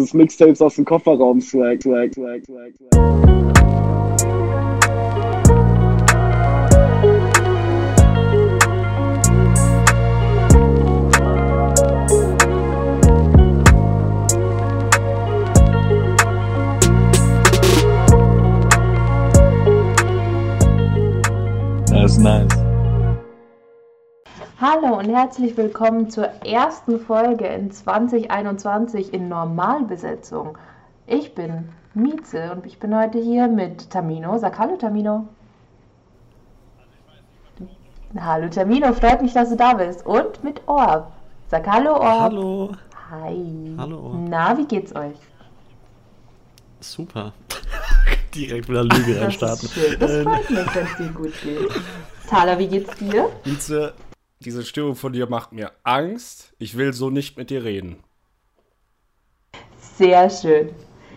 dieses Mixtapes aus dem Kofferraum swag, swag, swag, swag, swag. Hallo und herzlich willkommen zur ersten Folge in 2021 in Normalbesetzung. Ich bin Mieze und ich bin heute hier mit Tamino. Sag Hallo Tamino. Hallo Tamino, freut mich, dass du da bist. Und mit Orb. Sag Hallo Orb. Hallo. Hi. Hallo, Orb. Na, wie geht's euch? Super. Direkt mit der Lüge Das reinstarten. ist schön. Das Ähm, freut mich, wenn es dir gut geht. Thaler, wie geht's dir? Diese, diese Stimme von dir macht mir Angst. Ich will so nicht mit dir reden. Sehr schön.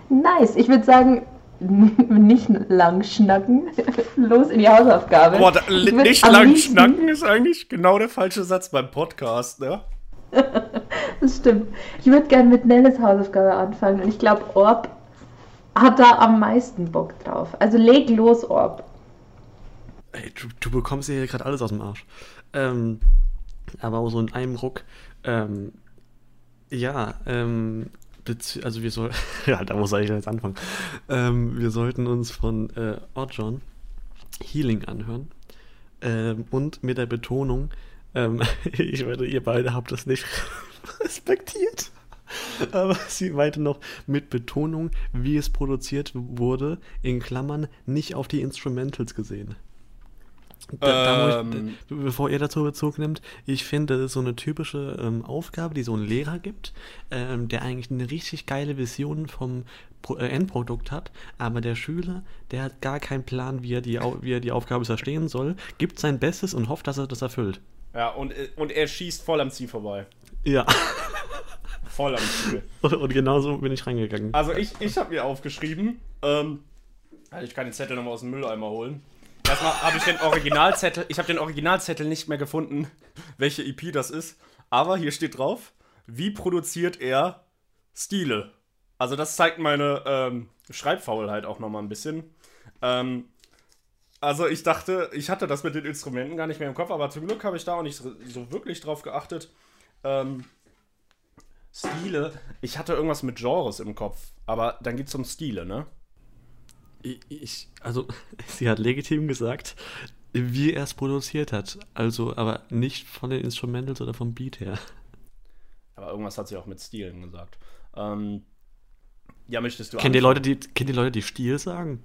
Nice. Ich würde sagen, nicht lang schnacken. Los in die Hausaufgabe. Boah, da, nicht lang liebsten- schnacken ist eigentlich genau der falsche Satz beim Podcast, ne? Das stimmt. Ich würde gerne mit Nelles Hausaufgabe anfangen und ich glaube, Orb hat da am meisten Bock drauf. Also leg los, Orb. Ey, du, du bekommst hier gerade alles aus dem Arsch. Ähm, aber auch so in einem Ruck. Ähm, ja, ähm, also wir sollten, ja, da muss ich jetzt anfangen. Ähm, wir sollten uns von äh, Oddjohn Healing anhören. Ähm, und mit der Betonung, ähm, ich wette, ihr beide habt das nicht respektiert. Aber sie meinte noch mit Betonung, wie es produziert wurde, in Klammern nicht auf die Instrumentals gesehen. Da, ich, Ähm. da, bevor ihr dazu Bezug nimmt, ich finde, das ist so eine typische ähm, Aufgabe, die so ein Lehrer gibt, ähm, der eigentlich eine richtig geile Vision vom Pro äh, Endprodukt hat, aber der Schüler, der hat gar keinen Plan, wie er die, wie er die Aufgabe verstehen soll, gibt sein Bestes und hofft, dass er das erfüllt. Ja, und, und er schießt voll am Ziel vorbei. Ja, Voll am Ziel. und genau so bin ich reingegangen. Also ich, ich habe mir aufgeschrieben, ähm, also ich kann den Zettel nochmal aus dem Mülleimer holen. Erstmal habe ich den Originalzettel, ich habe den Originalzettel nicht mehr gefunden, welche EP das ist. Aber hier steht drauf, wie produziert er Stile. Also das zeigt meine ähm, Schreibfaulheit auch nochmal ein bisschen. Ähm, also ich dachte, ich hatte das mit den Instrumenten gar nicht mehr im Kopf, aber zum Glück habe ich da auch nicht so, wirklich drauf geachtet. Ähm, Stile, ich hatte irgendwas mit Genres im Kopf, aber dann geht es um Stile, ne? Ich, also, sie hat legitim gesagt, wie er es produziert hat. Also, aber nicht von den Instrumentals oder vom Beat her. Aber irgendwas hat sie auch mit Stilen gesagt. Ähm, ja, möchtest du Kennt ihr Leute, die, kennt ihr Leute, die Stil sagen?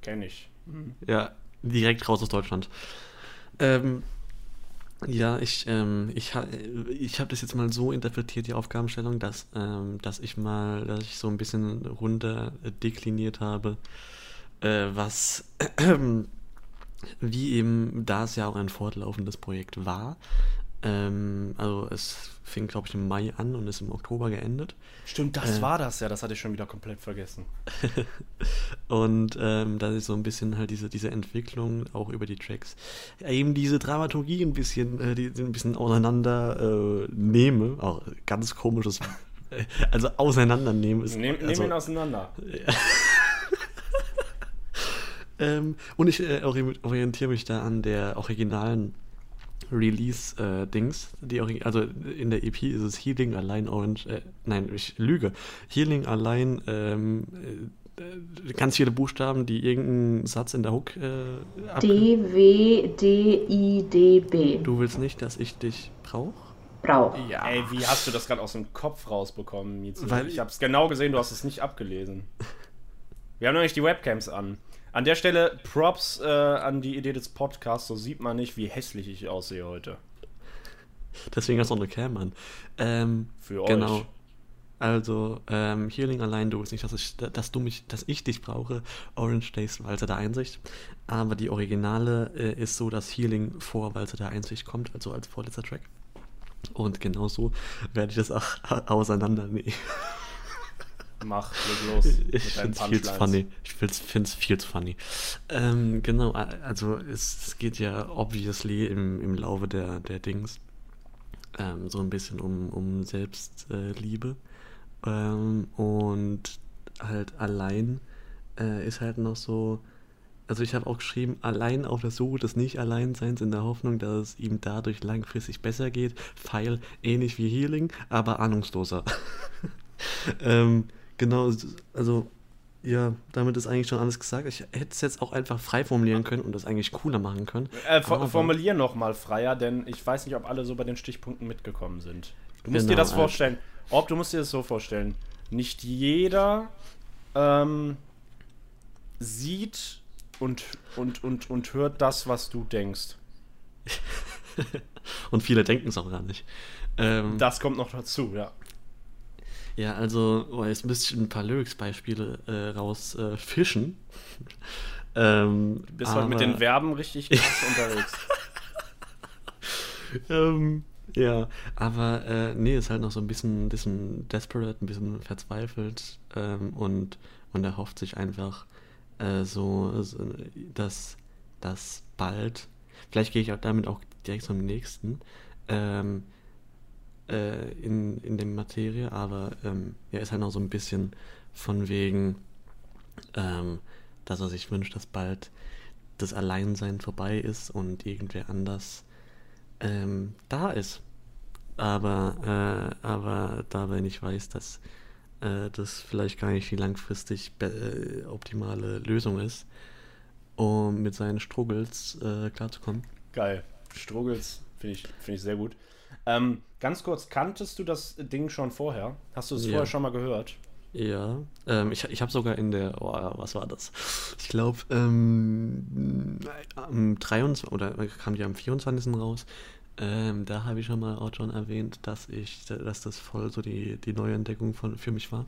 Kenn ich. Ja, direkt raus aus Deutschland. Ähm, ja, ich, ähm, ich, ha- ich habe das jetzt mal so interpretiert, die Aufgabenstellung, dass, ähm, dass ich mal, dass ich so ein bisschen runter dekliniert habe, äh, was, wie eben, da es ja auch ein fortlaufendes Projekt war, ähm, also es fing, glaube ich, im Mai an und ist im Oktober geendet. Stimmt, das Äh. war das ja, das hatte ich schon wieder komplett vergessen. Und ähm, dass ich so ein bisschen halt diese, diese Entwicklung auch über die Tracks, eben diese Dramaturgie ein bisschen, äh, die, ein bisschen auseinander äh, nehme, auch ganz komisches, äh, also auseinandernehme ist. Nehm, nehm also, ihn auseinander. ähm, und ich äh, ori- orientiere mich da an der originalen Release-Dings. die ori- also in der EP ist es Healing Allein Orange, äh, nein, ich lüge. Healing Allein, ähm, äh, ganz viele Buchstaben, die irgendeinen Satz in der Hook äh, ab- D, W, D, I, D, B. Du willst nicht, dass ich dich brauche? Brauch. Ja. Ey, wie hast du das gerade aus dem Kopf rausbekommen, Mieze? Weil- ich hab's genau gesehen, du hast es nicht abgelesen. Wir haben noch nicht die Webcams an. An der Stelle Props äh, an die Idee des Podcasts, so sieht man nicht, wie hässlich ich aussehe heute. Deswegen hast du auch eine Cam an. Ähm, Für genau. euch. Also, ähm, Healing allein, du willst nicht, dass ich, dass du mich, dass ich dich brauche. Orange Days, Walzer der Einsicht. Aber die Originale äh, ist so, dass Healing vor Walzer der Einsicht kommt, also als vorletzter Track. Und genauso werde ich das auch auseinandernehmen. Mach, leg los. Ich es viel zu funny. Ich finde es viel zu funny. Ähm, genau, also es, es geht ja obviously im, im Laufe der, der Dings ähm, so ein bisschen um, um Selbstliebe. Ähm, und halt allein äh, ist halt noch so. Also ich habe auch geschrieben, allein auf der Suche des Nicht-Alleinseins in der Hoffnung, dass es ihm dadurch langfristig besser geht. Pfeil ähnlich wie Healing, aber ahnungsloser. ähm, genau, also ja, damit ist eigentlich schon alles gesagt. Ich hätte es jetzt auch einfach frei formulieren können und das eigentlich cooler machen können. Äh, for formulier nochmal freier, denn ich weiß nicht, ob alle so bei den Stichpunkten mitgekommen sind. Du musst Genau, dir das äh, vorstellen. Ob du musst dir das so vorstellen. Nicht jeder ähm, sieht und, und, und, und hört das, was du denkst. Und viele denken es auch gar nicht. Ähm, Das kommt noch dazu, ja. Ja, also, oh, jetzt müsste ich ein paar Lyrics-Beispiele äh, rausfischen. Äh, fischen. ähm, Du bist heute mit den Verben richtig krass unterwegs. ähm, ja, aber äh, nee, ist halt noch so ein bisschen, bisschen desperate, ein bisschen verzweifelt ähm, und, und er hofft sich einfach äh, so, so, dass, dass bald, vielleicht gehe ich auch damit auch direkt zum nächsten, ähm, äh, in, in der Materie, aber ähm, er ist halt noch so ein bisschen von wegen, ähm, dass er sich wünscht, dass bald das Alleinsein vorbei ist und irgendwer anders ähm, da ist. Aber, äh, aber dabei nicht weiß, dass äh, das vielleicht gar nicht die langfristig äh, optimale Lösung ist, um mit seinen Struggles äh, klarzukommen. Geil. Struggles finde ich, find ich sehr gut. Ähm, ganz kurz, kanntest du das Ding schon vorher? Hast du es Ja. vorher schon mal gehört? Ja, ähm, ich, ich habe sogar in der, oh, was war das? Ich glaube, ähm, am 23. oder kam die am 24. raus. Ähm, da habe ich schon mal auch schon erwähnt, dass ich, dass das voll so die, die Neuentdeckung von, für mich war.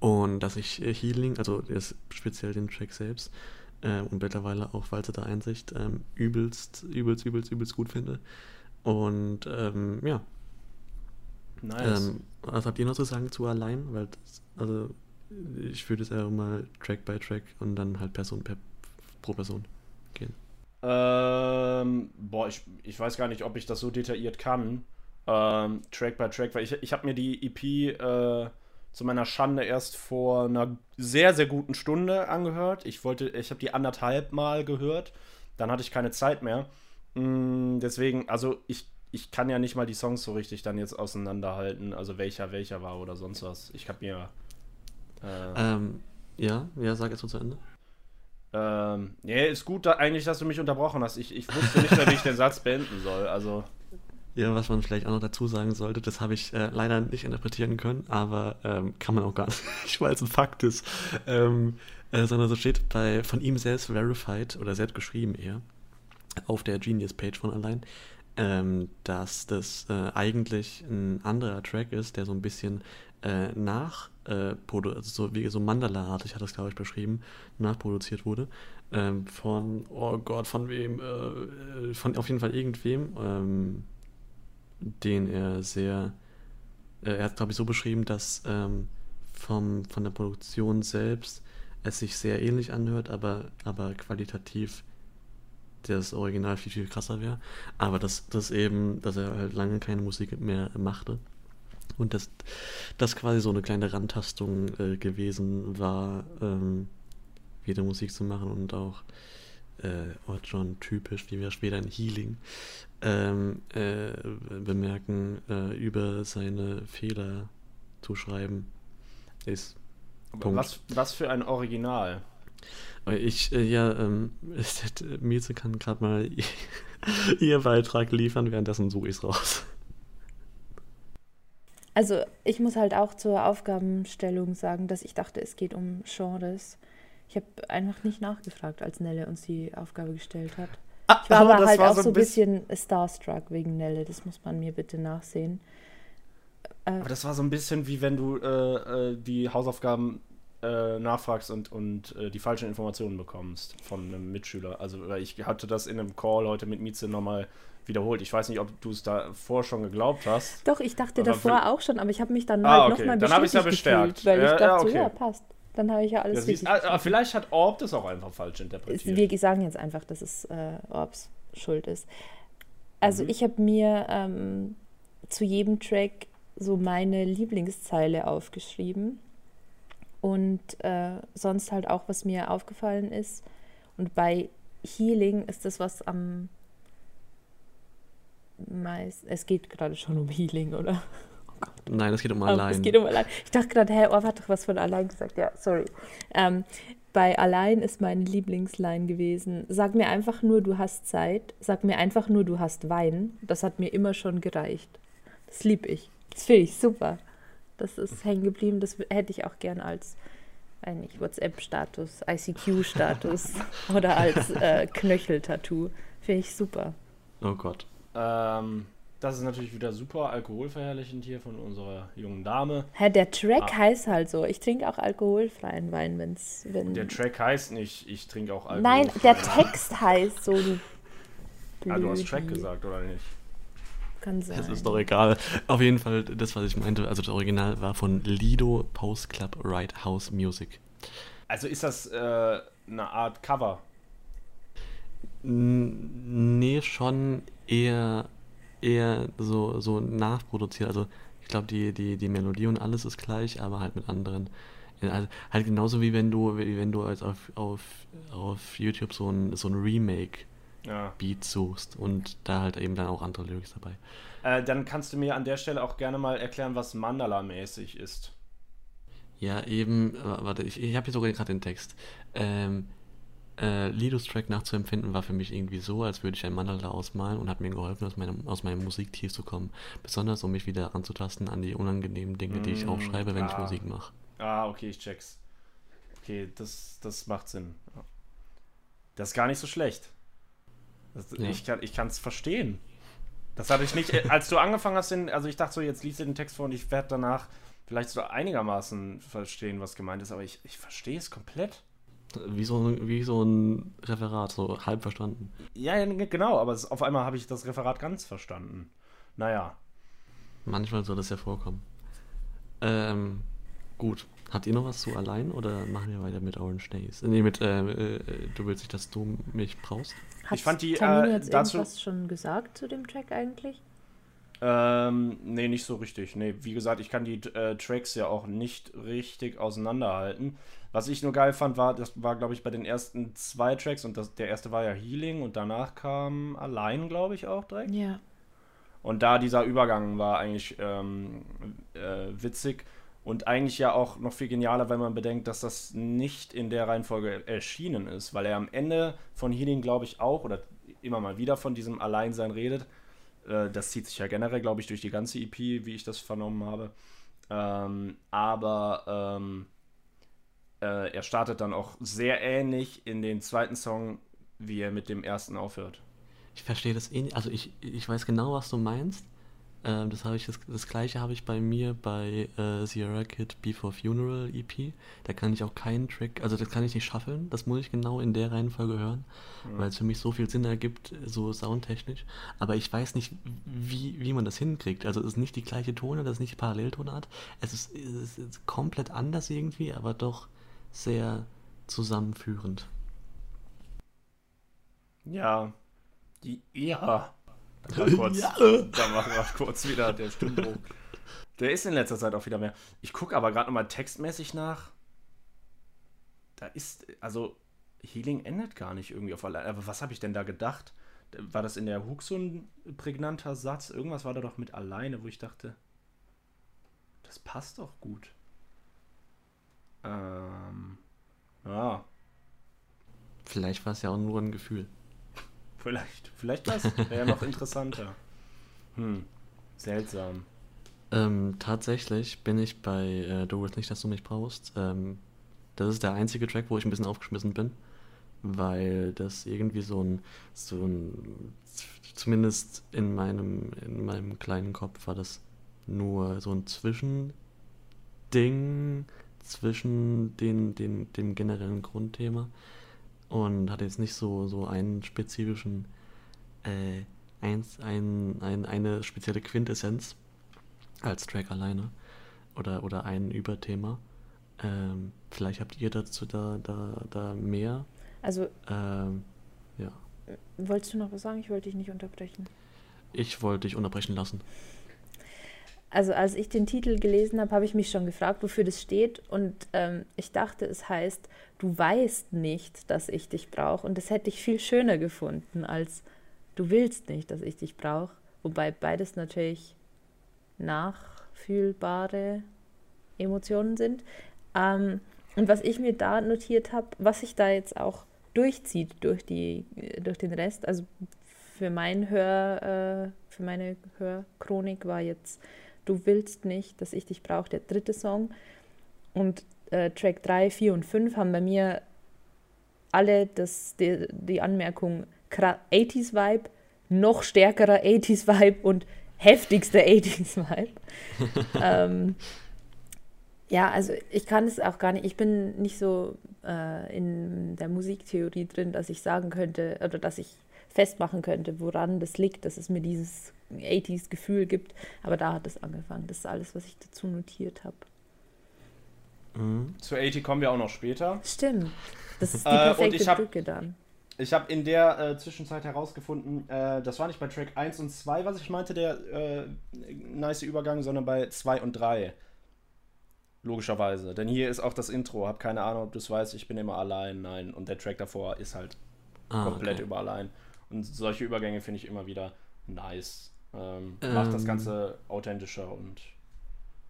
Und dass ich äh, Healing, also speziell den Track selbst, äh, und mittlerweile auch Walze der Einsicht, ähm, übelst, übelst, übelst, übelst gut finde. Und ähm, ja, Nice. ähm, was habt ihr noch zu sagen zu allein? Weil das, also ich würde es eher mal Track by Track und dann halt Person per, pro Person gehen. Ähm, boah, ich, ich weiß gar nicht, ob ich das so detailliert kann. Ähm, Track by Track, weil ich, ich habe mir die EP äh, zu meiner Schande erst vor einer sehr, sehr guten Stunde angehört. Ich wollte, ich habe die anderthalb Mal gehört. Dann hatte ich keine Zeit mehr. Mm, deswegen, also ich, ich kann ja nicht mal die Songs so richtig dann jetzt auseinanderhalten, also welcher welcher war oder sonst was. Ich habe mir. Äh, Ähm, ja, ja, sag jetzt so zu Ende. ähm, nee, ist gut da, eigentlich, dass du mich unterbrochen hast. Ich, ich wusste nicht mehr, wie ich den Satz beenden soll. Also, Ja, was man vielleicht auch noch dazu sagen sollte, das habe ich äh, leider nicht interpretieren können, aber ähm, kann man auch gar nicht, weil es ein Fakt ist. Ähm, äh, sondern so steht bei von ihm selbst verified oder selbst geschrieben eher auf der Genius-Page von allein, ähm, dass das äh, eigentlich ein anderer Track ist, der so ein bisschen äh, nach äh, also so wie so Mandala-artig hat das glaube ich beschrieben, nachproduziert wurde ähm, von oh Gott von wem äh, von auf jeden Fall irgendwem ähm, den er sehr äh, er hat glaube ich so beschrieben, dass ähm, vom von der Produktion selbst es sich sehr ähnlich anhört, aber aber qualitativ das Original viel, viel krasser wäre. Aber dass das eben, dass er halt lange keine Musik mehr machte. Und dass das quasi so eine kleine Rantastung äh, gewesen war, ähm, wieder Musik zu machen und auch äh, schon typisch, wie wir später in Healing ähm, äh, bemerken, äh, über seine Fehler zu schreiben, ist was, was für ein Original. Ich, äh, ja, ähm, Mieze kann gerade mal ihr Beitrag liefern, währenddessen suche ich es raus. Also ich muss halt auch zur Aufgabenstellung sagen, dass ich dachte, es geht um Genres. Ich habe einfach nicht nachgefragt, als Nelle uns die Aufgabe gestellt hat. Ich war aber halt war auch so ein ein bisschen starstruck wegen Nelle. Das muss man mir bitte nachsehen. Aber das war so ein bisschen wie wenn du äh, äh, die Hausaufgaben äh, nachfragst und, und äh, die falschen Informationen bekommst von einem Mitschüler. Also ich hatte das in einem Call heute mit Mieze nochmal wiederholt. Ich weiß nicht, ob du es davor schon geglaubt hast. Doch, ich dachte Aber davor auch schon, aber ich habe mich dann Ah, halt okay. nochmal Dann hab ich's ja bestätigt bestärkt. gefühlt, weil Ja, ich dachte, ja, so, okay. ja, passt. Dann habe ich ja alles Ja, siehst, ah, ah, vielleicht hat Orb das auch einfach falsch interpretiert. Wir sagen jetzt einfach, dass es äh, Orbs Schuld ist. Also Mhm. ich habe mir ähm, zu jedem Track so meine Lieblingszeile aufgeschrieben und äh, sonst halt auch, was mir aufgefallen ist. Und bei Healing ist das, was am meisten. Es geht gerade schon um Healing, oder? Nein, es geht um Aber allein. Es geht um allein. Ich dachte gerade, hä, oh, hat doch was von allein gesagt. Ja, sorry. Ähm, bei allein ist meine Lieblingsline gewesen. Sag mir einfach nur, du hast Zeit. Sag mir einfach nur, du hast Wein. Das hat mir immer schon gereicht. Das lieb ich. Das finde ich super. Das ist hängen geblieben. Das hätte ich auch gern als WhatsApp-Status, ICQ-Status oder als äh, Knöchel-Tattoo. Finde ich super. Oh Gott. Ähm, das ist natürlich wieder super alkoholverherrlichend hier von unserer jungen Dame. Hä, der Track Ah. heißt halt so. Ich trinke auch alkoholfreien Wein, wenn's, wenn. Der Track heißt nicht, ich trinke auch Alkohol. Nein, der Text heißt so. Du, Ah, du hast. Track gesagt, oder nicht? Kann sein. Es ist doch egal. Auf jeden Fall, das, was ich meinte, also das Original war von Lido Post Club Right House Music. Also ist das äh, eine Art Cover? N- Nee, schon eher, eher so, so nachproduziert. Also ich glaube, die, die, die Melodie und alles ist gleich, aber halt mit anderen. Also halt genauso wie wenn du, wie wenn du als auf, auf, auf YouTube so ein, so ein Remake-Beat Ja. suchst und da halt eben dann auch andere Lyrics dabei. Äh, dann kannst du mir an der Stelle auch gerne mal erklären, was Mandala-mäßig ist. Ja, eben, äh, warte, ich, ich habe hier sogar gerade den Text. Ähm, äh, Lidos Track nachzuempfinden war für mich irgendwie so, als würde ich ein Mandala ausmalen und hat mir geholfen, aus meinem, aus meinem Musiktief zu kommen. Besonders, um mich wieder anzutasten an die unangenehmen Dinge, die ich Mm, aufschreibe, wenn ich ah. Musik mache. Ah, okay, ich check's. Okay, das, das macht Sinn. Das ist gar nicht so schlecht. Das, Ja. Ich kann es verstehen. Das hatte ich nicht, äh, als du angefangen hast, den, also ich dachte so, jetzt liest du den Text vor und ich werde danach vielleicht so einigermaßen verstehen, was gemeint ist, aber ich, ich verstehe es komplett. Wie so, wie so ein Referat, so halb verstanden. Ja, ja, genau, aber es, auf einmal habe ich das Referat ganz verstanden. Naja. Manchmal soll das ja vorkommen. Ähm, gut. Habt ihr noch was zu allein oder machen wir weiter mit Orange Days? Nee, mit, äh, äh, du willst nicht, dass du mich brauchst? Hat ich fand die, Tamino äh, jetzt dazu- irgendwas schon gesagt zu dem Track eigentlich? Ähm, nee, nicht so richtig. Nee, wie gesagt, ich kann die äh, Tracks ja auch nicht richtig auseinanderhalten. Was ich nur geil fand, war, das war, glaube ich, bei den ersten zwei Tracks und das, der erste war ja Healing und danach kam Allein, glaube ich, auch direkt. Ja. Und da dieser Übergang war eigentlich ähm, äh, witzig und eigentlich ja auch noch viel genialer, wenn man bedenkt, dass das nicht in der Reihenfolge erschienen ist, weil er am Ende von Healing, glaube ich, auch oder immer mal wieder von diesem Alleinsein redet. Äh, das zieht sich ja generell, glaube ich, durch die ganze EP, wie ich das vernommen habe. Ähm, aber ähm, äh, er startet dann auch sehr ähnlich in den zweiten Song, wie er mit dem ersten aufhört. Ich verstehe das eh nicht. Also ich, ich weiß genau, was du meinst. Ähm, das ich das, das gleiche habe ich bei mir bei äh, Sierra Kid Before Funeral EP. Da kann ich auch keinen Track, also das kann ich nicht schaffeln. Das muss ich genau in der Reihenfolge hören, weil es für mich so viel Sinn ergibt, so soundtechnisch. Aber ich weiß nicht, wie, wie man das hinkriegt. Also es ist nicht die gleiche Tone, das ist nicht die Paralleltonart. Es ist, es ist komplett anders irgendwie, aber doch sehr zusammenführend. Ja. Die, ja. Da war kurz, da war grad kurz wieder der Stimmbruch. Der ist in letzter Zeit auch wieder mehr. Ich gucke aber gerade nochmal textmäßig nach. Da ist, also, Healing endet gar nicht irgendwie auf allein. Aber was habe ich denn da gedacht? War das in der Hook so ein prägnanter Satz? Irgendwas war da doch mit alleine, wo ich dachte, das passt doch gut. Ähm, ja, Vielleicht war es ja auch nur ein Gefühl. Vielleicht, vielleicht das wäre ja noch interessanter. Hm, seltsam. Ähm, tatsächlich bin ich bei äh, Du willst nicht, dass du mich brauchst. Ähm, das ist der einzige Track, wo ich ein bisschen aufgeschmissen bin, weil das irgendwie so ein, so ein, zumindest in meinem, in meinem kleinen Kopf war das nur so ein Zwischending zwischen den, den, dem generellen Grundthema und hatte jetzt nicht so, so einen spezifischen, äh, eins, ein, ein, eine spezielle Quintessenz als Track alleine oder, oder ein Überthema. Ähm, vielleicht habt ihr dazu da, da, da mehr. Also, Ähm, ja, wolltest du noch was sagen? Ich wollte dich nicht unterbrechen. ich wollte dich unterbrechen lassen. Also als ich den Titel gelesen habe, habe ich mich schon gefragt, wofür das steht. Und ähm, ich dachte, es heißt, du weißt nicht, dass ich dich brauche. Und das hätte ich viel schöner gefunden, als du willst nicht, dass ich dich brauche. Wobei beides natürlich nachfühlbare Emotionen sind. Ähm, und was ich mir da notiert habe, was sich da jetzt auch durchzieht durch, die, durch den Rest, also für, mein Hör, äh, für meine Hörchronik war jetzt Du willst nicht, dass ich dich brauche, der dritte Song. Und äh, Track 3, 4 und 5 haben bei mir alle das, die, die Anmerkung 80s Vibe, noch stärkerer 80s Vibe und heftigster 80s Vibe. ähm, ja, also ich kann es auch gar nicht, ich bin nicht so äh, in der Musiktheorie drin, dass ich sagen könnte oder dass ich festmachen könnte, woran das liegt, dass es mir dieses 80s-Gefühl gibt. Aber da hat es angefangen. Das ist alles, was ich dazu notiert habe. Mhm. Zu 80 kommen wir auch noch später. Stimmt. Das ist die perfekte äh, Brücke dann. Ich habe in der äh, Zwischenzeit herausgefunden, äh, das war nicht bei Track 1 und 2, was ich meinte, der äh, nice Übergang, sondern bei 2 und 3. Logischerweise. Denn hier ist auch das Intro. Hab keine Ahnung, ob du es weißt, ich bin immer allein. Nein. Und der Track davor ist halt ah, komplett okay. über allein. Und solche Übergänge finde ich immer wieder nice. Ähm, ähm, macht das ähm. Ganze authentischer und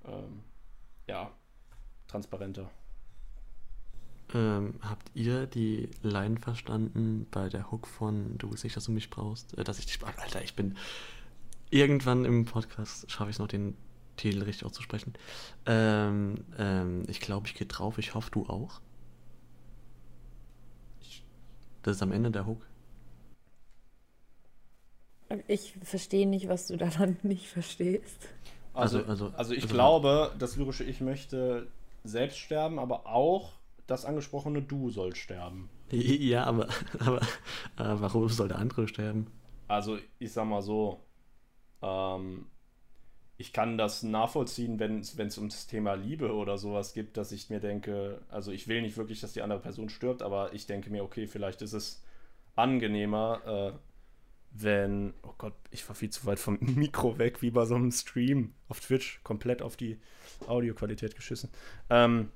ähm, ja, transparenter. Ähm, habt ihr die Line verstanden bei der Hook von Du willst nicht, dass du mich brauchst? Äh, dass ich dich. Alter, ich bin. Irgendwann im Podcast schaffe ich es noch, den Titel richtig auszusprechen. Ähm, ähm, ich glaube, ich gehe drauf. Ich hoffe, du auch. Das ist am Ende der Hook. Ich verstehe nicht, was du daran nicht verstehst. Also, also, also, also ich also glaube, das lyrische Ich möchte selbst sterben, aber auch das angesprochene Du soll sterben. Ja, aber, aber, aber warum soll der andere sterben? Also ich sag mal so, ähm, ich kann das nachvollziehen, wenn es ums Thema Liebe oder sowas gibt, dass ich mir denke, also ich will nicht wirklich, dass die andere Person stirbt, aber ich denke mir, okay, vielleicht ist es angenehmer, äh, wenn, oh Gott, ich war viel zu weit vom Mikro weg, wie bei so einem Stream auf Twitch, komplett auf die Audioqualität geschissen, ähm,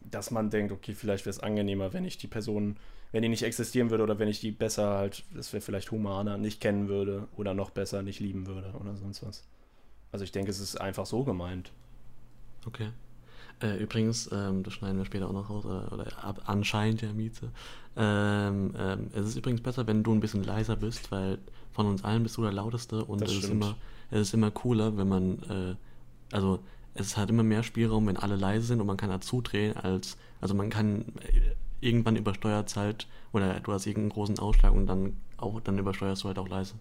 dass man denkt, okay, vielleicht wäre es angenehmer, wenn ich die Person, wenn die nicht existieren würde oder wenn ich die besser halt, das wäre vielleicht humaner, nicht kennen würde oder noch besser nicht lieben würde oder sonst was. Also ich denke, es ist einfach so gemeint. Okay. Äh, übrigens, ähm, das schneiden wir später auch noch raus, äh, oder ab, anscheinend der Miete. Ähm, ähm, es ist übrigens besser, wenn du ein bisschen leiser bist, weil von uns allen bist du der lauteste und es ist, immer, es ist immer cooler, wenn man, äh, also es hat immer mehr Spielraum, wenn alle leise sind und man kann dazu drehen, als, also man kann äh, irgendwann übersteuert halt, oder du hast irgendeinen großen Ausschlag und dann auch, dann übersteuerst du halt auch leise.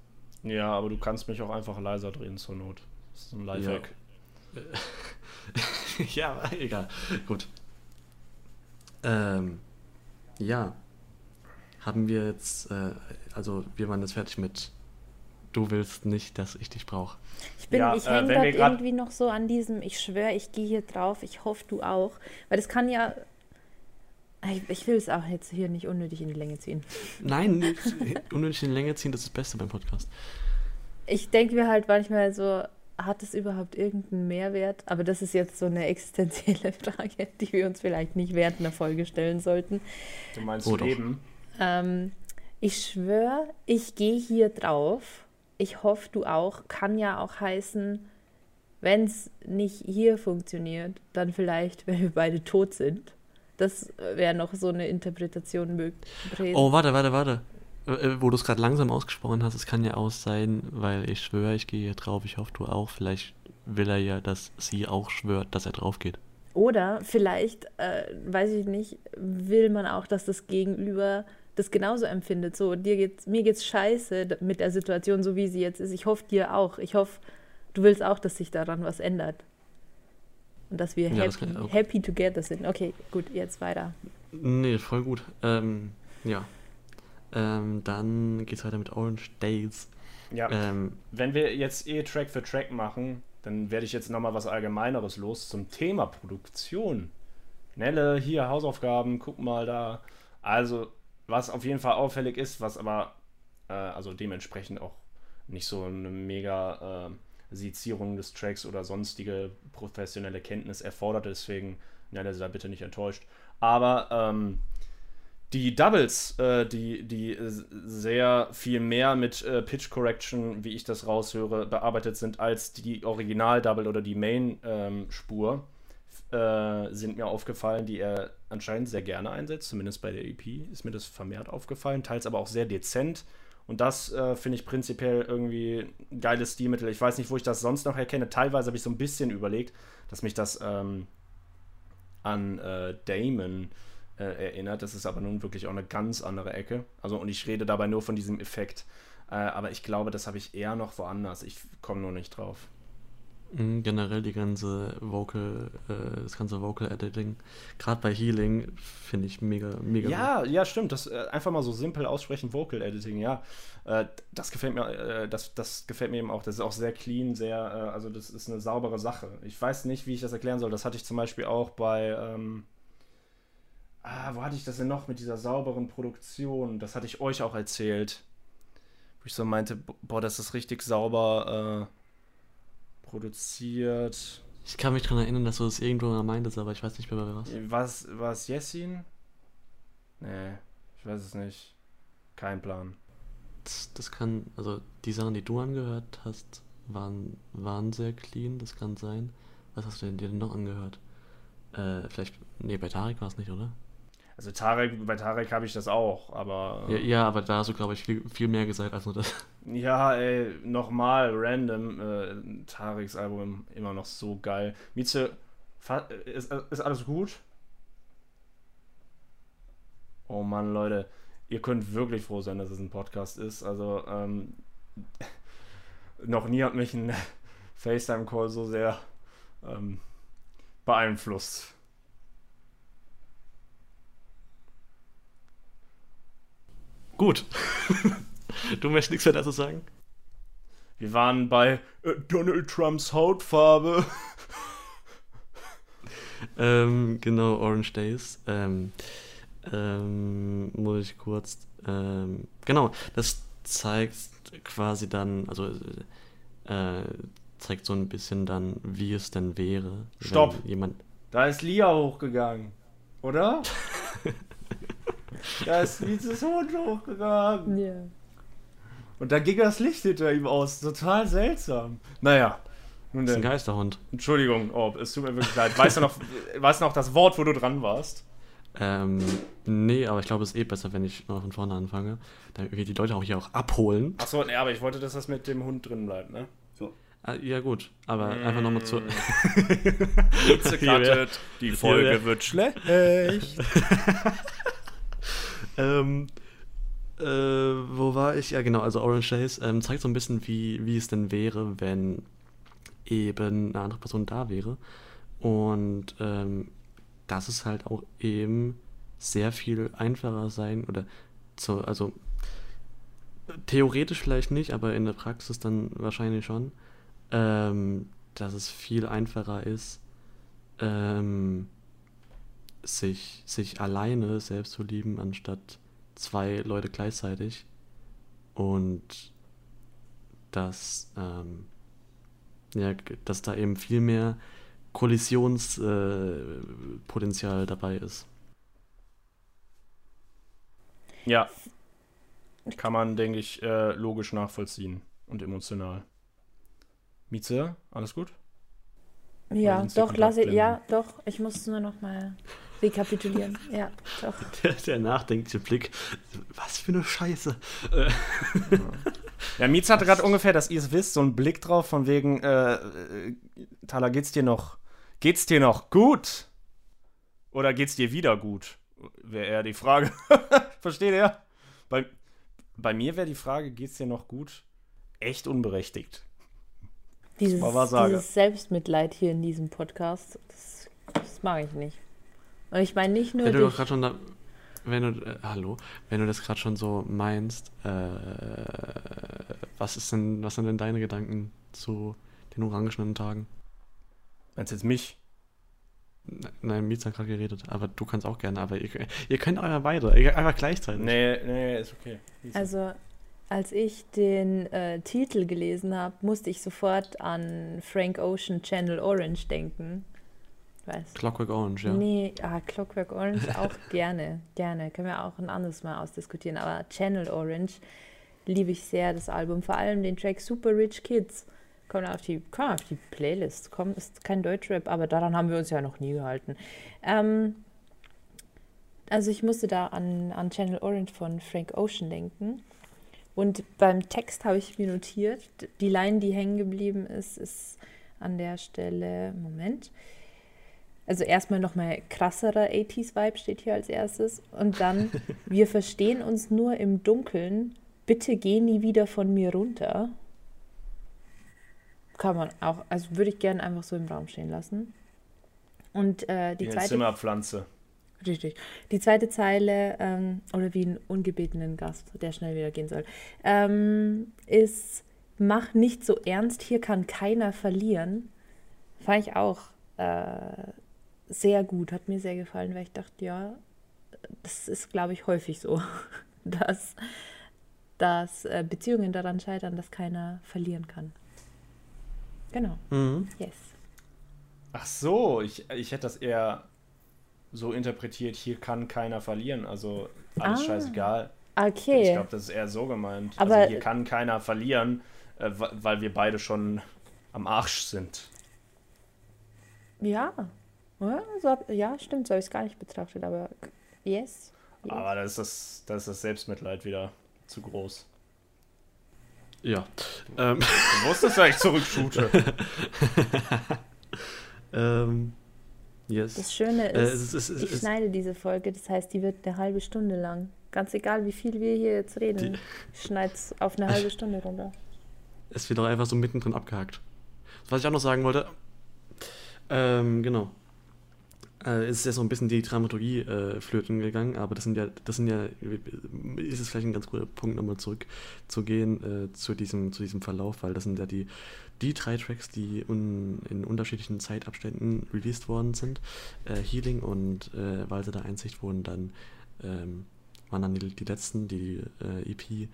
Ja, aber du kannst mich auch einfach leiser drehen zur Not. Das ist ein Lifehack. Ja. ja, egal. Gut. Ähm, ja. Haben wir jetzt, äh, also wir waren jetzt fertig mit Du willst nicht, dass ich dich brauche. Ich bin, ja, ich hänge äh, irgendwie noch so an diesem, ich schwöre, ich gehe hier drauf, ich hoffe, du auch. Weil das kann ja. Ich, ich will es auch jetzt hier nicht unnötig in die Länge ziehen. Nein, unnötig in die Länge ziehen, das ist das Beste beim Podcast. Ich denke mir halt manchmal so, hat es überhaupt irgendeinen Mehrwert? Aber das ist jetzt so eine existenzielle Frage, die wir uns vielleicht nicht während einer Folge stellen sollten. Du meinst oh, Leben? Ähm, ich schwöre, ich gehe hier drauf. Ich hoffe, du auch. Kann ja auch heißen, wenn es nicht hier funktioniert, dann vielleicht, wenn wir beide tot sind. Das wäre noch so eine Interpretation möglich. Oh, warte, warte, warte. Äh, wo du es gerade langsam ausgesprochen hast, es kann ja auch sein, weil ich schwöre, ich gehe hier drauf, ich hoffe, du auch. Vielleicht will er ja, dass sie auch schwört, dass er drauf geht. Oder vielleicht, äh, weiß ich nicht, will man auch, dass das Gegenüber das genauso empfindet. So, dir geht's, mir geht's scheiße mit der Situation, so wie sie jetzt ist. Ich hoffe dir auch. Ich hoffe, du willst auch, dass sich daran was ändert. Und dass wir ja, happy, das happy together sind. Okay, gut, jetzt weiter. Nee, voll gut. Ähm, ja, ähm, dann es weiter mit Orange Days. Ja. Ähm, Wenn wir jetzt eh Track für Track machen, dann werde ich jetzt nochmal was Allgemeineres los zum Thema Produktion. Nelle, hier Hausaufgaben, guck mal da. Also, was auf jeden Fall auffällig ist, was aber, äh, also dementsprechend auch nicht so eine mega äh, Sezierung des Tracks oder sonstige professionelle Kenntnis erfordert. Deswegen, ja, der sei bitte nicht enttäuscht. Aber ähm, die Doubles, äh, die, die sehr viel mehr mit äh, Pitch Correction, wie ich das raushöre, bearbeitet sind als die Original-Double oder die Main-Spur, ähm, äh, sind mir aufgefallen, die er anscheinend sehr gerne einsetzt. Zumindest bei der EP ist mir das vermehrt aufgefallen, teils aber auch sehr dezent. Und das äh, finde ich prinzipiell irgendwie ein geiles Stilmittel. Ich weiß nicht, wo ich das sonst noch erkenne. Teilweise habe ich so ein bisschen überlegt, dass mich das ähm, an äh, Damon äh, erinnert. Das ist aber nun wirklich auch eine ganz andere Ecke. Also, und ich rede dabei nur von diesem Effekt. Äh, aber ich glaube, das habe ich eher noch woanders. Ich komme nur nicht drauf. Mhm, generell die ganze Vocal, äh, das ganze Vocal Editing, gerade bei Healing, finde ich mega, mega. Ja, gut. ja, stimmt. Das äh, einfach mal so simpel aussprechen, Vocal Editing, ja. Äh, das gefällt mir, äh, das, das gefällt mir eben auch. Das ist auch sehr clean, sehr, äh, also das ist eine saubere Sache. Ich weiß nicht, wie ich das erklären soll. Das hatte ich zum Beispiel auch bei, ähm, ah, wo hatte ich das denn noch mit dieser sauberen Produktion? Das hatte ich euch auch erzählt. Wo ich so meinte, boah, das ist richtig sauber äh, produziert. Ich kann mich daran erinnern, dass du das irgendwo mal meintest, aber ich weiß nicht mehr, was. Was war es Jessin? Nee, ich weiß es nicht. Kein Plan. Das, das, kann, also die Sachen, die du angehört hast, waren, waren sehr clean, das kann sein. Was hast du denn dir denn noch angehört? Äh, vielleicht, nee, bei Tarek war es nicht, oder? Also Tarek, bei Tarek habe ich das auch, aber. Ja, ja, aber da hast du, glaube ich, viel, viel mehr gesagt als nur das. Ja, ey, nochmal random. Äh, Tareks Album immer noch so geil. Mieze, ist, ist alles gut? Oh Mann, Leute, ihr könnt wirklich froh sein, dass es ein Podcast ist. Also, ähm, noch nie hat mich ein FaceTime-Call so sehr ähm, beeinflusst. Gut. du möchtest nichts mehr dazu sagen? Wir waren bei äh, Donald Trumps Hautfarbe. ähm, genau, Orange Days. Ähm, ähm, muss ich kurz. Ähm, genau, das zeigt quasi dann, also äh, zeigt so ein bisschen dann, wie es denn wäre. Stopp! jemand. Da ist Lia hochgegangen, oder? Da ist dieses Hund hochgegangen. Ja. Und da ging das Licht hinter ihm aus. Total seltsam. Naja. Nun das ist ein Geisterhund. Entschuldigung, oh, es tut mir wirklich leid. Weißt du noch, weißt du noch das Wort, wo du dran warst? Ähm, nee, aber ich glaube, es ist eh besser, wenn ich noch von vorne anfange. Damit wir die Leute auch hier auch abholen. Achso, nee, aber ich wollte, dass das mit dem Hund drin bleibt, ne? So. Ah, ja, gut, aber mm. einfach nochmal zu. die Folge wird schlecht. ähm, äh, wo war ich? Ja, genau, also Orange Days ähm, zeigt so ein bisschen, wie, wie es denn wäre, wenn eben eine andere Person da wäre. Und ähm, dass es halt auch eben sehr viel einfacher sein oder so, also theoretisch vielleicht nicht, aber in der Praxis dann wahrscheinlich schon, ähm, dass es viel einfacher ist, ähm, sich, sich alleine selbst zu lieben, anstatt zwei Leute gleichzeitig. Und dass, ähm, ja, dass da eben viel mehr Kollisionspotenzial äh, dabei ist. Ja. Kann man, denke ich, äh, logisch nachvollziehen und emotional. Mieze, alles gut? Ja, doch, lasse ich, ja, doch, ich muss nur noch mal rekapitulieren. Ja, doch. Der, der nachdenkliche Blick. Was für eine Scheiße. ja, Mietz hatte gerade ungefähr, dass ihr es wisst, so einen Blick drauf von wegen, äh, äh, Thaler, geht's dir noch, geht's dir noch gut? Oder geht's dir wieder gut? Wäre eher die Frage. Versteht ihr? Bei, bei mir wäre die Frage, geht's dir noch gut? Echt unberechtigt. Dieses, dieses Selbstmitleid hier in diesem Podcast, das, das mag ich nicht. Und ich meine nicht nur. Wenn du doch gerade schon da, wenn du, äh, hallo, wenn du das gerade schon so meinst, äh, was ist denn, was sind denn deine Gedanken zu den orangenen Tagen? Meinst du jetzt mich? Nein, Mietz hat gerade geredet, aber du kannst auch gerne, aber ihr, ihr könnt euer beide, einfach gleichzeitig. Nee, nee, ist okay. Also, Als ich den äh, Titel gelesen habe, musste ich sofort an Frank Ocean Channel Orange denken. Weiß. Clockwork Orange, ja. Nee, ah, Clockwork Orange auch gerne, gerne. Können wir auch ein anderes Mal ausdiskutieren. Aber Channel Orange liebe ich sehr, das Album. Vor allem den Track Super Rich Kids. Kommt auf die, kommt auf die Playlist. Kommt, ist kein Deutschrap, aber daran haben wir uns ja noch nie gehalten. Ähm, also ich musste da an, an Channel Orange von Frank Ocean denken. Und beim Text habe ich mir notiert, die Line, die hängen geblieben ist, ist an der Stelle, Moment. Also erstmal nochmal krasserer 80s-Vibe steht hier als erstes. Und dann, wir verstehen uns nur im Dunkeln. Bitte geh nie wieder von mir runter. Kann man auch, also würde ich gerne einfach so im Raum stehen lassen. Und äh, die Wie zweite. Zimmerpflanze. Richtig. Die zweite Zeile, ähm, oder wie einen ungebetenen Gast, der schnell wieder gehen soll, ähm, ist, mach nicht so ernst, hier kann keiner verlieren. Fand ich auch äh, sehr gut, hat mir sehr gefallen, weil ich dachte, ja, das ist, glaube ich, häufig so, dass, dass äh, Beziehungen daran scheitern, dass keiner verlieren kann. Genau, Mhm. yes. Ach so, ich, ich hätte das eher so interpretiert, hier kann keiner verlieren, also alles Ah, scheißegal. Okay. Ich glaube, das ist eher so gemeint. Aber- also hier kann keiner verlieren, äh, weil wir beide schon am Arsch sind. Ja. Ja, so hab, ja stimmt, so habe ich es gar nicht betrachtet, aber yes. yes. Aber da ist das, da ist das Selbstmitleid wieder zu groß. Ja. Ähm, Du wusstest, dass ich zurückshoote. ähm, yes. Das Schöne Äh, ist, es ist- es ist- ich es- schneide diese Folge, das heißt, die wird eine halbe Stunde lang. Ganz egal, wie viel wir hier jetzt reden, ich schneide es auf eine halbe Stunde runter. Es wird auch einfach so mittendrin abgehakt. Was ich auch noch sagen wollte, ähm, genau. Äh, es ist ja so ein bisschen die Dramaturgie äh, flöten gegangen, aber das sind ja, das sind ja, ist es vielleicht ein ganz guter Punkt, nochmal zurückzugehen äh, zu diesem, zu diesem Verlauf, weil das sind ja die, die drei Tracks, die un, in unterschiedlichen Zeitabständen released worden sind. Äh, Healing und äh, Walse der Einsicht wurden dann, ähm, waren dann die, die letzten, die äh, EP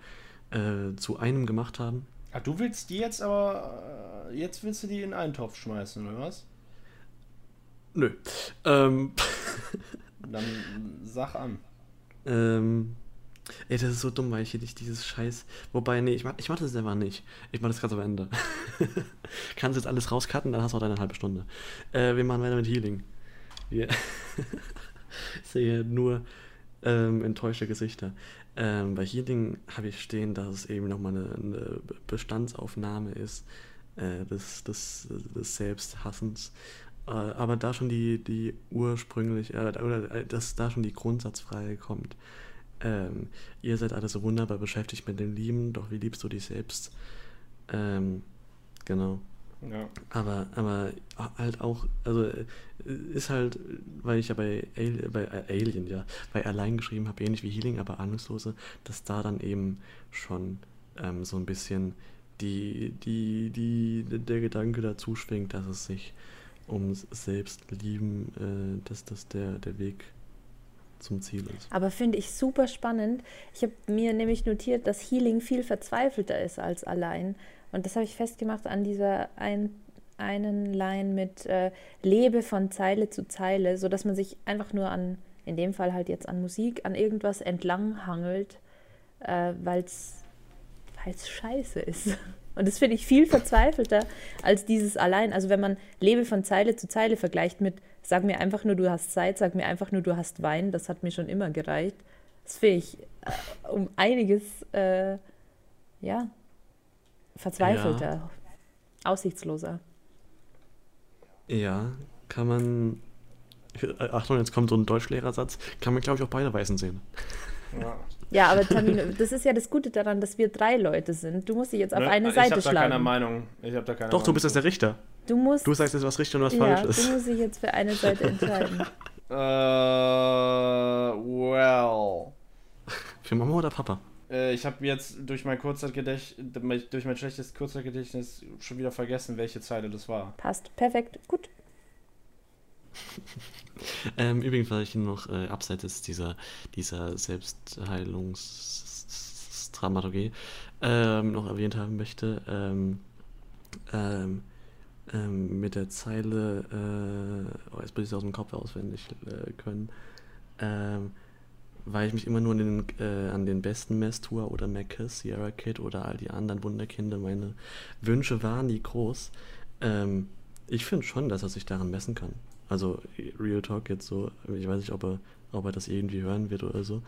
äh, zu einem gemacht haben. Ach, du willst die jetzt aber. äh, Jetzt willst du die in einen Topf schmeißen, oder was? Nö. Ähm, Dann sag an. ähm, ey, das ist so dumm, weil ich hier nicht dieses Scheiß. Wobei, nee, ich mach, ich mach das einfach nicht. Ich mach das ganz am Ende. Kannst jetzt alles rauscutten, dann hast du auch deine halbe Stunde. Äh, wir machen weiter mit Healing. Wir ich sehe nur ähm, enttäuschte Gesichter. Ähm, bei Healing habe ich stehen, dass es eben nochmal eine, eine Bestandsaufnahme ist äh, des, des, des Selbsthassens. Äh, aber da schon die, die ursprünglich, äh, oder äh, dass da schon die Grundsatzfrage kommt. Ähm, ihr seid alle so wunderbar beschäftigt mit dem Lieben, doch wie liebst du dich selbst? Ähm, genau. Ja. Aber, aber halt auch, also äh, ist halt, weil ich ja bei, Ali bei Alien, ja, bei Allein geschrieben habe, ähnlich wie Healing, aber Ahnungslose, dass da dann eben schon ähm, so ein bisschen die, die, die, der Gedanke dazu schwingt, dass es sich ums Selbstlieben, äh, dass das der, der Weg zum Ziel ist. Aber finde ich super spannend. Ich habe mir nämlich notiert, dass Healing viel verzweifelter ist als allein. Und das habe ich festgemacht an dieser ein, einen Line mit äh, Lebe von Zeile zu Zeile, sodass man sich einfach nur an, in dem Fall halt jetzt an Musik, an irgendwas entlang hangelt, äh, weil es scheiße ist. Und das finde ich viel verzweifelter als dieses allein. Also wenn man Lebe von Zeile zu Zeile vergleicht mit Sag mir einfach nur, du hast Zeit, sag mir einfach nur, du hast Wein, das hat mir schon immer gereicht. Das finde ich äh, um einiges, äh, ja, verzweifelter, aussichtsloser. Ja, kann man. Äh, Achtung, jetzt kommt so ein Deutschlehrersatz. Kann man, glaube ich, auch beide Weisen sehen. ja. Ja, aber Tamino, das ist ja das Gute daran, dass wir drei Leute sind. Du musst dich jetzt auf Ne? eine ich Seite hab da keine schlagen. Meinung. Ich hab da keine Doch, du Meinung bist jetzt der Richter. Du musst, Du sagst jetzt, was richtig und was ja, falsch du ist. musst dich jetzt für eine Seite entscheiden. Äh, well. Für Mama oder Papa? Äh, ich habe jetzt durch mein Kurzzeitgedächtnis, durch mein schlechtes Kurzzeitgedächtnis schon wieder vergessen, welche Zeile das war. Passt, perfekt, gut. Ähm, übrigens, weil ich noch äh, abseits dieser, dieser Selbstheilungsstory Dramaturgie ähm, noch erwähnt haben möchte. Ähm, ähm, ähm, mit der Zeile, äh, oh, jetzt muss ich es aus dem Kopf auswendig äh, können, ähm, weil ich mich immer nur an den, äh, an den besten Mess-Tour oder Macus, Sierra Kid oder all die anderen Wunderkinder, meine Wünsche waren nie groß. Ähm, ich finde schon, dass er sich daran messen kann. Also Real Talk jetzt so, ich weiß nicht, ob er, ob er das irgendwie hören wird oder so,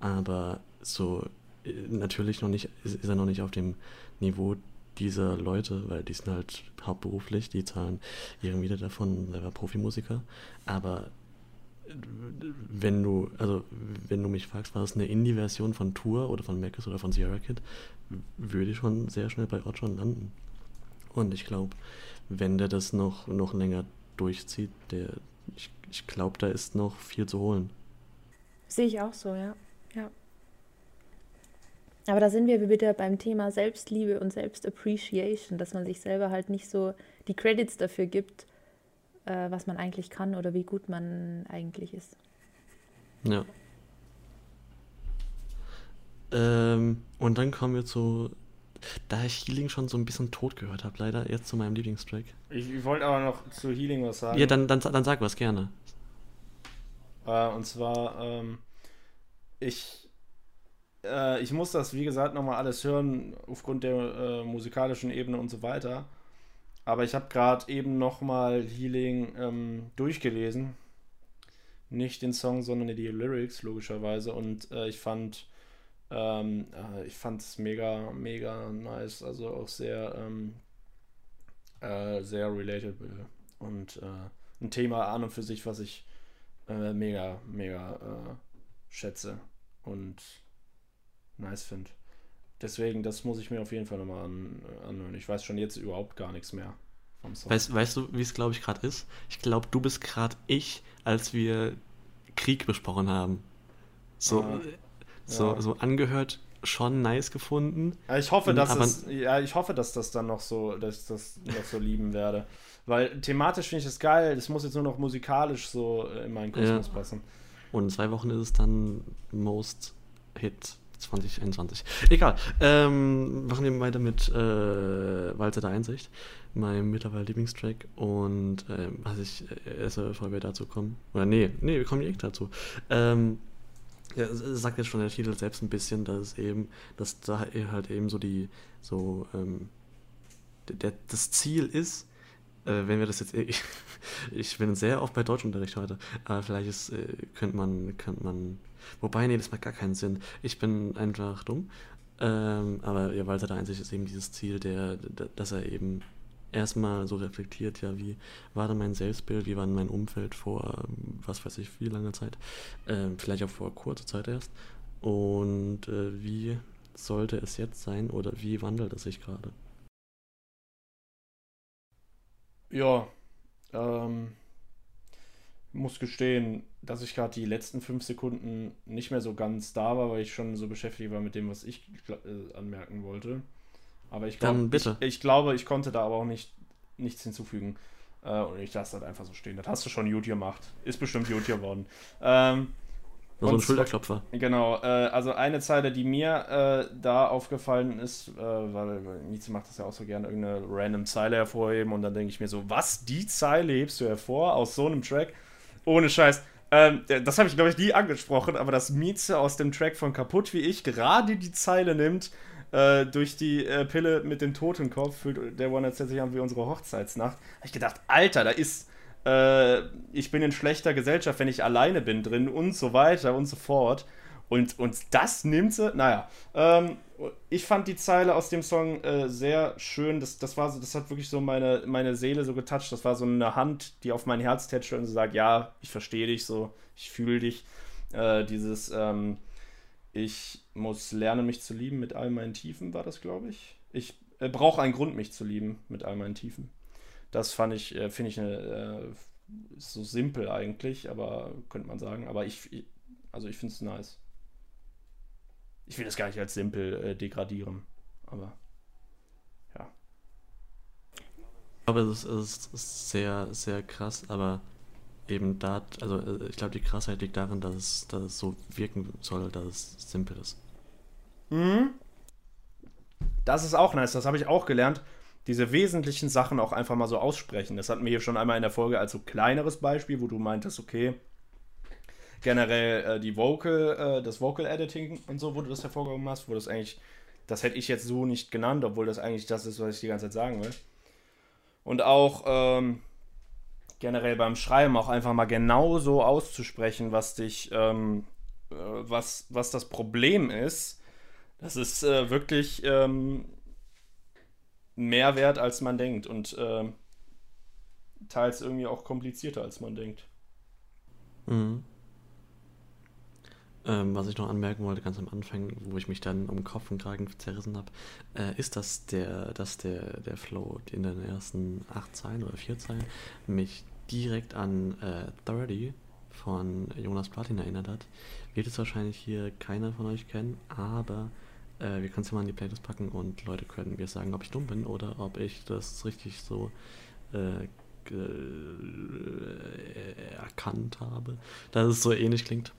aber so äh, natürlich noch nicht, ist, ist er noch nicht auf dem Niveau dieser Leute, weil die sind halt hauptberuflich, die zahlen ihre Miete davon, selber Profimusiker, aber wenn du, also wenn du mich fragst, war es eine Indie-Version von Tour oder von Macus oder von Sierra Kid, würde ich schon sehr schnell bei Oddjon landen. Und ich glaube, wenn der das noch, noch länger durchzieht, der, ich, ich glaube, da ist noch viel zu holen. Sehe ich auch so, ja. ja. Aber da sind wir wieder beim Thema Selbstliebe und Selbstappreciation, dass man sich selber halt nicht so die Credits dafür gibt, äh, was man eigentlich kann oder wie gut man eigentlich ist. Ja. Ähm, und dann kommen wir zu, da ich Healing schon so ein bisschen tot gehört habe, leider, jetzt zu meinem Lieblingstrack. Ich, ich wollte aber noch zu Healing was sagen. Ja, dann, dann, dann sag was gerne. Äh, und zwar, ähm, ich, äh, ich muss das, wie gesagt, nochmal alles hören, aufgrund der äh, musikalischen Ebene und so weiter. Aber ich habe gerade eben nochmal Healing ähm, durchgelesen. Nicht den Song, sondern die Lyrics, logischerweise. Und äh, ich fand ähm, äh, ich fand es mega, mega nice. Also auch sehr, ähm, äh, sehr relatable. Und äh, ein Thema an und für sich, was ich äh, mega, mega äh, schätze und nice finde. Deswegen, das muss ich mir auf jeden Fall nochmal an, anhören. Ich weiß schon jetzt überhaupt gar nichts mehr vom Song. Weißt, weißt du, wie es, glaube ich, gerade ist? Ich glaube, du bist gerade ich, als wir Krieg besprochen haben. So, ah, so, ja. so angehört schon nice gefunden. Ich hoffe, dass es, ja, ich hoffe, dass das dann noch so, dass ich das noch so lieben werde. Weil thematisch finde ich das geil, es muss jetzt nur noch musikalisch so in meinen Kosmos ja. passen. Und in zwei Wochen ist es dann Most Hit 2021. Egal. Ähm, machen wir weiter mit äh, Walzer der Einsicht, meinem mittlerweile Lieblingstrack. Und ähm, was ich äh, erst bevor wir dazu kommen. Oder nee, nee, wir kommen direkt dazu. Ähm, ja, sagt jetzt schon der Titel selbst ein bisschen, dass es eben, dass da halt eben so die, so, ähm, der, das Ziel ist, äh, wenn wir das jetzt, ich, ich bin sehr oft bei Deutschunterricht heute, aber vielleicht ist, äh, könnte man, könnte man, wobei, nee, das macht gar keinen Sinn. Ich bin einfach dumm, ähm, aber ja, Walter der Einzige ist eben dieses Ziel, der, dass er eben erstmal so reflektiert, ja, wie war denn mein Selbstbild, wie war denn mein Umfeld vor, was weiß ich, wie lange Zeit, äh, vielleicht auch vor kurzer Zeit erst und äh, wie sollte es jetzt sein oder wie wandelt es sich gerade? Ja, ähm, muss gestehen, dass ich gerade die letzten fünf Sekunden nicht mehr so ganz da war, weil ich schon so beschäftigt war mit dem, was ich äh, anmerken wollte. Aber ich, glaub, ich, ich, glaube, ich konnte da aber auch nicht, nichts hinzufügen. Äh, und ich lasse das einfach so stehen. Das hast du schon gut gemacht. Ist bestimmt gut geworden. Ähm, so ein Schulterklopfer. Genau, äh, also eine Zeile, die mir äh, da aufgefallen ist, äh, weil Nietzsche macht das ja auch so gerne, irgendeine random Zeile hervorheben und dann denke ich mir so, was, die Zeile hebst du hervor aus so einem Track? Ohne Scheiß. Ähm, das habe ich, glaube ich, nie angesprochen, aber dass Mieze aus dem Track von Kaputt wie ich gerade die Zeile nimmt, äh, durch die äh, Pille mit dem Totenkopf fühlt der One sich an wie unsere Hochzeitsnacht, habe ich gedacht, Alter, da ist äh, ich bin in schlechter Gesellschaft, wenn ich alleine bin drin und so weiter und so fort. Und, und das nimmt sie, naja. Ähm, ich fand die Zeile aus dem Song äh, sehr schön. Das, das, war so, das hat wirklich so meine, meine Seele so getoucht. Das war so eine Hand, die auf mein Herz tätscht und so sagt, ja, ich verstehe dich so, ich fühle dich. Äh, dieses, ähm, ich muss lernen, mich zu lieben mit all meinen Tiefen, war das, glaube ich. Ich äh, brauche einen Grund, mich zu lieben mit all meinen Tiefen. Das fand ich, äh, finde ich eine, äh, so simpel eigentlich, aber könnte man sagen. Aber ich, ich also ich finde es nice. Ich will das gar nicht als simpel äh, degradieren, aber ja. Ich glaube, es ist, ist sehr, sehr krass, aber eben da, also äh, ich glaube, die Krassheit liegt darin, dass dass es so wirken soll, dass es simpel ist. Mhm. das ist auch nice, das habe ich auch gelernt. Diese wesentlichen Sachen auch einfach mal so aussprechen. Das hatten wir hier schon einmal in der Folge als so kleineres Beispiel, wo du meintest, okay, generell äh, die Vocal, äh, das Vocal Editing und so, wo du das hervorgehoben hast, wo das eigentlich, das hätte ich jetzt so nicht genannt, obwohl das eigentlich das ist, was ich die ganze Zeit sagen will. Und auch ähm, generell beim Schreiben auch einfach mal genau so auszusprechen, was dich, ähm, äh, was, was das Problem ist. Das ist äh, wirklich ähm, mehr wert, als man denkt und ähm, teils irgendwie auch komplizierter, als man denkt. Mhm. Ähm, was ich noch anmerken wollte, ganz am Anfang, wo ich mich dann um Kopf und Kragen zerrissen habe, äh, ist, dass der, dass der, der Flow in den ersten acht Zeilen oder vier Zeilen mich direkt an äh, 30 von Jonas Platin erinnert hat. Wird es wahrscheinlich hier keiner von euch kennen, aber äh, wir können es ja mal in die Playlist packen und Leute können mir sagen, ob ich dumm bin oder ob ich das richtig so äh, erkannt habe, dass es so ähnlich klingt.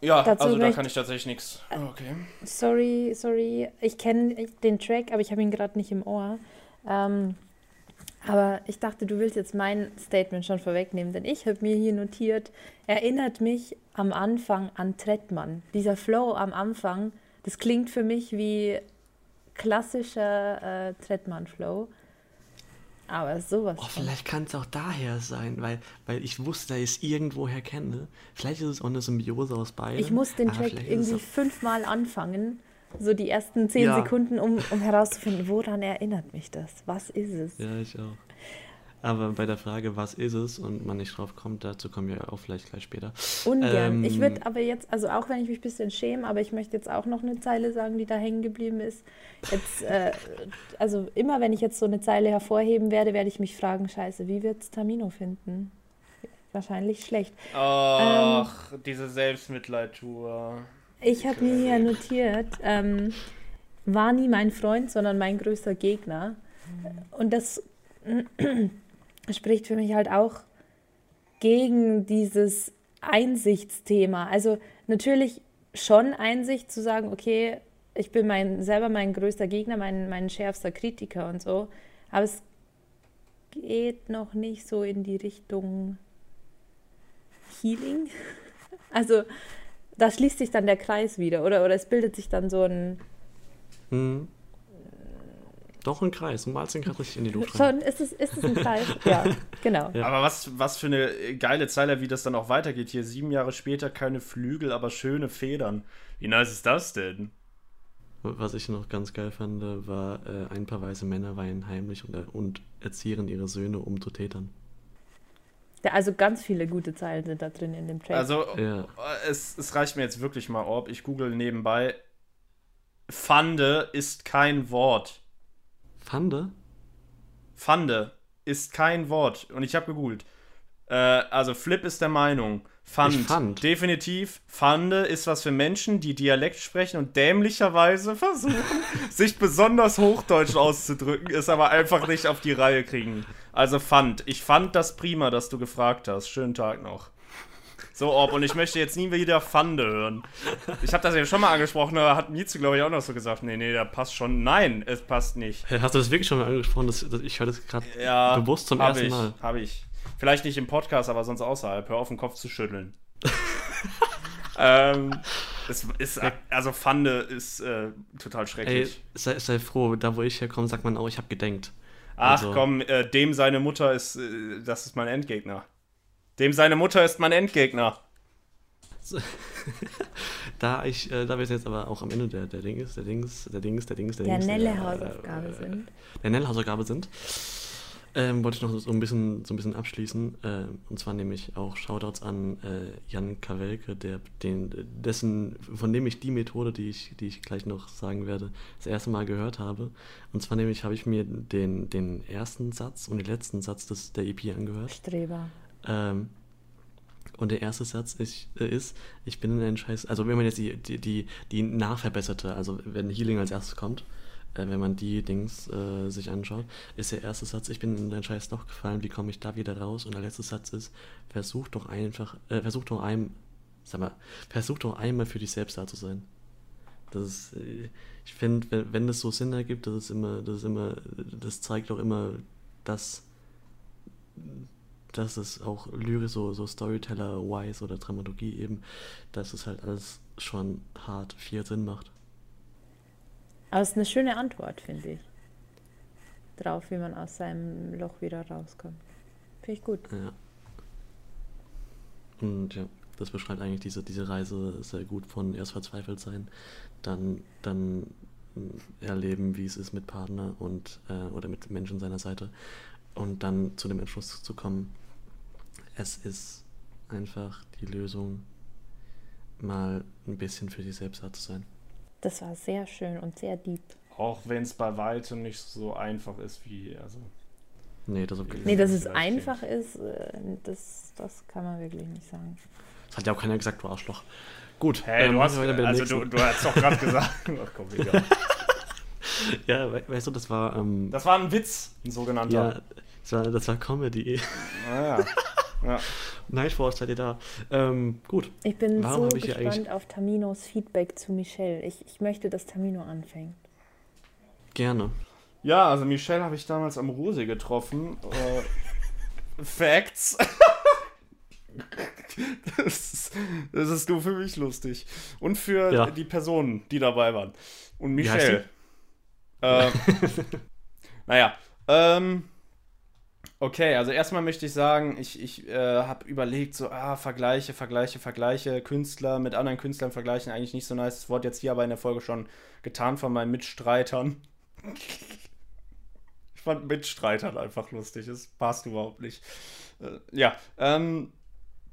Ja, Dazu also da kann ich tatsächlich nichts. Okay. Sorry, sorry. Ich kenne den Track, aber ich habe ihn gerade nicht im Ohr. Ähm, aber ich dachte, du willst jetzt mein Statement schon vorwegnehmen, denn ich habe mir hier notiert, erinnert mich am Anfang an Trettmann. Dieser Flow am Anfang, das klingt für mich wie klassischer äh, Trettmann-Flow. Aber sowas. Oh, vielleicht kann es auch daher sein, weil, weil ich wusste, dass ich es irgendwoher kenne. Vielleicht ist es auch eine Symbiose aus beiden. Ich muss den Track irgendwie fünfmal anfangen, so die ersten zehn Ja. Sekunden, um, um herauszufinden, woran erinnert mich das? Was ist es? Ja, ich auch. Aber bei der Frage, was ist es und man nicht drauf kommt, dazu kommen wir auch vielleicht gleich später. Ungern. ich Ähm, würde aber jetzt, also auch wenn ich mich ein bisschen schäme, aber ich möchte jetzt auch noch eine Zeile sagen, die da hängen geblieben ist. Jetzt, äh, also immer wenn ich jetzt so eine Zeile hervorheben werde, werde ich mich fragen, scheiße, wie wird es Tamino finden? Wahrscheinlich schlecht. Ach, diese Selbstmitleidtour. Ich habe mir hier notiert, ähm, war nie mein Freund, sondern mein größter Gegner. Und das spricht für mich halt auch gegen dieses Einsichtsthema. Also natürlich schon Einsicht zu sagen, okay, ich bin mein, selber mein größter Gegner, mein, mein schärfster Kritiker und so. Aber es geht noch nicht so in die Richtung Healing. Also da schließt sich dann der Kreis wieder, oder? Oder es bildet sich dann so ein. Mhm. Doch ein Kreis, du malst den gerade richtig in die Luft rein. Schon, ist es, ist es ein Kreis? ja, genau. Ja. Aber was, was für eine geile Zeile, wie das dann auch weitergeht. Hier sieben Jahre später keine Flügel, aber schöne Federn. Wie nice ist das denn? Was ich noch ganz geil fand, war, äh, ein paar weiße Männer weinen heimlich und, und erziehen ihre Söhne, um zu tätern. Ja, also ganz viele gute Zeilen sind da drin in dem Track. Also, Ja. es, es reicht mir jetzt wirklich mal, Orb. Ich google nebenbei. Fande ist kein Wort. Fande? Fande ist kein Wort. Und ich habe gegoogelt. Äh, also Flip ist der Meinung. Fand. Fand. Definitiv. Fande ist was für Menschen, die Dialekt sprechen und dämlicherweise versuchen, sich besonders hochdeutsch auszudrücken, es aber einfach nicht auf die Reihe kriegen. Also fand. Ich fand das prima, dass du gefragt hast. Schönen Tag noch. So, Orb, und ich möchte jetzt nie wieder Fande hören. Ich habe das ja schon mal angesprochen, da hat Mietze, glaube ich, auch noch so gesagt, nee, nee, da passt schon. Nein, es passt nicht. Hast du das wirklich schon mal angesprochen? Das, das, ich höre das gerade Ja, bewusst zum hab ersten ich, Mal. Habe ich. Vielleicht nicht im Podcast, aber sonst außerhalb. Hör auf, den Kopf zu schütteln. ähm, es ist, also Fande ist äh, total Ey, schrecklich. sei, sei froh, da wo ich herkomme, sagt man auch, ich habe gedenkt. Ach also- komm, äh, dem seine Mutter ist, äh, das ist mein Endgegner. Dem seine Mutter ist mein Endgegner. Da ich, äh, da wir jetzt aber auch am Ende der, der Dings, der Dings, der Dings, der Dings, der der Dings, Nelle der, Hausaufgabe äh, sind. der Nelle Hausaufgabe sind, ähm, wollte ich noch so ein bisschen, so ein bisschen abschließen. Äh, und zwar nämlich auch Shoutouts an äh, Jan Kawelke, der, den, dessen, von dem ich die Methode, die ich, die ich gleich noch sagen werde, das erste Mal gehört habe. Und zwar nämlich habe ich mir den, den ersten Satz und den letzten Satz des, der EP angehört. Streber. Ähm, und der erste Satz ist, äh, ist, ich bin in einen Scheiß, also wenn man jetzt die, die, die, die nachverbesserte, also wenn Healing als erstes kommt, äh, wenn man die Dings äh, sich anschaut, ist der erste Satz, ich bin in ein scheiß Loch gefallen, wie komme ich da wieder raus? Und der letzte Satz ist, versuch doch einfach, äh, versuch doch ein, sag mal, versuch doch einmal für dich selbst da zu sein. Das ist, äh, ich finde, wenn, wenn das so Sinn ergibt, das ist immer, das ist immer, das zeigt auch immer, dass, dass es auch lyrisch, so, so Storyteller-wise oder Dramaturgie eben, dass es halt alles schon hart viel Sinn macht. Aber es ist eine schöne Antwort, finde ich. Drauf, wie man aus seinem Loch wieder rauskommt. Finde ich gut. Ja. Und ja, das beschreibt eigentlich diese, diese Reise sehr gut von erst verzweifelt sein, dann, dann erleben, wie es ist mit Partner und äh, oder mit Menschen seiner Seite und dann zu dem Entschluss zu kommen, es ist einfach die Lösung, mal ein bisschen für sich selbst da zu sein. Das war sehr schön und sehr deep. Auch wenn es bei weitem nicht so einfach ist wie, also. Nee, das, Nee, dass es einfach ist, äh, das, das kann man wirklich nicht sagen. das hat ja auch keiner gesagt, du Arschloch. Gut, Hey, ähm, du hast, also du, du hast doch gerade gesagt. Ach komm, egal. Ja, we weißt du, das war, ähm, Das war ein Witz, ein sogenannter. ja, das war, das war Comedy. Ah, ja. Nightforce, seid ihr da? Ähm, gut. Ich bin Warum so ich gespannt auf Taminos Feedback zu Michelle. Ich, ich möchte, dass Tamino anfängt. Gerne. Ja, also Michelle habe ich damals am Rose getroffen. Äh, Facts. das, ist, das ist nur für mich lustig. Und für Ja. die Personen, die dabei waren. Und Wie heißt Michelle. Äh, naja. Ähm, okay, also erstmal möchte ich sagen, ich, ich äh, habe überlegt, so, ah, Vergleiche, Vergleiche, Vergleiche, Künstler mit anderen Künstlern vergleichen, eigentlich nicht so nice. Das Wort jetzt hier aber in der Folge schon getan von meinen Mitstreitern. Ich fand Mitstreitern einfach lustig. Es passt überhaupt nicht. Äh, ja, ähm,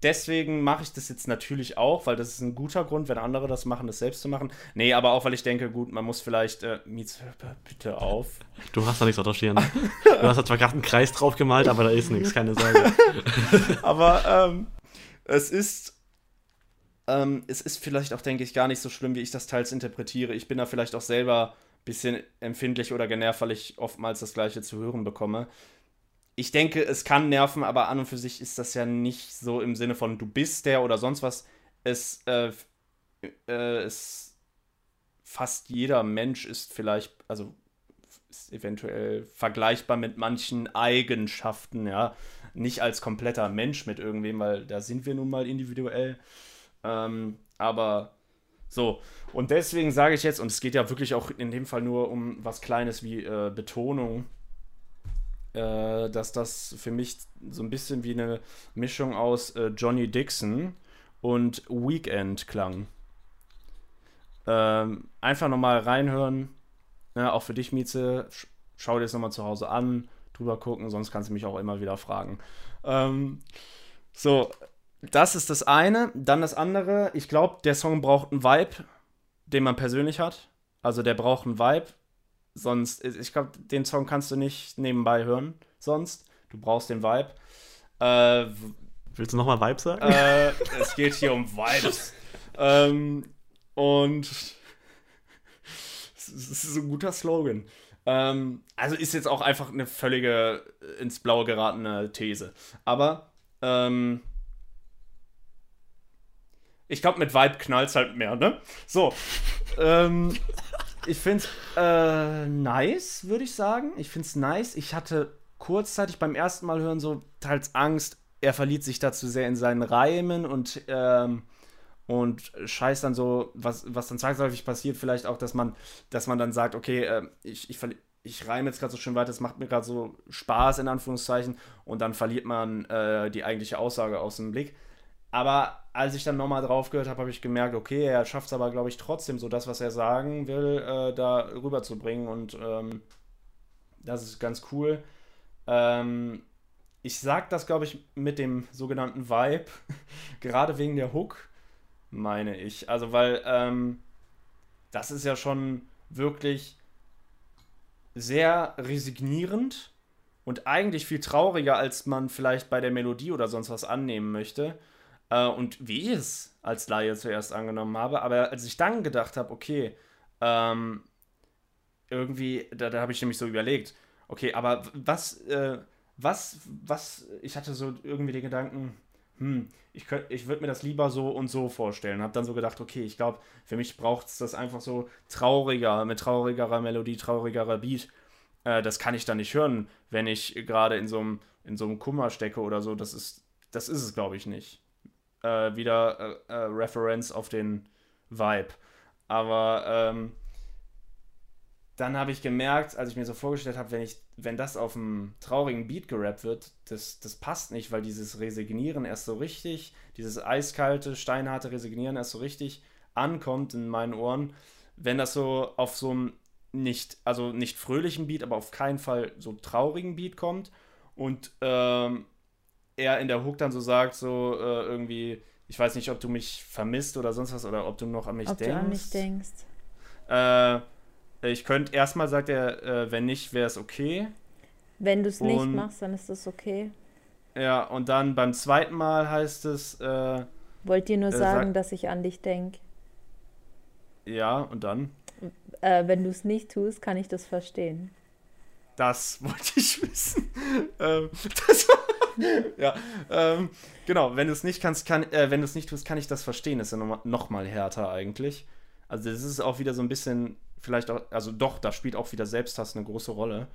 deswegen mache ich das jetzt natürlich auch, weil das ist ein guter Grund, wenn andere das machen, das selbst zu machen. Nee, aber auch, weil ich denke, gut, man muss vielleicht. Äh, Mietz, bitte auf. Du hast da nichts retuschieren. du hast da zwar gerade einen Kreis drauf gemalt, aber da ist nichts, keine Sorge. Aber ähm, es ist. Ähm, es ist vielleicht auch, denke ich, gar nicht so schlimm, wie ich das teils interpretiere. Ich bin da vielleicht auch selber ein bisschen empfindlich oder genervt, weil ich oftmals das Gleiche zu hören bekomme. Ich denke, es kann nerven, aber an und für sich ist das ja nicht so im Sinne von du bist der oder sonst was. Es, äh, äh, es fast jeder Mensch ist vielleicht, also ist eventuell vergleichbar mit manchen Eigenschaften, ja. Nicht als kompletter Mensch mit irgendwem, weil da sind wir nun mal individuell. Ähm, aber so, und deswegen sage ich jetzt, und es geht ja wirklich auch in dem Fall nur um was Kleines wie äh, Betonung, äh, dass das für mich so ein bisschen wie eine Mischung aus äh, Johnny Dixon und Weekend klang. Ähm, einfach nochmal reinhören, ne, auch für dich, Mieze, sch schau dir das nochmal zu Hause an, drüber gucken, sonst kannst du mich auch immer wieder fragen. Ähm, so, das ist das eine. Dann das andere, ich glaube, der Song braucht einen Vibe, den man persönlich hat. Also der braucht einen Vibe. Sonst, ich glaube, den Song kannst du nicht nebenbei hören. Sonst, du brauchst den Vibe. Äh, Willst du nochmal Vibe sagen? äh, es geht hier um Vibes. ähm, und es ist so ein guter Slogan. Ähm, also ist jetzt auch einfach eine völlige äh, ins Blaue geratene These. Aber ähm, ich glaube, mit Vibe knallt es halt mehr, ne? So. ähm, ich finde es äh, nice, würde ich sagen. Ich finde es nice. Ich hatte kurzzeitig beim ersten Mal hören so teils Angst, er verliert sich dazu sehr in seinen Reimen und, ähm, und scheißt dann so, was, was dann zwangsläufig passiert, vielleicht auch, dass man, dass man dann sagt, okay, äh, ich, ich, ich reime jetzt gerade so schön weiter, es macht mir gerade so Spaß, in Anführungszeichen, und dann verliert man äh, die eigentliche Aussage aus dem Blick. Aber als ich dann nochmal drauf gehört habe, habe ich gemerkt, okay, er schafft es aber, glaube ich, trotzdem so das, was er sagen will, äh, da rüberzubringen und ähm, das ist ganz cool. Ähm, ich sag das, glaube ich, mit dem sogenannten Vibe, gerade wegen der Hook, meine ich. Also, weil ähm, das ist ja schon wirklich sehr resignierend und eigentlich viel trauriger, als man vielleicht bei der Melodie oder sonst was annehmen möchte. Äh, und wie ich es als Laie zuerst angenommen habe. Aber als ich dann gedacht habe, okay, ähm, irgendwie, da, da habe ich nämlich so überlegt, okay, aber was, äh, was, was, ich hatte so irgendwie den Gedanken, hm, ich, ich würde mir das lieber so und so vorstellen. Habe dann so gedacht, okay, ich glaube, für mich braucht es das einfach so trauriger, mit traurigerer Melodie, traurigerer Beat. Äh, das kann ich dann nicht hören, wenn ich gerade in so einem in so einem Kummer stecke oder so. Das ist, das ist es, glaube ich, nicht. Äh, wieder äh, äh, Reference auf den Vibe. Aber ähm, dann habe ich gemerkt, als ich mir so vorgestellt habe, wenn, wenn das auf einem traurigen Beat gerappt wird, das, das passt nicht, weil dieses Resignieren erst so richtig, dieses eiskalte, steinharte Resignieren erst so richtig ankommt in meinen Ohren, wenn das so auf so einem nicht, also nicht fröhlichen Beat, aber auf keinen Fall so traurigen Beat kommt und ähm, er in der Hook dann so sagt, so äh, irgendwie, ich weiß nicht, ob du mich vermisst oder sonst was oder ob du noch an mich Ob denkst. du an mich denkst. Äh, ich könnte erstmal, sagt er, äh, wenn nicht, wäre es okay. Wenn du es nicht machst, dann ist das okay. Ja, und dann beim zweiten Mal heißt es, äh, Wollt dir nur Äh, sagen, sag- dass ich an dich denke. ja, und dann? Wenn du es nicht tust, kann ich das verstehen. Das wollte ich wissen. ähm, das ja, ähm, genau, wenn du es nicht kannst, kann, äh, wenn du es nicht tust, kann ich das verstehen. Das ist ja noch, noch mal härter eigentlich. Also das ist auch wieder so ein bisschen, vielleicht auch, also doch, da spielt auch wieder Selbsthass eine große Rolle.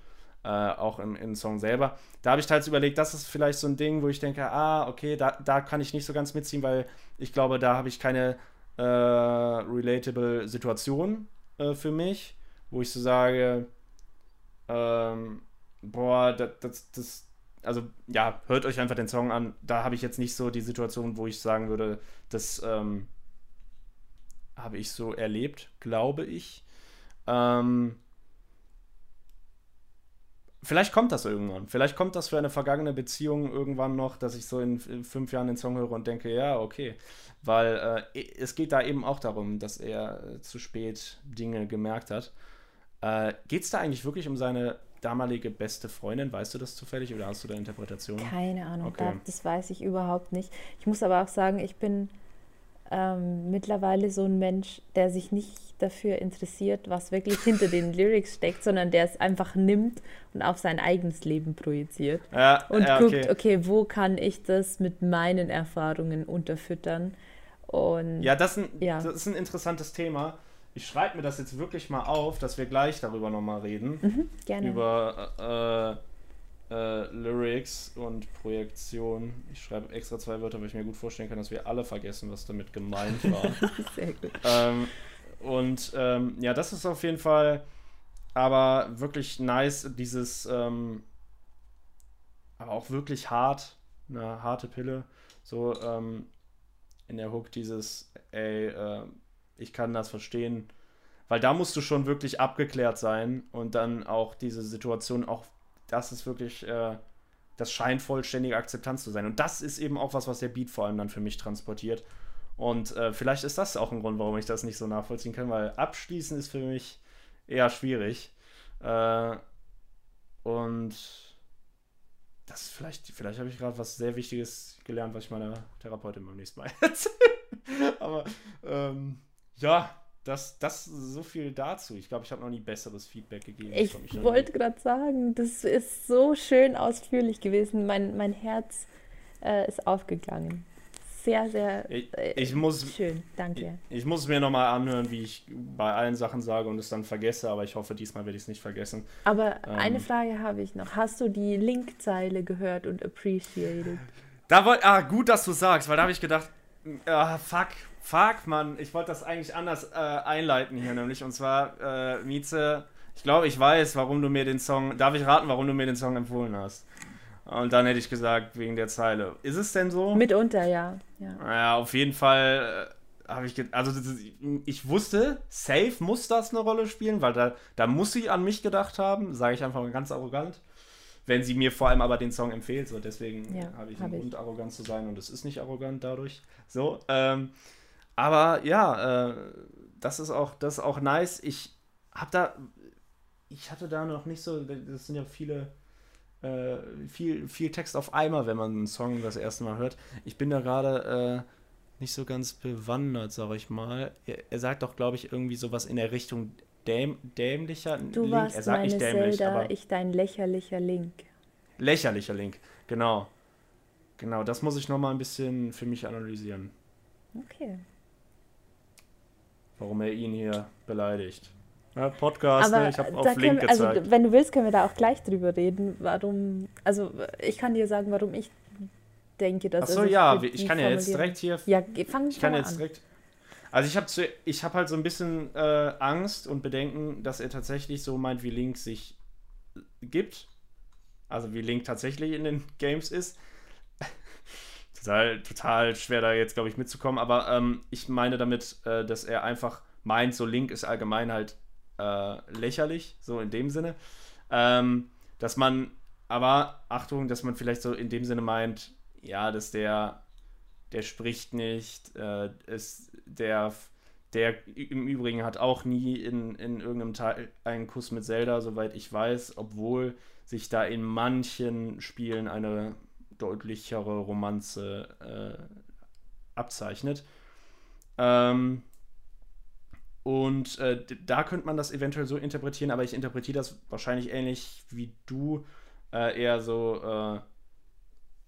Äh, auch im, im Song selber. Da habe ich teils überlegt, das ist vielleicht so ein Ding, wo ich denke, ah, okay, da, da kann ich nicht so ganz mitziehen, weil ich glaube, da habe ich keine äh, relatable Situation äh, für mich, wo ich so sage, ähm, boah, das, das, das, also ja, hört euch einfach den Song an. Da habe ich jetzt nicht so die Situation, wo ich sagen würde, das ähm, habe ich so erlebt, glaube ich. Ähm, vielleicht kommt das irgendwann. Vielleicht kommt das für eine vergangene Beziehung irgendwann noch, dass ich so in, in fünf Jahren den Song höre und denke, ja, okay. Weil äh, es geht da eben auch darum, dass er äh, zu spät Dinge gemerkt hat. Äh, Geht es da eigentlich wirklich um seine damalige beste Freundin? Weißt du das zufällig oder hast du da Interpretationen? Keine Ahnung, Okay. da, das weiß ich überhaupt nicht. Ich muss aber auch sagen, ich bin ähm, mittlerweile so ein Mensch, der sich nicht dafür interessiert, was wirklich hinter den Lyrics steckt, sondern der es einfach nimmt und auf sein eigenes Leben projiziert. Ja, Und ja, guckt, okay, wo kann ich das mit meinen Erfahrungen unterfüttern? Und Ja, das ist, ein, Ja. das ist ein interessantes Thema. Ich schreibe mir das jetzt wirklich mal auf, dass wir gleich darüber nochmal reden. Mhm, gerne. Über äh, äh, Lyrics und Projektion. Ich schreibe extra zwei Wörter, weil ich mir gut vorstellen kann, dass wir alle vergessen, was damit gemeint war. Sehr gut. ähm, und ähm, ja, das ist auf jeden Fall aber wirklich nice, dieses, ähm, aber auch wirklich hart, eine harte Pille. So ähm, in der Hook dieses, ey, äh, ich kann das verstehen. Weil da musst du schon wirklich abgeklärt sein und dann auch diese Situation, auch das ist wirklich, äh, das scheint vollständige Akzeptanz zu sein. Und das ist eben auch was, was der Beat vor allem dann für mich transportiert. Und äh, vielleicht ist das auch ein Grund, warum ich das nicht so nachvollziehen kann, weil abschließen ist für mich eher schwierig. Äh, und das vielleicht, vielleicht habe ich gerade was sehr Wichtiges gelernt, was ich meiner Therapeutin beim nächsten Mal erzähle. Aber ähm, ja, das, das so viel dazu. Ich glaube, ich habe noch nie besseres Feedback gegeben. Ich wollte gerade sagen, das ist so schön ausführlich gewesen. Mein, mein Herz äh, ist aufgegangen. Sehr, sehr Ich, äh, ich muss schön. Danke. Ich, ich muss es mir nochmal anhören, wie ich bei allen Sachen sage und es dann vergesse, aber ich hoffe, diesmal werde ich es nicht vergessen. Aber Ähm. eine Frage habe ich noch. Hast du die Linkzeile gehört und appreciated? Da wollt, ah, gut, dass du sagst, weil da habe ich gedacht, ah, fuck, fuck, Mann, ich wollte das eigentlich anders äh, einleiten hier, nämlich, und zwar, äh, Mieze, ich glaube, ich weiß, warum du mir den Song, darf ich raten, warum du mir den Song empfohlen hast? Und dann hätte ich gesagt, wegen der Zeile. Ist es denn so? Mitunter, ja. ja. Ja, auf jeden Fall äh, habe ich, also ich wusste, safe muss das eine Rolle spielen, weil da, da muss sie an mich gedacht haben, sage ich einfach mal ganz arrogant. Wenn sie mir vor allem aber den Song empfiehlt, so deswegen Ja, habe ich hab einen ich. Grund, arrogant zu sein und es ist nicht arrogant dadurch. So, ähm, aber ja, äh, das ist auch, das ist auch nice. Ich habe da, ich hatte da noch nicht so, das sind ja viele, äh, viel, viel Text auf einmal, wenn man einen Song das erste Mal hört. Ich bin da gerade äh, nicht so ganz bewandert, sag ich mal. Er, er sagt doch, glaube ich, irgendwie sowas in der Richtung däm dämlicher Du Link. warst er sagt meine nicht dämlich, Zelda, aber ich dein lächerlicher Link. lächerlicher Link, genau. Genau, das muss ich nochmal ein bisschen für mich analysieren, Okay. Warum er ihn hier beleidigt. Ja, Podcast, ne? ich habe auf Link wir, also gezeigt. wenn du willst, können wir da auch gleich drüber reden, warum, also ich kann dir sagen, warum ich denke, dass Achso, ja, ich kann ja jetzt direkt hier. Ja, fang Ich kann mal jetzt an. direkt. Also ich habe ich hab halt so ein bisschen äh, Angst und Bedenken, dass er tatsächlich so meint, wie Link sich gibt. Also wie Link tatsächlich in den Games ist. Total, total schwer da jetzt, glaube ich, mitzukommen. Aber ähm, ich meine damit, äh, dass er einfach meint, so Link ist allgemein halt äh, lächerlich, so in dem Sinne. Ähm, dass man, aber Achtung, dass man vielleicht so in dem Sinne meint, ja, dass der, der spricht nicht, äh, ist der, der im Übrigen hat auch nie in, in irgendeinem Teil einen Kuss mit Zelda, soweit ich weiß, obwohl sich da in manchen Spielen eine deutlichere Romanze äh, abzeichnet. Ähm, und äh, da könnte man das eventuell so interpretieren, aber ich interpretiere das wahrscheinlich ähnlich wie du. Äh, eher so, äh,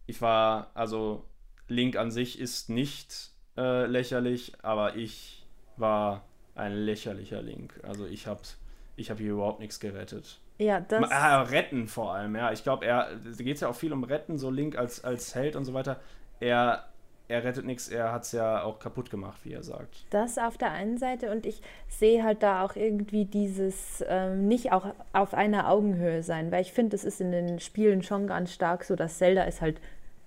ich war, also Link an sich ist nicht äh, lächerlich, aber ich war ein lächerlicher Link. Also ich habe ich hab hier überhaupt nichts gerettet. Ja, das, Ah, retten vor allem, ja. Ich glaube, er, da geht es ja auch viel um Retten, so Link als, als Held und so weiter. Er, er rettet nichts, er hat es ja auch kaputt gemacht, wie er sagt. das auf der einen Seite und ich sehe halt da auch irgendwie dieses ähm, nicht auch auf einer Augenhöhe sein, weil ich finde, es ist in den Spielen schon ganz stark so, dass Zelda ist halt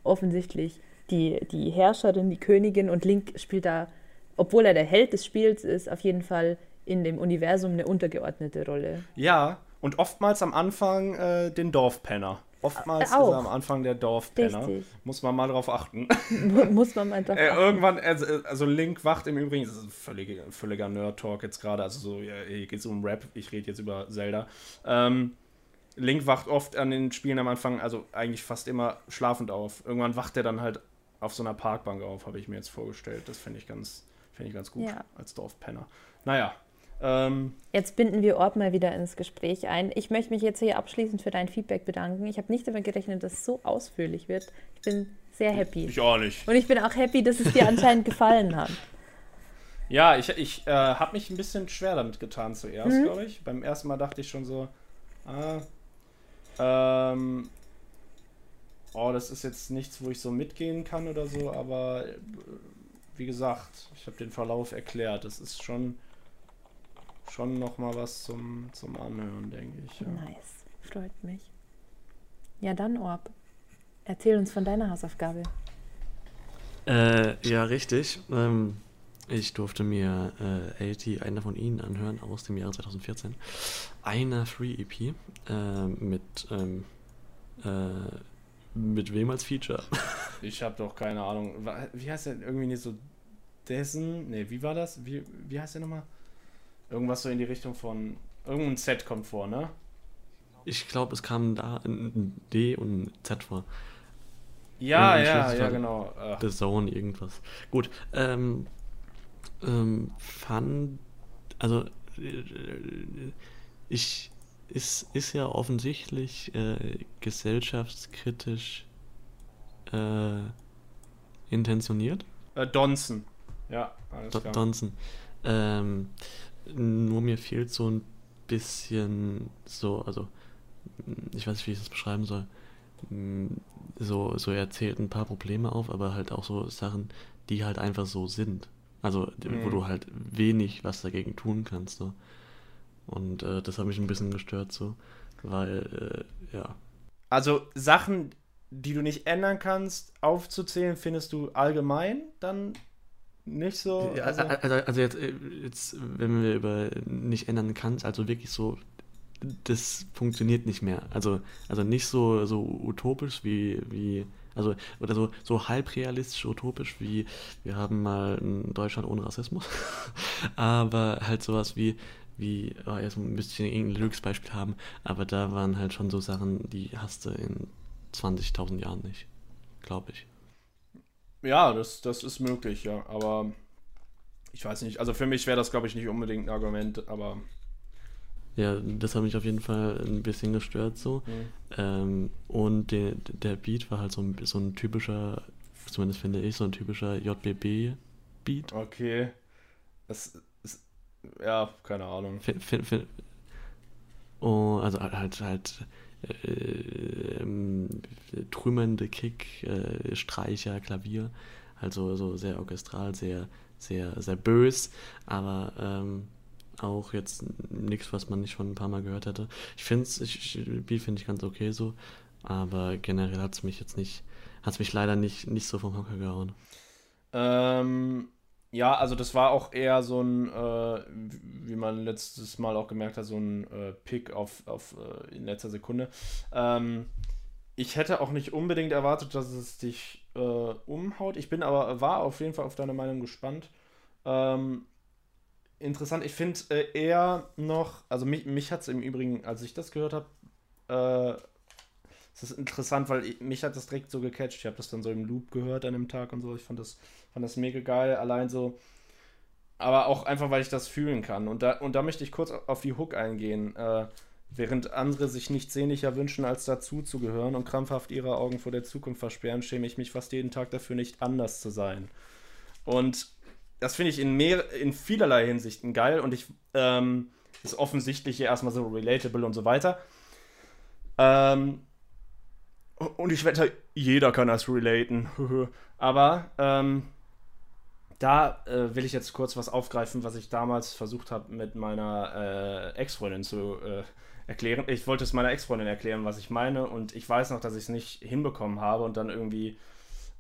offensichtlich die, die Herrscherin, die Königin und Link spielt da, obwohl er der Held des Spiels ist, auf jeden Fall in dem Universum eine untergeordnete Rolle. Ja, und oftmals am Anfang äh, den Dorfpenner. Oftmals Äh, auch. ist er am Anfang der Dorfpenner. Richtig. Muss man mal drauf achten. Muss man mal drauf Äh, achten. irgendwann, also, also Link wacht im Übrigen, das ist ein völliger, völliger Nerd-Talk jetzt gerade, also so, hier geht es um Rap, ich rede jetzt über Zelda. Ähm, Link wacht oft an den Spielen am Anfang, also eigentlich fast immer schlafend auf. Irgendwann wacht er dann halt auf so einer Parkbank auf, habe ich mir jetzt vorgestellt. Das finde ich ganz, finde ich ganz gut Ja. als Dorfpenner. Naja, ähm, Jetzt binden wir Orb mal wieder ins Gespräch ein. Ich möchte mich jetzt hier abschließend für dein Feedback bedanken. Ich habe nicht damit gerechnet, dass es so ausführlich wird. Ich bin sehr happy. ich auch nicht. Und ich bin auch happy, dass es dir anscheinend gefallen hat. Ja, ich, ich äh, habe mich ein bisschen schwer damit getan zuerst, Mhm. glaube ich. Beim ersten Mal dachte ich schon so, ah, ähm, oh, das ist jetzt nichts, wo ich so mitgehen kann oder so, aber äh, wie gesagt, ich habe den Verlauf erklärt. Das ist schon, schon nochmal was zum, zum Anhören, denke ich. Ja. Nice. Freut mich. Ja, dann Orb. Erzähl uns von deiner Hausaufgabe. Äh, ja, richtig. Ähm, ich durfte mir äh, LT, einer von ihnen, anhören aus dem Jahre 2014. Einer Free EP äh, mit, ähm, äh, mit wem als Feature? Ich habe doch keine Ahnung. Wie heißt der irgendwie nicht so dessen? Ne, wie war das? Wie, wie heißt der nochmal? Irgendwas so in die Richtung von. Irgendein Z kommt vor, ne? Ich glaube, es kam da ein D und ein Z vor. Ja, ja, ja, Fall. genau. Äh, The Zone, irgendwas. Gut, ähm, ähm, fand, also, äh, ich, ist, ist ja offensichtlich äh, gesellschaftskritisch äh, intentioniert. äh, Donson. Ja, alles klar. Donson. Ähm, nur mir fehlt so ein bisschen so, also ich weiß nicht, wie ich das beschreiben soll. Mm, So, so er zählt ein paar Probleme auf, aber halt auch so Sachen, die halt einfach so sind. Also, wo Mhm. du halt wenig was dagegen tun kannst. So. Und äh, das hat mich ein bisschen gestört, so. Weil, äh, ja. Also Sachen, die du nicht ändern kannst, aufzuzählen, findest du allgemein dann nicht so. Also, also, also jetzt, äh, jetzt, wenn wir über nicht ändern kannst, also wirklich so, das funktioniert nicht mehr. Also, also nicht so, so utopisch wie, wie, also, oder so, so halbrealistisch utopisch wie, wir haben mal ein Deutschland ohne Rassismus. aber halt sowas wie, wie, oh, jetzt müsste ich irgendein Glücksbeispiel haben, aber da waren halt schon so Sachen, die hast du in 20.000 Jahren nicht, glaube ich. Ja, das, das ist möglich, ja. Aber ich weiß nicht. Also für mich wäre das, glaube ich, nicht unbedingt ein Argument, aber Ja, das hat mich auf jeden Fall ein bisschen gestört so. Mhm. Ähm, und der, der Beat war halt so ein, so ein typischer, zumindest finde ich, so ein typischer JBB-Beat. Okay. Es ist, ja, keine Ahnung. Fin, oh, also halt halt, halt äh, trümmernde Kick, äh, Streicher, Klavier, also so sehr orchestral, sehr, sehr, sehr bös, aber ähm, auch jetzt nichts, was man nicht schon ein paar Mal gehört hätte. Ich finde es, Beat finde ich ganz okay so, aber generell hat es mich jetzt nicht, hat es mich leider nicht, nicht so vom Hocker gehauen. Ähm, ja, also das war auch eher so ein, äh, wie man letztes Mal auch gemerkt hat, so ein äh, Pick auf, auf äh, in letzter Sekunde. Ähm, ich hätte auch nicht unbedingt erwartet, dass es dich äh, umhaut. Ich bin aber, war auf jeden Fall auf deine Meinung gespannt. Ähm, interessant, ich finde äh, eher noch, also mich, mich hat es im Übrigen, als ich das gehört habe, äh, es ist interessant, weil ich, mich hat das direkt so gecatcht. Ich habe das dann so im Loop gehört an dem Tag und so. Ich fand das, fand das mega geil. Allein so, aber auch einfach, weil ich das fühlen kann. Und da, und da möchte ich kurz auf die Hook eingehen. Äh, während andere sich nichts sehnlicher wünschen, als dazu zu gehören und krampfhaft ihre Augen vor der Zukunft versperren, schäme ich mich fast jeden Tag dafür, nicht anders zu sein. Und das finde ich in, mehr, in vielerlei Hinsichten geil und ich ähm, ist offensichtlich hier erstmal so relatable und so weiter. Ähm, und ich wette, jeder kann das relaten. Aber ähm, da äh, will ich jetzt kurz was aufgreifen, was ich damals versucht habe mit meiner äh, Ex-Freundin zu äh, erklären. Ich wollte es meiner Ex-Freundin erklären, was ich meine. Und ich weiß noch, dass ich es nicht hinbekommen habe und dann irgendwie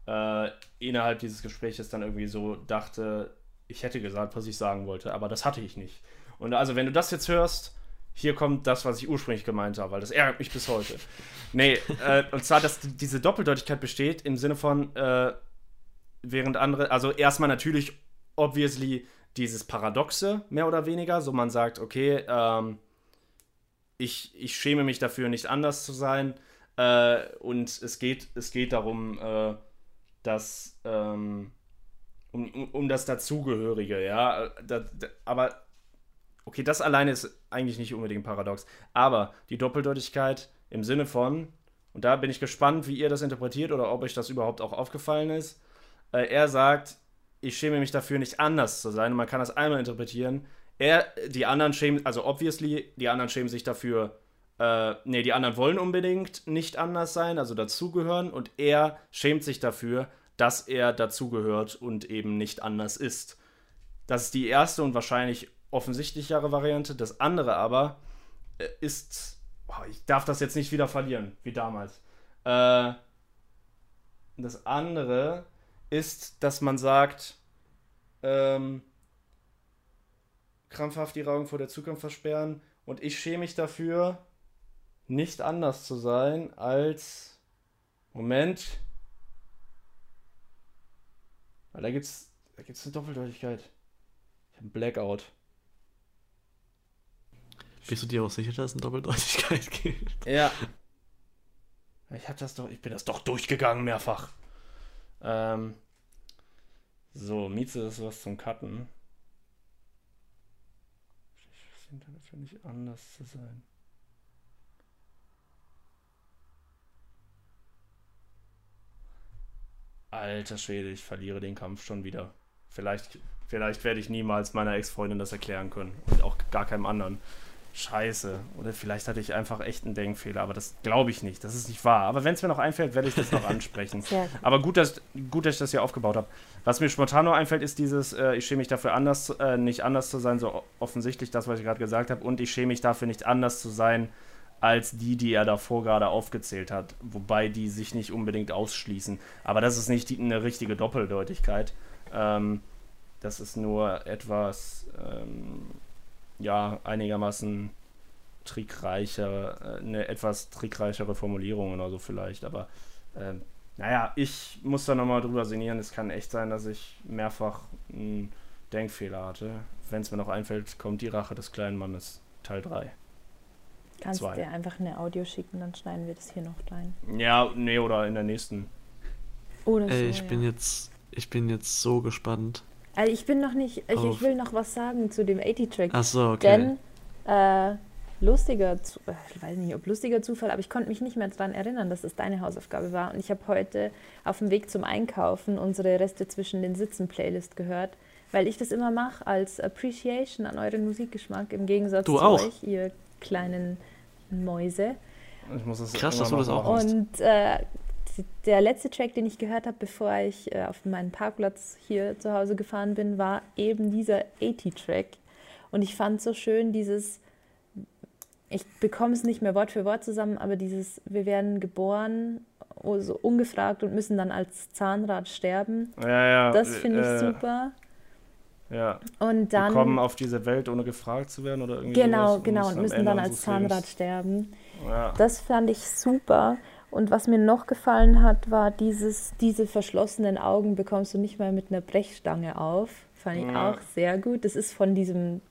äh, innerhalb dieses Gespräches dann irgendwie so dachte, ich hätte gesagt, was ich sagen wollte. Aber das hatte ich nicht. Und also, wenn du das jetzt hörst, hier kommt das, was ich ursprünglich gemeint habe, weil das ärgert mich bis heute. Nee, äh, und zwar, dass diese Doppeldeutigkeit besteht im Sinne von, äh, während andere, also erstmal natürlich, obviously, dieses Paradoxe, mehr oder weniger, so man sagt, okay, ähm, ich, ich schäme mich dafür, nicht anders zu sein, äh, und es geht, es geht darum, äh, dass, ähm, um, um, das Dazugehörige, ja, da, da, aber Okay, das alleine ist eigentlich nicht unbedingt paradox. Aber die Doppeldeutigkeit im Sinne von, und da bin ich gespannt, wie ihr das interpretiert oder ob euch das überhaupt auch aufgefallen ist. Äh, er sagt, ich schäme mich dafür, nicht anders zu sein. Und man kann das einmal interpretieren. Er, die anderen schämen, also obviously, die anderen schämen sich dafür, äh, nee, die anderen wollen unbedingt nicht anders sein, also dazugehören. Und er schämt sich dafür, dass er dazugehört und eben nicht anders ist. Das ist die erste und wahrscheinlich offensichtlichere Variante. Das andere aber äh, ist, oh, ich darf das jetzt nicht wieder verlieren, wie damals. Äh, das andere ist, dass man sagt, ähm, krampfhaft die Augen vor der Zukunft versperren und ich schäme mich dafür, nicht anders zu sein als. Moment. Weil da gibt's, da gibt's eine Doppeldeutigkeit. Ich habe einen Blackout. Bist du dir auch sicher, dass es eine Doppeldeutigkeit gibt? Ja. Ich hab das doch, ich bin das doch durchgegangen mehrfach. Ähm, so, Mieze ist was zum Cutten. Ich finde nicht anders zu sein. Alter Schwede, ich verliere den Kampf schon wieder. Vielleicht, vielleicht werde ich niemals meiner Ex-Freundin das erklären können. Und auch gar keinem anderen. Scheiße. Oder vielleicht hatte ich einfach echt einen Denkfehler, aber das glaube ich nicht. Das ist nicht wahr. Aber wenn es mir noch einfällt, werde ich das noch ansprechen. aber gut dass, gut, dass ich das hier aufgebaut habe. Was mir spontan noch einfällt, ist dieses, äh, ich schäme mich dafür, anders, äh, nicht anders zu sein, so offensichtlich das, was ich gerade gesagt habe. Und ich schäme mich dafür, nicht anders zu sein, als die, die er davor gerade aufgezählt hat. Wobei die sich nicht unbedingt ausschließen. Aber das ist nicht die, eine richtige Doppeldeutigkeit. Ähm, das ist nur etwas. Ähm, ja, einigermaßen trickreicher, äh, eine etwas trickreichere Formulierung oder so vielleicht, aber äh, naja, ich muss da nochmal drüber sinnieren. Es kann echt sein, dass ich mehrfach einen Denkfehler hatte. Wenn es mir noch einfällt, kommt die Rache des kleinen Mannes, Teil 3. Kannst du dir einfach eine Audio schicken, dann schneiden wir das hier noch rein. Ja, nee, oder in der nächsten. Oder so, Ey, ich ja. bin jetzt, ich bin jetzt so gespannt. Also ich bin noch nicht, ich, ich will noch was sagen zu dem 80-Track. Ach so, okay. Denn äh, lustiger, Zu- äh, ich weiß nicht, ob lustiger Zufall, aber ich konnte mich nicht mehr daran erinnern, dass es deine Hausaufgabe war. Und ich habe heute auf dem Weg zum Einkaufen unsere Reste zwischen den Sitzen Playlist gehört, weil ich das immer mache als Appreciation an euren Musikgeschmack im Gegensatz Du zu auch. euch, ihr kleinen Mäuse. Ich muss das Krass, dass du das auch machen. machst. Und äh, der letzte Track, den ich gehört habe, bevor ich äh, auf meinen Parkplatz hier zu Hause gefahren bin, war eben dieser 80-Track. Und ich fand so schön dieses, ich bekomme es nicht mehr Wort für Wort zusammen, aber dieses, wir werden geboren, oh, so ungefragt und müssen dann als Zahnrad sterben. Ja, ja. Das finde ich äh, super. Ja. Und Wir kommen dann, auf diese Welt, ohne gefragt zu werden oder irgendwie genau, sowas genau, und müssen dann als Zahnrad sterben. Ja. Das fand ich super. Und was mir noch gefallen hat, war dieses, diese verschlossenen Augen bekommst du nicht mal mit einer Brechstange auf. Fand ich Ja. auch sehr gut. Das ist von diesem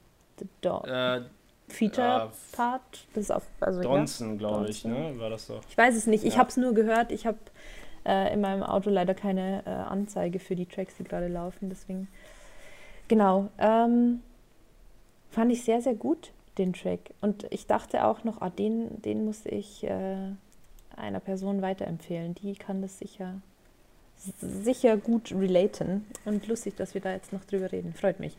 Äh, Feature-Part. Das ist auf, also, ja. Donson, glaube ich, ne? War das doch. Ich weiß es nicht. Ich Ja. habe es nur gehört. Ich habe äh, in meinem Auto leider keine äh, Anzeige für die Tracks, die gerade laufen. Deswegen, genau. Ähm, fand ich sehr, sehr gut, den Track. Und ich dachte auch noch, ah, den, den muss ich äh, einer Person weiterempfehlen. Die kann das sicher, sicher gut relaten. Und lustig, dass wir da jetzt noch drüber reden. Freut mich.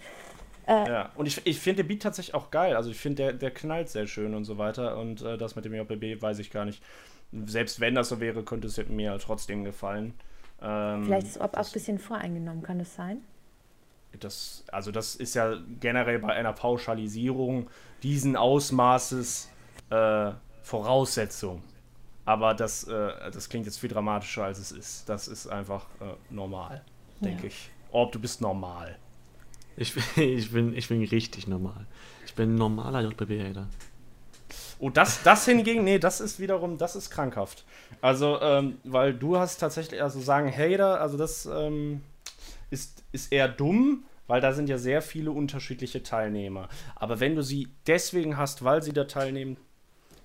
Äh, Ja, und ich, ich finde den Beat tatsächlich auch geil. Also ich finde, der, der knallt sehr schön und so weiter. Und äh, das mit dem JBB weiß ich gar nicht. Selbst wenn das so wäre, könnte es mir trotzdem gefallen. Ähm, Vielleicht ist Ob auch ein bisschen voreingenommen, kann das sein? das, also das ist ja generell bei einer Pauschalisierung diesen Ausmaßes äh, Voraussetzung. Aber das, äh, das klingt jetzt viel dramatischer, als es ist. Das ist einfach äh, normal, denke Ja. ich. Ob du bist normal. Ich, bin- ich, bin, ich bin richtig normal. Ich bin ein normaler JBB-Hater. Oh, das, das hingegen, nee, das ist wiederum, das ist krankhaft. Also, ähm, weil du hast tatsächlich, also sagen Hater, also das ähm, ist, ist eher dumm, weil da sind ja sehr viele unterschiedliche Teilnehmer. Aber wenn du sie deswegen hast, weil sie da teilnehmen,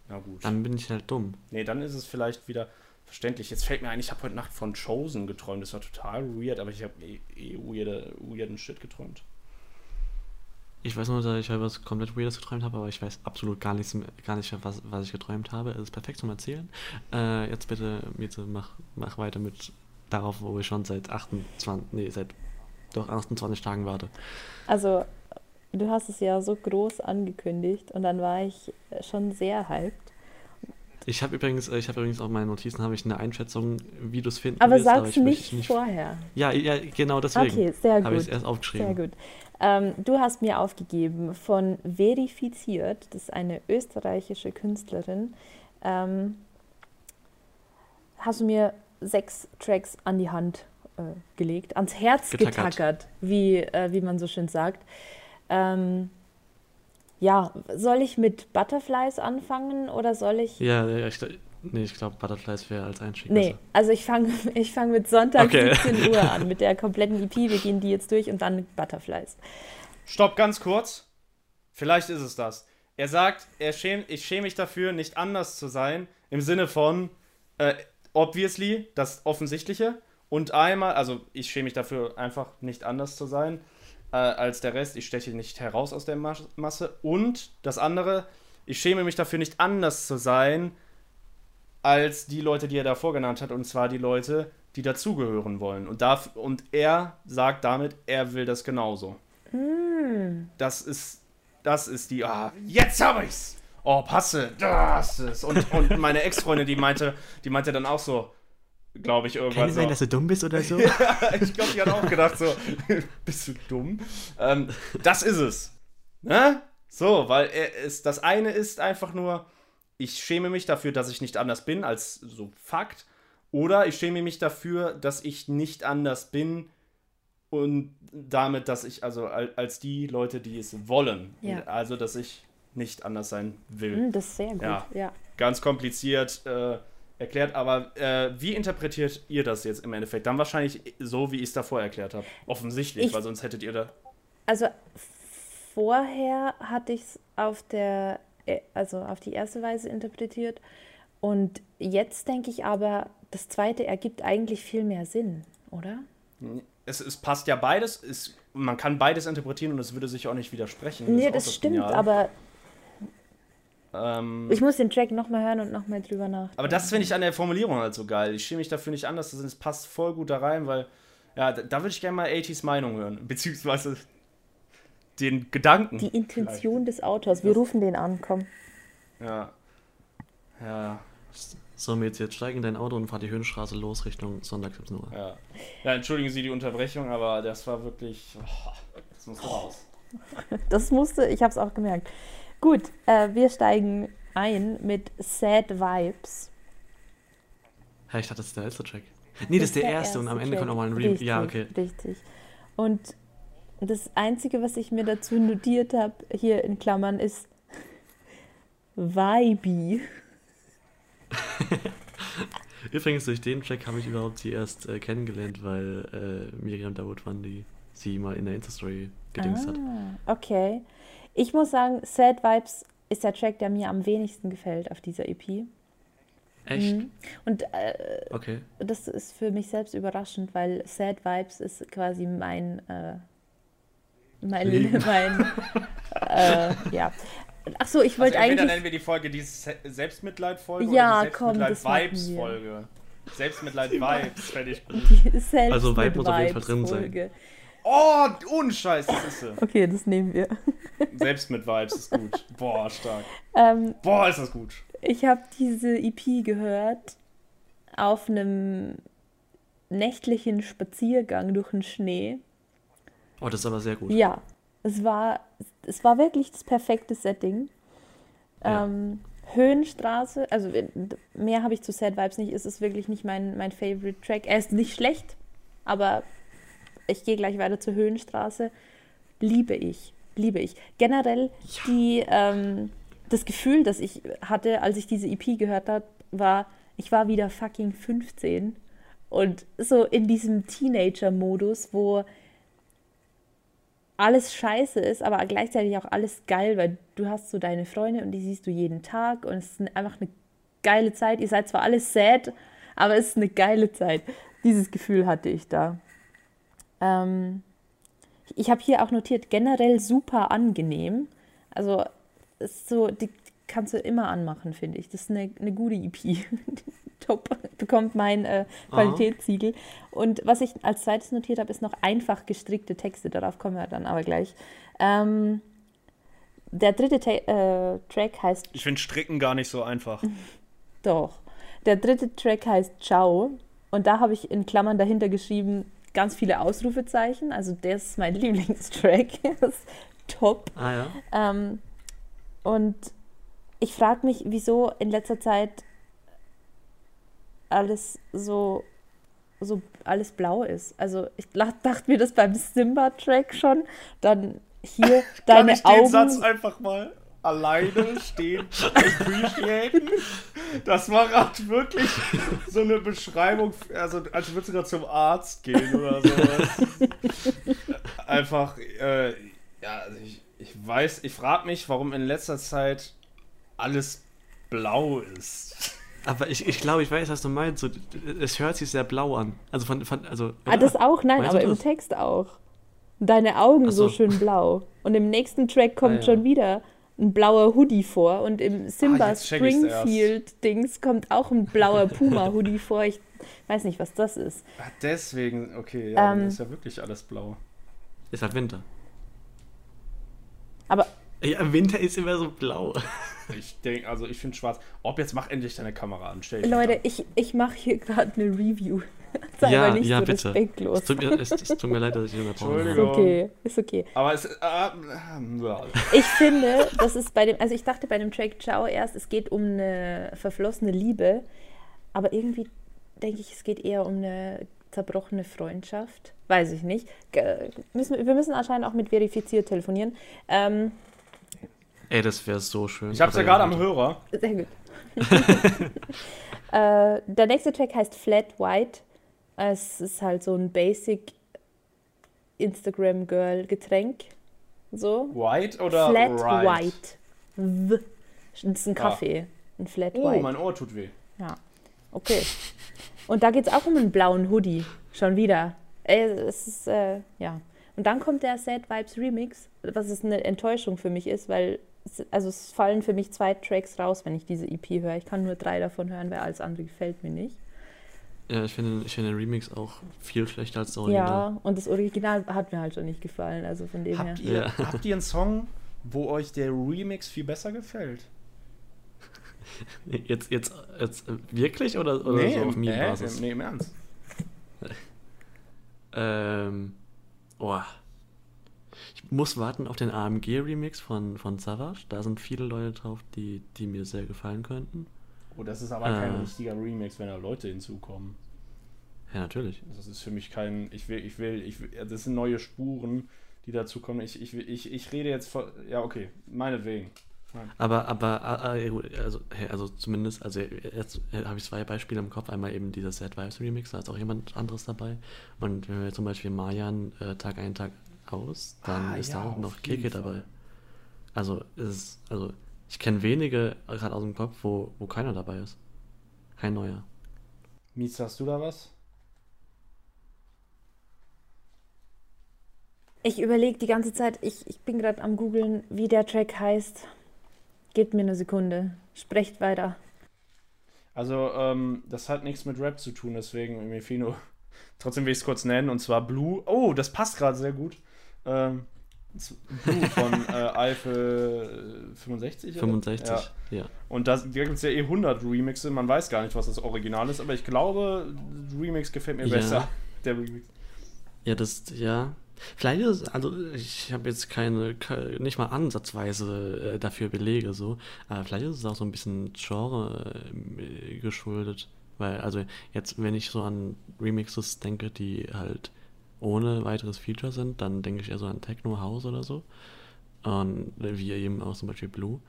na gut. Dann bin ich halt dumm. Nee, dann ist es vielleicht wieder verständlich. Jetzt fällt mir ein, ich habe heute Nacht von Chosen geträumt. Das war total weird, aber ich habe eh, eh weirde, weirden Shit geträumt. Ich weiß nur, dass ich halt was komplett Weirdes geträumt habe, aber ich weiß absolut gar nichts, mehr- gar nicht, was, was ich geträumt habe. Es ist perfekt zum Erzählen. Äh, jetzt bitte, Miete, mach, mach weiter mit darauf, wo ich schon seit 28, nee, seit doch 28 Tagen warte. Also, du hast es ja so groß angekündigt und dann war ich schon sehr hyped. Ich habe übrigens, ich habe übrigens auf meinen Notizen habe ich eine Einschätzung, wie du es finden Aber wirst, sag's ich möchte nicht vorher. Ja, ja, genau deswegen. Okay, sehr Habe ich es gut. erst aufgeschrieben. Sehr gut. Ähm, du hast mir aufgegeben von Verifiziert, das ist eine österreichische Künstlerin, ähm, hast du mir sechs Tracks an die Hand äh, gelegt, ans Herz Getackert. getackert, wie, äh, wie man so schön sagt. Ähm, ja, soll ich mit Butterflies anfangen oder soll ich. Ja, ja, ich, nee, ich glaube, Butterflies wäre als Einstieg Nee, besser. also ich fange ich fang mit Sonntag Okay. 17 Uhr an, mit der kompletten EP. Wir gehen die jetzt durch und dann mit Butterflies. Stopp, ganz kurz. Vielleicht ist es das. Er sagt, er schämt, ich schäme mich dafür, nicht anders zu sein, im Sinne von, äh, obviously, das Offensichtliche. Und einmal, also ich schäme mich dafür, einfach nicht anders zu sein äh, als der Rest. Ich steche nicht heraus aus der Mas Masse. Und das andere, ich schäme mich dafür, nicht anders zu sein als die Leute, die er davor genannt hat. Und zwar die Leute, die dazugehören wollen. Und, darf, und er sagt damit, er will das genauso. Das ist, das ist die, ah, jetzt hab ich's! Oh, passe, das ist. Und, und meine Ex-Freundin, die meinte, die meinte dann auch so, glaube ich, irgendwann Kann es so. sein, dass du dumm bist oder so? ich glaube, die hat auch gedacht so, bist du dumm? Ähm, das ist es. Ne? So, weil er ist, das eine ist einfach nur, ich schäme mich dafür, dass ich nicht anders bin, als so Fakt. Oder ich schäme mich dafür, dass ich nicht anders bin und damit, dass ich, also al- als die Leute, die es wollen. Ja. Also, dass ich nicht anders sein will Hm, das ist sehr gut, Ja. ja. ganz kompliziert äh, erklärt, aber äh, wie interpretiert ihr das jetzt im Endeffekt? Dann wahrscheinlich so, wie ich es davor erklärt habe. Offensichtlich, Ich- weil sonst hättet ihr da. Also vorher hatte ich es auf der, äh, also auf die erste Weise interpretiert und jetzt denke ich aber, das zweite ergibt eigentlich viel mehr Sinn, oder? Es, es passt ja beides, es, man kann beides interpretieren und es würde sich auch nicht widersprechen. nee, auch das stimmt, Geniale. aber Ähm, Ich muss den Track nochmal hören und nochmal drüber nachdenken. aber das finde ich an der Formulierung halt so geil. Ich schäme mich dafür nicht anders, es passt voll gut da rein, weil, ja, da, da würde ich gerne mal 80s Meinung hören. Beziehungsweise den Gedanken. Die Intention des Autors. Wir rufen den an, komm. Ja. Ja, So, jetzt, jetzt steig in dein Auto und fahr die Höhenstraße los Richtung Sonntag 17 Uhr. ja. Ja, entschuldigen Sie die Unterbrechung, aber das war wirklich. Oh, das muss raus. Das musste, ich habe es auch gemerkt. Gut, äh, wir steigen ein mit Sad Vibes. Hä, ich dachte, das ist der letzte Track. Nee, das ist der erste und am Ende kommt nochmal ein Re Richtig, Ja, okay. Richtig. Und das Einzige, was ich mir dazu notiert habe, hier in Klammern, ist Vibe. Übrigens, durch den Track habe ich überhaupt sie erst äh, kennengelernt, weil äh, Miriam Davutwan die sie mal in der Insta-Story gedingst hat. Ah, okay. Ich muss sagen, Sad Vibes ist der Track, der mir am wenigsten gefällt auf dieser EP. Echt? Mhm. Und äh, Okay. das ist für mich selbst überraschend, weil Sad Vibes ist quasi mein, äh, mein, Leben. mein äh, ja. Ach so, ich wollte Also eigentlich nennen wir die Folge die Se Selbstmitleid-Folge Ja, oder die. Selbstmitleid-Vibes-Folge. Selbstmitleid-Vibes, fände ich gut. Also Vibe muss auf jeden Fall drin sein. Oh, ohne Scheiß, das ist sie. Okay, das nehmen wir. Selbst mit Vibes ist gut. Boah, stark. Ähm, Boah, ist das gut. ich habe diese EP gehört auf einem nächtlichen Spaziergang durch den Schnee. Oh, das ist aber sehr gut. Ja, es war, es war wirklich das perfekte Setting. Ja. Ähm, Höhenstraße, also mehr habe ich zu Sad Vibes nicht. Es ist wirklich nicht mein, mein Favorite Track. Er ist nicht schlecht, aber ich gehe gleich weiter zur Höhenstraße. Liebe ich, liebe ich. Generell die, ähm, das Gefühl, das ich hatte, als ich diese EP gehört habe, war, ich war wieder fucking 15 und so in diesem Teenager-Modus, wo alles scheiße ist, aber gleichzeitig auch alles geil, weil du hast so deine Freunde und die siehst du jeden Tag und es ist einfach eine geile Zeit. Ihr seid zwar alles sad, aber es ist eine geile Zeit. Dieses Gefühl hatte ich da. Ähm, ich habe hier auch notiert, generell super angenehm. Also ist so, die kannst du immer anmachen, finde ich. Das ist eine, eine gute EP. Top. Bekommt mein äh, Qualitätssiegel. Und was ich als zweites notiert habe, ist noch einfach gestrickte Texte. Darauf kommen wir dann aber gleich. Ähm, der dritte Ta äh, Track heißt Ich finde Stricken gar nicht so einfach. doch. Der dritte Track heißt Ciao. Und da habe ich in Klammern dahinter geschrieben, ganz viele Ausrufezeichen. Also der ist mein Lieblingstrack. das ist top. Ah ja. Ähm, und ich frage mich, wieso in letzter Zeit alles so, so alles blau ist. Also ich dachte mir das beim Simba-Track schon. Dann hier deine den Satz Augen. einfach mal alleine stehen appreciaten? Das war gerade wirklich so eine Beschreibung, also als würdest du gerade zum Arzt gehen oder sowas. Einfach, äh, ja, also ich, ich weiß, ich frage mich, warum in letzter Zeit alles blau ist. Aber ich, ich glaube, ich weiß, was du meinst. So, es hört sich sehr blau an. Also von, von also. Ah, das auch? Nein, Weißt aber im das? Text auch. Deine Augen so so. schön blau. Und im nächsten Track kommt Ah, ja. schon wieder ein blauer Hoodie vor. Und im Simba Ah, ich's erst. Springfield-Dings kommt auch ein blauer Puma-Hoodie vor. Ich weiß nicht, was das ist. Ah, deswegen, okay, ja, Ähm. ist ja wirklich alles blau. Ist halt Winter. Aber Ja, Winter ist immer so blau. Ich denke, also ich finde schwarz. Ob jetzt mach endlich deine Kamera an, stell dich Leute, ich, ich mache hier gerade eine Review. Sei ja, aber nicht ja, so bitte. respektlos. Es tut, mir, es, es tut mir leid, dass ich der Pause Ist Entschuldigung. okay, ist okay. Aber es ist. Äh, äh. Ich finde, das ist bei dem, also ich dachte bei dem Track Ciao erst, es geht um eine verflossene Liebe, aber irgendwie denke ich, es geht eher um eine zerbrochene Freundschaft. Weiß ich nicht. Müssen, wir müssen anscheinend auch mit verifiziert telefonieren. Ähm, Ey, das wäre so schön. Ich hab's ja gerade am. Hörer. sehr gut. äh, der nächste Track heißt Flat White. Es ist halt so ein Basic Instagram Girl Getränk. So. White oder Flat right? White. Das ist ein Kaffee. Ein Flat Oh, White. mein Ohr tut weh. Ja. Okay. Und da geht es auch um einen blauen Hoodie. Schon wieder. Äh, Es ist, äh, ja. Und dann kommt der Sad Vibes Remix, was ist eine Enttäuschung für mich ist, weil es- also es fallen für mich zwei Tracks raus, wenn ich diese EP höre. Ich kann nur drei davon hören, weil alles andere gefällt mir nicht. Ja, ich finde, ich finde den Remix auch viel schlechter als das Original. Ja, und das Original hat mir halt schon nicht gefallen, also von dem Habt her. ihr, Ja. habt ihr einen Song, wo euch der Remix viel besser gefällt? Jetzt, jetzt, jetzt äh, wirklich oder, oder so auf im, äh, Meme-Basis? nee, im Ernst. Ähm, oh. Ich muss warten auf den AMG-Remix von, von Savage. Da sind viele Leute drauf, die, die mir sehr gefallen könnten. Oh, das ist aber kein Äh. richtiger Remix, wenn da Leute hinzukommen. Ja, natürlich. Das ist für mich kein. Ich will, ich will, ich will. Das sind neue Spuren, die dazu kommen. Ich, ich, ich, ich rede jetzt von. Ja, okay, meinetwegen. Aber, aber, äh, äh, also, also zumindest, also jetzt äh, habe ich zwei Beispiele im Kopf. Einmal eben dieser Sad Vibes Remix, da ist auch jemand anderes dabei. Und wenn wir zum Beispiel Mayan äh, Tag ein, Tag aus, dann Ah, ist ja, da auch noch Keke dabei. Also, es ist, also ich kenne wenige gerade aus dem Kopf, wo, wo keiner dabei ist. Kein neuer. Mies, hast du da was? Ich überlege die ganze Zeit, ich, ich bin gerade am googeln, wie der Track heißt. Gebt mir eine Sekunde. Sprecht weiter. Also, ähm, das hat nichts mit Rap zu tun, deswegen nur. Trotzdem will ich es kurz nennen, und zwar Blue. Oh, das passt gerade sehr gut. Ähm, Blue von äh, Eiffel äh, 65? oder? 65, Ja. ja. Und das, da gibt es ja eh 100 Remixe. Man weiß gar nicht, was das Original ist, aber ich glaube, Remix gefällt mir Ja. besser. Der Remix. Ja, das, ja. Vielleicht ist es, also ich habe jetzt keine, ke- nicht mal ansatzweise äh, dafür Belege so, aber vielleicht ist es auch so ein bisschen Genre äh, geschuldet. Weil, also jetzt, wenn ich so an Remixes denke, die halt ohne weiteres Feature sind, dann denke ich eher so an Techno House oder so. Und wie eben auch zum Beispiel Blue.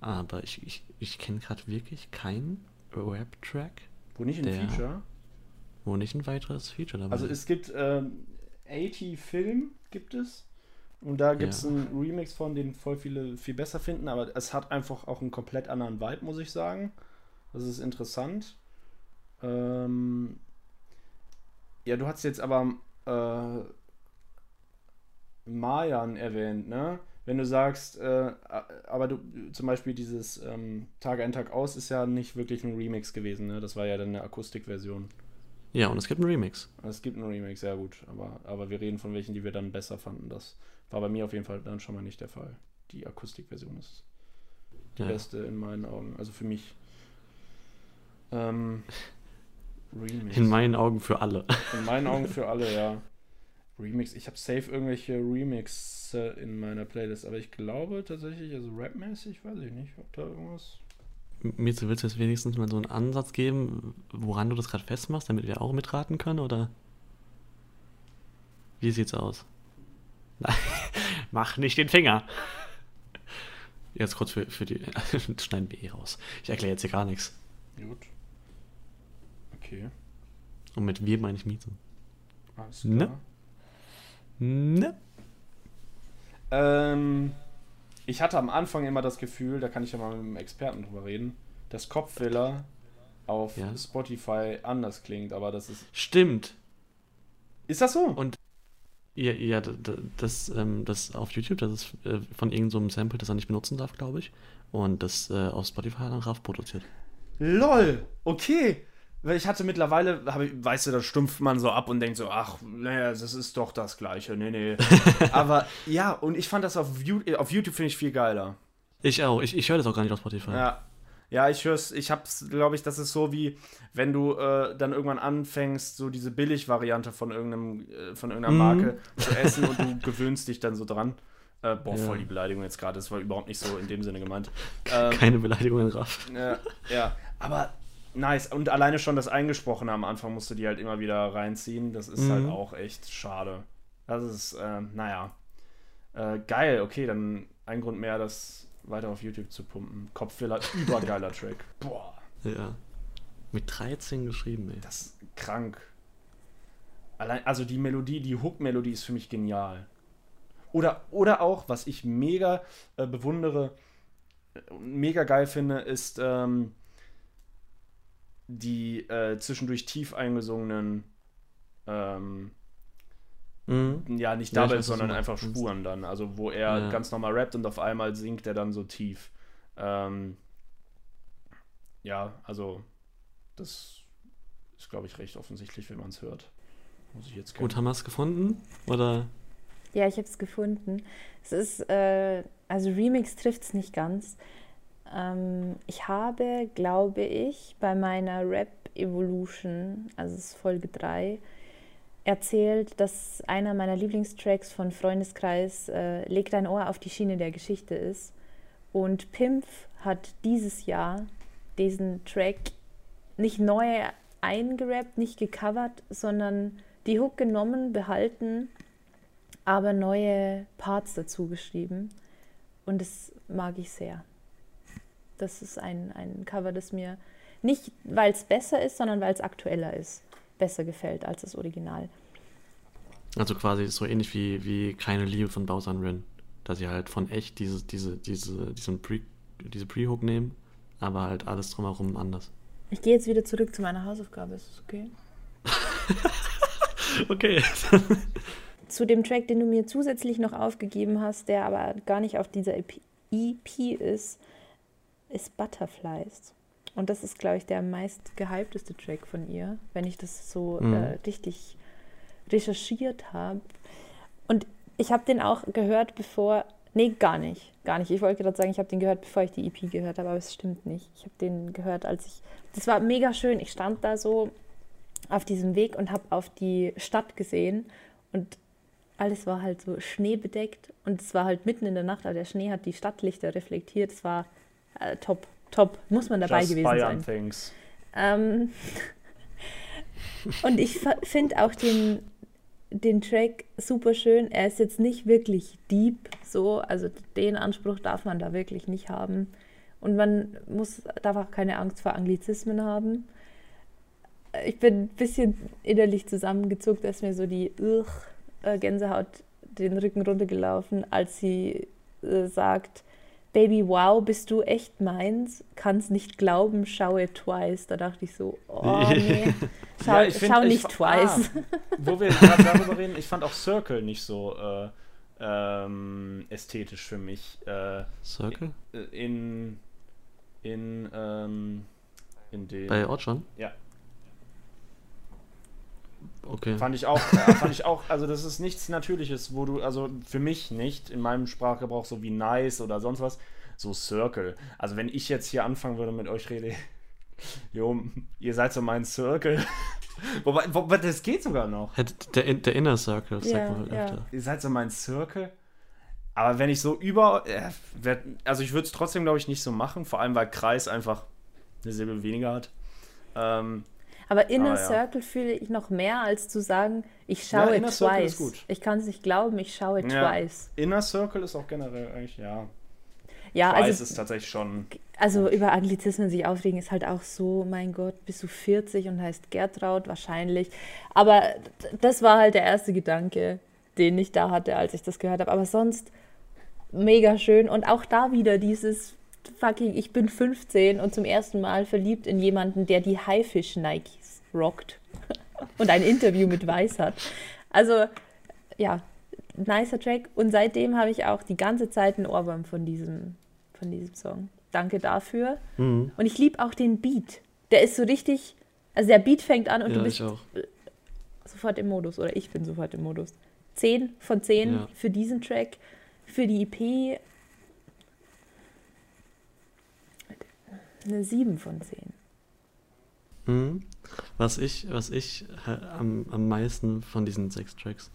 Aber ich, ich, ich kenne gerade wirklich keinen Rap-Track, Wo nicht ein Der- Feature. wo nicht ein weiteres Feature dabei Also es gibt ähm, 80 Film gibt es. Und da gibt es Ja. einen Remix von, den voll viele viel besser finden, aber es hat einfach auch einen komplett anderen Vibe, muss ich sagen. Das ist interessant. Ähm, ja, du hast jetzt aber äh, Mayan erwähnt, ne? Wenn du sagst, äh, aber du zum Beispiel dieses ähm, Tag ein, Tag aus ist ja nicht wirklich ein Remix gewesen, ne? Das war ja dann eine Akustikversion. Ja, und es gibt einen Remix. Es gibt einen Remix, sehr gut, aber, aber wir reden von welchen, die wir dann besser fanden. Das war bei mir auf jeden Fall dann schon mal nicht der Fall. Die Akustikversion ist die Ja. beste in meinen Augen. Also für mich. Ähm, Remix. In meinen Augen für alle. In meinen Augen für alle, ja. Remix. Ich habe safe irgendwelche Remixe in meiner Playlist, aber ich glaube tatsächlich, also rapmäßig, weiß ich nicht, ob da irgendwas. Mirze, willst du jetzt wenigstens mal so einen Ansatz geben, woran du das gerade festmachst, damit wir auch mitraten können, oder? Wie sieht's aus? Nein, mach nicht den Finger. Jetzt kurz für, für die. Schneiden wir eh raus. Ich erkläre jetzt hier gar nichts. Gut. Okay. Und mit wir meine ich Mieze. Alles Ne? klar. Ne? Ähm, ich hatte am Anfang immer das Gefühl, da kann ich ja mal mit einem Experten drüber reden, dass Kopffiller auf Ja. Spotify anders klingt, aber das ist. Stimmt. Ist das so? Und- Ja, ja das, ähm, das auf YouTube, das ist äh, von irgendeinem so Sample, das er nicht benutzen darf, glaube ich. Und das äh, auf Spotify hat dann Raff produziert. LOL! Okay! Weil ich hatte mittlerweile, ich, weißt du, da stumpft man so ab und denkt so, ach, naja, das ist doch das Gleiche, nee, nee. aber ja, und ich fand das auf, You- auf YouTube finde ich viel geiler. Ich auch. Ich, ich höre das auch gar nicht auf Spotify. Ja. Ja, ich hör's, ich hab's, glaube ich, das ist so wie, wenn du äh, dann irgendwann anfängst, so diese Billig-Variante von irgendeinem, äh, von irgendeiner Mhm. Marke zu essen und du gewöhnst dich dann so dran. Äh, boah, Ja. voll die Beleidigung jetzt gerade, das war überhaupt nicht so in dem Sinne gemeint. Ähm, Keine Beleidigung in Raff. ja, aber nice. Und alleine schon das Eingesprochene am Anfang musst du die halt immer wieder reinziehen. Das ist Mhm. halt auch echt schade. Das ist, ähm, naja. Äh, geil, okay, dann ein Grund mehr, das weiter auf YouTube zu pumpen. Kopffiller, übergeiler Track. Boah, Ja. Mit 13 geschrieben, ey. das ist krank. Allein, also die Melodie, die Hook-Melodie ist für mich genial. Oder, oder auch, was ich mega äh, bewundere, äh, mega geil finde, ist ähm, die äh, zwischendurch tief eingesungenen ähm, Mhm. ja, nicht Ja, was du sondern einfach Spuren dann. Also wo er Ja. ganz normal rappt und auf einmal singt er dann so tief. Ähm, ja, also das ist, glaube ich, recht offensichtlich, wenn man es hört. Muss ich jetzt Gut, haben wir es gefunden? Oder? Ja, ich habe es gefunden. Es ist, äh, also Remix trifft es nicht ganz. Ähm, ich habe, glaube ich, bei meiner Rap Evolution, also es ist Folge 3, erzählt, dass einer meiner Lieblingstracks von Freundeskreis äh, Leg dein Ohr auf die Schiene der Geschichte ist. Und Pimpf hat dieses Jahr diesen Track nicht neu eingerappt, nicht gecovert, sondern die Hook genommen, behalten aber neue Parts dazu geschrieben. Und das mag ich sehr. Das ist ein, ein Cover, das mir nicht, weil es besser ist, sondern weil es aktueller ist, besser gefällt als das Original. Also quasi so ähnlich wie, wie Keine Liebe von Bowser Rin. Dass sie halt von echt diese, diese, diese, diesen Pre, diese Pre-Hook nehmen, aber halt alles drumherum anders. Ich gehe jetzt wieder zurück zu meiner Hausaufgabe, ist das okay? Okay. Zu dem Track, den du mir zusätzlich noch aufgegeben hast, der aber gar nicht auf dieser EP EP ist, ist Butterflies. Und das ist, glaube ich, der meist gehypteste Track von ihr, wenn ich das so Mhm. äh, richtig recherchiert habe. Und ich habe den auch gehört, bevor. Nee, gar nicht. Gar nicht. Ich wollte gerade sagen, ich habe den gehört, bevor ich die EP gehört habe, aber es stimmt nicht. Ich habe den gehört, als ich. Das war mega schön. Ich stand da so auf diesem Weg und habe auf die Stadt gesehen und alles war halt so schneebedeckt und es war halt mitten in der Nacht, aber der Schnee hat die Stadtlichter reflektiert. Es war äh, top, top. Muss man dabei Just gewesen sein. Things. Ähm, und ich finde auch den, den Track super schön. Er ist jetzt nicht wirklich deep, so, also den Anspruch darf man da wirklich nicht haben. Und man muss, darf auch keine Angst vor Anglizismen haben. Ich bin ein bisschen innerlich zusammengezuckt, da ist mir so die Ugh, äh, Gänsehaut den Rücken runtergelaufen, als sie äh, sagt, Baby, wow, bist du echt meins? Kann's nicht glauben, schau it twice. Da dachte ich so, oh nee, schau, Ja, ich find- schau ich nicht fa- twice. Ah, wo wir gerade darüber reden, ich fand auch Circle nicht so äh, ähm, ästhetisch für mich. Äh, Circle? in in ähm, in den Bei Ortschan? ja Okay. fand ich auch äh, fand ich auch also das ist nichts Natürliches wo du also für mich nicht in meinem Sprachgebrauch so wie nice oder sonst was so Circle also wenn ich jetzt hier anfangen würde mit euch rede jo ihr seid so mein Circle wobei, wobei das geht sogar noch Der, der Inner Circle, sagt Ja, man halt ja. öfter. ihr seid so mein Circle. Aber wenn ich so über. Äh, werd, also ich würde es trotzdem, glaube ich, nicht so machen. Vor allem, weil Kreis einfach eine Silbe weniger hat. Ähm, Aber Inner Ah, ja. Circle fühle ich noch mehr, als zu sagen, ich Ja, schaue Circle twice. Ich kann es nicht glauben, ich schaue Ja. twice. Inner Circle ist auch generell eigentlich, ja. Ja, Twice also ist tatsächlich schon. Also über Anglizismen sich aufregen ist halt auch so, mein Gott, bist du 40 und heißt Gertraud wahrscheinlich. Aber das war halt der erste Gedanke, den ich da hatte, als ich das gehört habe. Aber sonst mega schön. Und auch da wieder dieses fucking, ich bin 15 und zum ersten Mal verliebt in jemanden, der die Haifisch Nikes rockt und ein Interview mit Weiß hat. Also ja, nicer Track. Und seitdem habe ich auch die ganze Zeit einen Ohrwurm von diesem, von diesem Song. Danke dafür. Mhm. Und ich liebe auch den Beat. Der ist so richtig, also der Beat fängt an und Ja, du bist sofort im Modus oder ich bin sofort im Modus. 10 von 10 Ja. für diesen Track. Für die EP eine 7 von 10. Mhm. Was ich, was ich äh, am, am meisten von diesen sechs Tracks.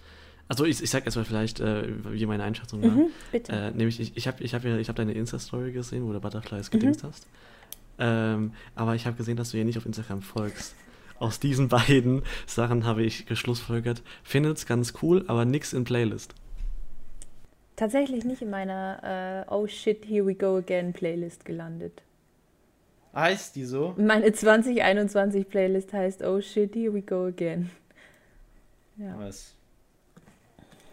Also ich, ich sag erstmal vielleicht, äh, wie meine Einschätzung war. Mhm, bitte. Äh, nämlich, ich, ich habe ich hab, ich hab deine Insta-Story gesehen, wo du Mhm. Butterflies gedingst hast. Ähm, aber ich habe gesehen, dass du ja nicht auf Instagram folgst. Aus diesen beiden Sachen habe ich geschlussfolgert, findet's ganz cool, aber nix in Playlist. Tatsächlich nicht in meiner äh, Oh shit, here we go again Playlist gelandet. Heißt die so? Meine 2021 Playlist heißt Oh shit, here we go again. Ja. Was?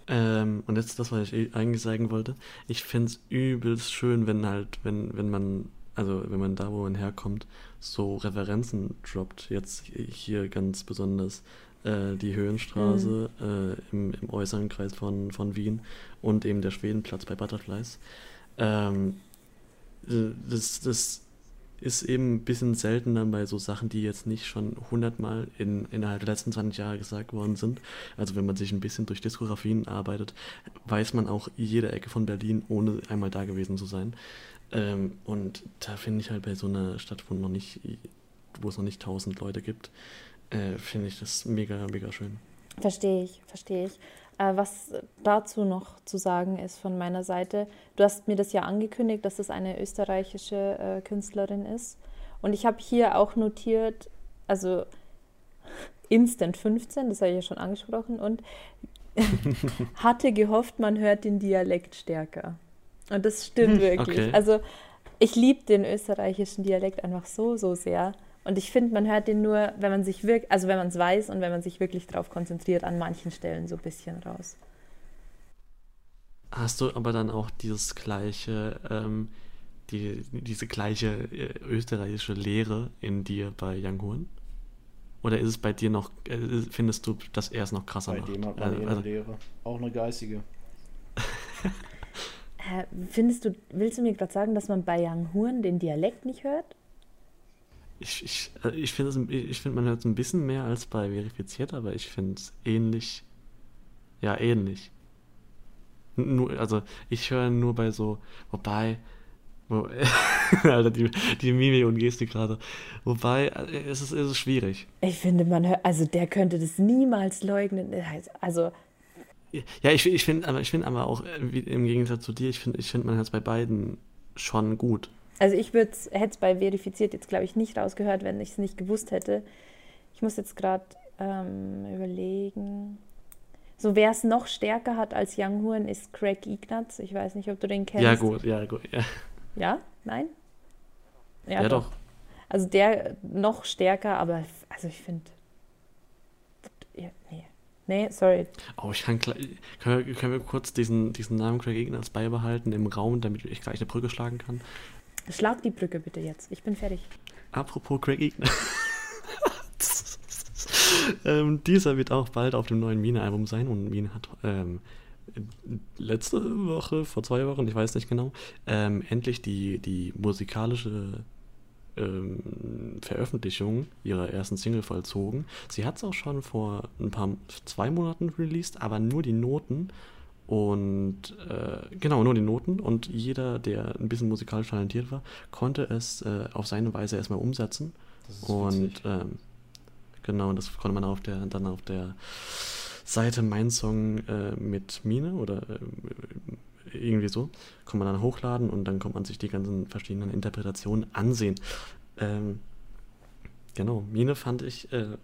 Ähm, und jetzt das, was ich eh eigentlich sagen wollte. Ich finde es übelst schön, wenn halt, wenn, wenn man, also wenn man da, wo man herkommt, so Referenzen droppt. Jetzt hier ganz besonders äh, die Höhenstraße äh, im, im äußeren Kreis von, von Wien und eben der Schwedenplatz bei Butterflies. Ähm, äh, das, das ist eben ein bisschen seltener bei so Sachen, die jetzt nicht schon hundertmal in, innerhalb der letzten 20 Jahre gesagt worden sind. Also wenn man sich ein bisschen durch Diskografien arbeitet, weiß man auch jede Ecke von Berlin, ohne einmal da gewesen zu sein. Ähm, und da finde ich halt bei so einer Stadt, wo, noch nicht, wo es noch nicht tausend Leute gibt, äh, finde ich das mega, mega schön. Verstehe ich, verstehe ich. Äh, was dazu noch zu sagen ist von meiner Seite, du hast mir das ja angekündigt, dass es eine österreichische äh, Künstlerin ist. Und ich habe hier auch notiert, also Instant 15, das habe ich ja schon angesprochen, und hatte gehofft, man hört den Dialekt stärker. Und das stimmt Hm, wirklich. okay. Also ich liebe den österreichischen Dialekt einfach so, so sehr. Und ich finde, man hört den nur, wenn man sich wirklich, also wenn man es weiß und wenn man sich wirklich darauf konzentriert, an manchen Stellen so ein bisschen raus. Hast du aber dann auch dieses gleiche, ähm, die, diese gleiche äh, österreichische Lehre in dir bei Young Horn? Oder ist es bei dir noch, äh, findest du, dass er es noch krasser Bei macht? dem hat man Äh, eine also, Lehre. Auch eine geistige. Hä, findest du, willst du mir gerade sagen, dass man bei Young Huren den Dialekt nicht hört? Ich ich, äh, ich finde, ich find, man hört es ein bisschen mehr als bei verifiziert, aber ich finde es ähnlich. Ja, ähnlich. Nur, also ich höre nur bei so, wobei, wo, Alter, die, die Mimik und Gestik gerade. Wobei, äh, es ist, es ist schwierig. Ich finde, man hört, also der könnte das niemals leugnen. Also, Ja, ich, ich finde aber, ich find aber auch, äh, im Gegensatz zu dir, ich finde, ich find, man hört es bei beiden schon gut. Also ich hätte es bei verifiziert jetzt, glaube ich, nicht rausgehört, wenn ich es nicht gewusst hätte. Ich muss jetzt gerade ähm, überlegen. So, wer es noch stärker hat als Young Huren, ist Craig Ignatz. Ich weiß nicht, ob du den kennst. Ja, gut, ja, gut. Ja, Ja? Nein? ja, doch. Also der noch stärker, aber also ich finde. Ja, nee. Nee, sorry. Oh, ich kann können, wir, können wir kurz diesen, diesen Namen Craig Ignatz beibehalten im Raum, damit ich gleich eine Brücke schlagen kann? Schlag die Brücke bitte jetzt. Ich bin fertig. Apropos Craig Ignatz. ähm, dieser wird auch bald auf dem neuen Mine-Album sein und Mine hat ähm, letzte Woche, vor zwei Wochen, ich weiß nicht genau, ähm, endlich die, die musikalische ähm, Veröffentlichung ihrer ersten Single vollzogen. Sie hat es auch schon vor ein paar, zwei Monaten released, aber nur die Noten. Und äh, genau, nur die Noten. Und jeder, der ein bisschen musikalisch talentiert war, konnte es äh, auf seine Weise erstmal umsetzen. Und ähm, genau, das konnte man auf der, dann auf der Seite Mein Song äh, mit Mine oder äh, irgendwie so, kann man dann hochladen und dann kommt man sich die ganzen verschiedenen Interpretationen ansehen. Ähm, genau, Mine fand ich, äh,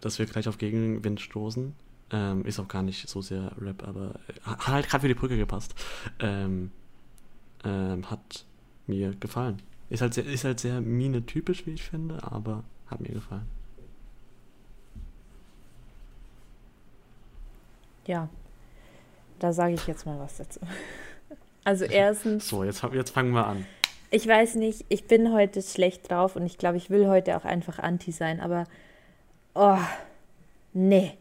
dass wir gleich auf Gegenwind stoßen. Ähm, ist auch gar nicht so sehr Rap, aber äh, hat halt gerade für die Brücke gepasst. Ähm, ähm, hat mir gefallen. Ist halt sehr, ist halt sehr Mine-typisch, wie ich finde, aber hat mir gefallen. Ja. Da sage ich jetzt mal was dazu. Also erstens, So, jetzt, jetzt fangen wir an. ich weiß nicht, ich bin heute schlecht drauf und ich glaube, ich will heute auch einfach anti sein, aber oh, nee.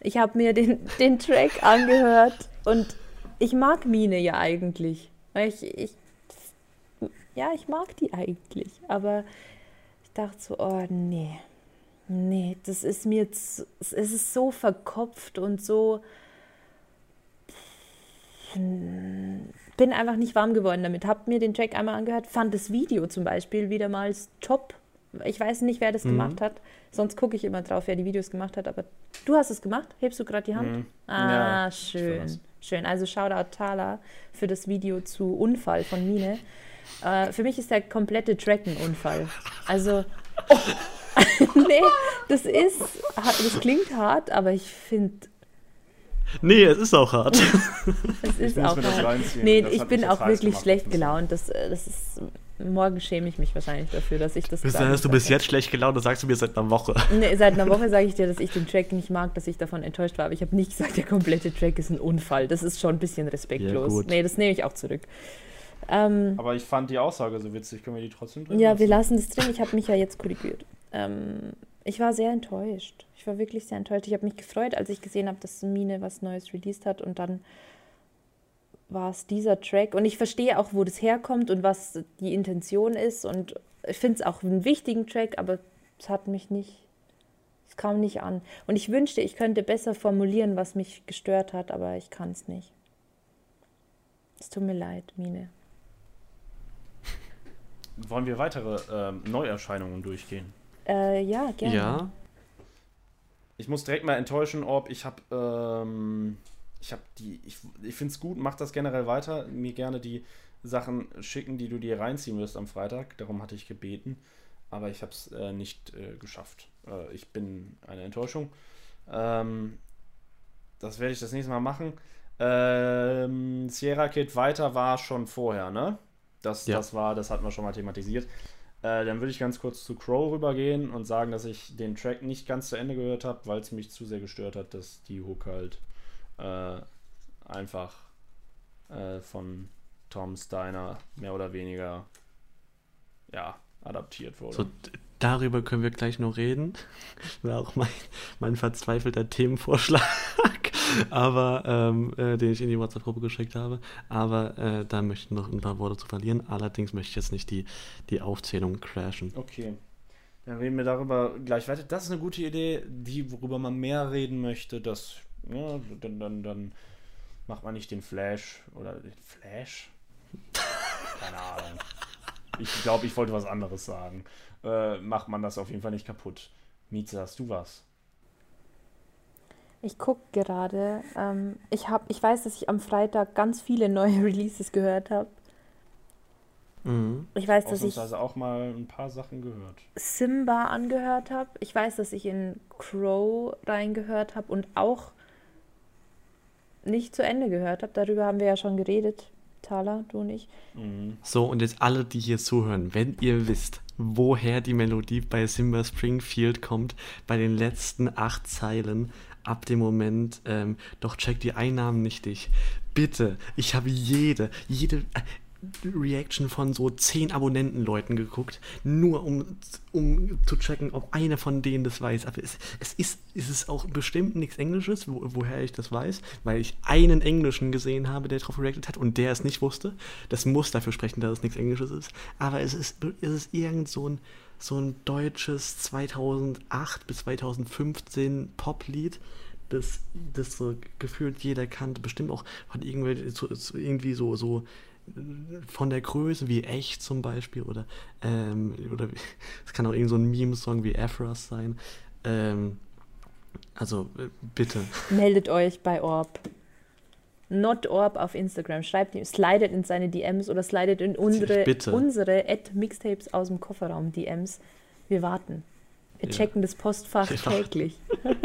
Ich habe mir den, den Track angehört und ich mag Mine ja eigentlich. Ich, ich, ja, ich mag die eigentlich, aber ich dachte so, oh nee, nee, das ist mir, zu, es ist so verkopft und so, bin einfach nicht warm geworden damit. Hab mir den Track einmal angehört, fand das Video zum Beispiel wieder mal top. Ich weiß nicht, wer das Mhm. gemacht hat. Sonst gucke ich immer drauf, wer die Videos gemacht hat. Aber du hast es gemacht? Hebst du gerade die Hand? Mhm. Ah, Ja, schön. Schön. Also Shoutout Thala für das Video zu Unfall von Mine. Äh, für mich ist der komplette Track ein Unfall. Also, nee, das ist, das klingt hart, aber ich finde, Nee, es ist auch hart. es ist muss auch mir das hart. reinziehen. Nee, Das ich bin auch wirklich schlecht gelaunt. Das, äh, das ist, morgen schäme ich mich wahrscheinlich dafür, dass ich das Bis dann hast du nicht bis sage. jetzt schlecht gelaunt, das sagst du mir seit einer Woche. Nee, seit einer Woche sage ich dir, dass ich den Track nicht mag, dass ich davon enttäuscht war. Aber ich habe nicht gesagt, der komplette Track ist ein Unfall. Das ist schon ein bisschen respektlos. gut. nee, das nehme ich auch zurück. Ähm, Aber ich fand die Aussage so witzig. Können wir die trotzdem drin ja, wir lassen? lassen das drin. Ich habe mich ja jetzt korrigiert. Ähm, Ich war sehr enttäuscht. Ich war wirklich sehr enttäuscht. Ich habe mich gefreut, als ich gesehen habe, dass Mine was Neues released hat und dann war es dieser Track. Und ich verstehe auch, wo das herkommt und was die Intention ist. Und ich finde es auch einen wichtigen Track, aber es hat mich nicht, es kam nicht an. Und ich wünschte, ich könnte besser formulieren, was mich gestört hat, aber ich kann es nicht. Es tut mir leid, Mine. Wollen wir weitere ähm, Neuerscheinungen durchgehen? Äh, ja, gerne. Ja, Ich muss direkt mal enttäuschen, ob ich habe, ähm, ich habe die, ich, ich finde es gut, mach das generell weiter, mir gerne die Sachen schicken, die du dir reinziehen wirst am Freitag. Darum hatte ich gebeten, aber ich habe es äh, nicht äh, geschafft. Äh, ich bin eine Enttäuschung. Ähm, das werde ich das nächste Mal machen. Ähm, Sierra Kid weiter war schon vorher, ne? Das, Ja. das war, das hatten wir schon mal thematisiert. Äh, dann würde ich ganz kurz zu Crow rübergehen und sagen, dass ich den Track nicht ganz zu Ende gehört habe, weil es mich zu sehr gestört hat, dass die Hook halt äh, einfach äh, von Tom Steiner mehr oder weniger ja, adaptiert wurde. so darüber können wir gleich noch reden. War auch mein, mein verzweifelter Themenvorschlag, aber ähm, äh, den ich in die WhatsApp-Gruppe geschickt habe. Aber äh, da möchte ich noch ein paar Worte zu verlieren. Allerdings möchte ich jetzt nicht die, die Aufzählung crashen. Okay. Dann reden wir darüber gleich weiter. Das ist eine gute Idee, die, worüber man mehr reden möchte, das, ja, dann, dann, dann macht man nicht den Flash oder den Flash? Keine Ahnung. Ich glaube, ich wollte was anderes sagen. Äh, macht man das auf jeden Fall nicht kaputt. Mieze, hast du was? Ich gucke gerade. Ähm, ich, hab, ich weiß, dass ich am Freitag ganz viele neue Releases gehört habe. Mhm. Ich weiß, dass ich Ausnahmsweise auch mal ein paar Sachen gehört. Simba angehört habe. Ich weiß, dass ich in Crow reingehört habe und auch nicht zu Ende gehört habe. Darüber haben wir ja schon geredet. Thala, du und ich. Mhm. So, und jetzt alle, die hier zuhören, wenn ihr wisst, woher die Melodie bei Simba Springfield kommt, bei den letzten acht Zeilen, ab dem Moment, ähm, doch checkt die Einnahmen nicht dich. Bitte, ich habe jede, jede äh, Reaction von so zehn Abonnentenleuten geguckt, nur um, um zu checken, ob einer von denen das weiß. Aber es, es ist, es ist auch bestimmt nichts Englisches, wo, woher ich das weiß, weil ich einen Englischen gesehen habe, der darauf reacted hat und der es nicht wusste. Das muss dafür sprechen, dass es nichts Englisches ist. Aber es ist, es ist irgend so ein, so ein deutsches 2008 bis 2015 Poplied, das, das so gefühlt jeder kannte. Bestimmt auch von irgendwelchen, so, irgendwie so, so von der Größe wie echt zum Beispiel oder ähm, oder es kann auch irgend so ein Meme-Song wie Afras sein. Ähm, also äh, bitte. Meldet euch bei Orb. Not Orb auf Instagram. Schreibt ihm, slidet in seine DMs oder slidet in unsere, Bitte. unsere Ad Mixtapes aus dem Kofferraum DMs. Wir warten. Wir Ja. checken das Postfach warten. täglich.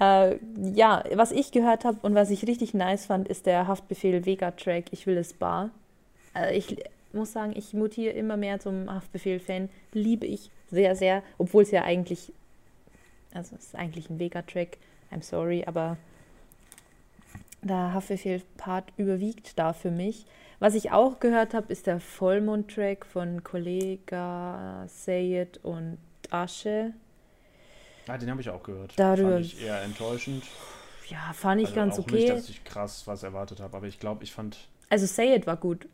äh, ja, was ich gehört habe und was ich richtig nice fand, ist der Haftbefehl Vega-Track Ich will es bar. Äh, ich muss sagen, ich mutiere immer mehr zum Haftbefehl-Fan. Liebe ich sehr, sehr, obwohl es ja eigentlich, also es ist eigentlich ein Vega-Track. I'm sorry, aber der Haftbefehl-Part überwiegt da für mich. Was ich auch gehört habe, ist der Vollmond-Track von Kollega Sayed und Asche. Ah, den habe ich auch gehört. Darüber- Fand ich eher enttäuschend. Ja, fand ich Also ganz auch okay. Nicht, dass ich krass was erwartet habe, aber ich glaube, ich fand also Sayed war gut.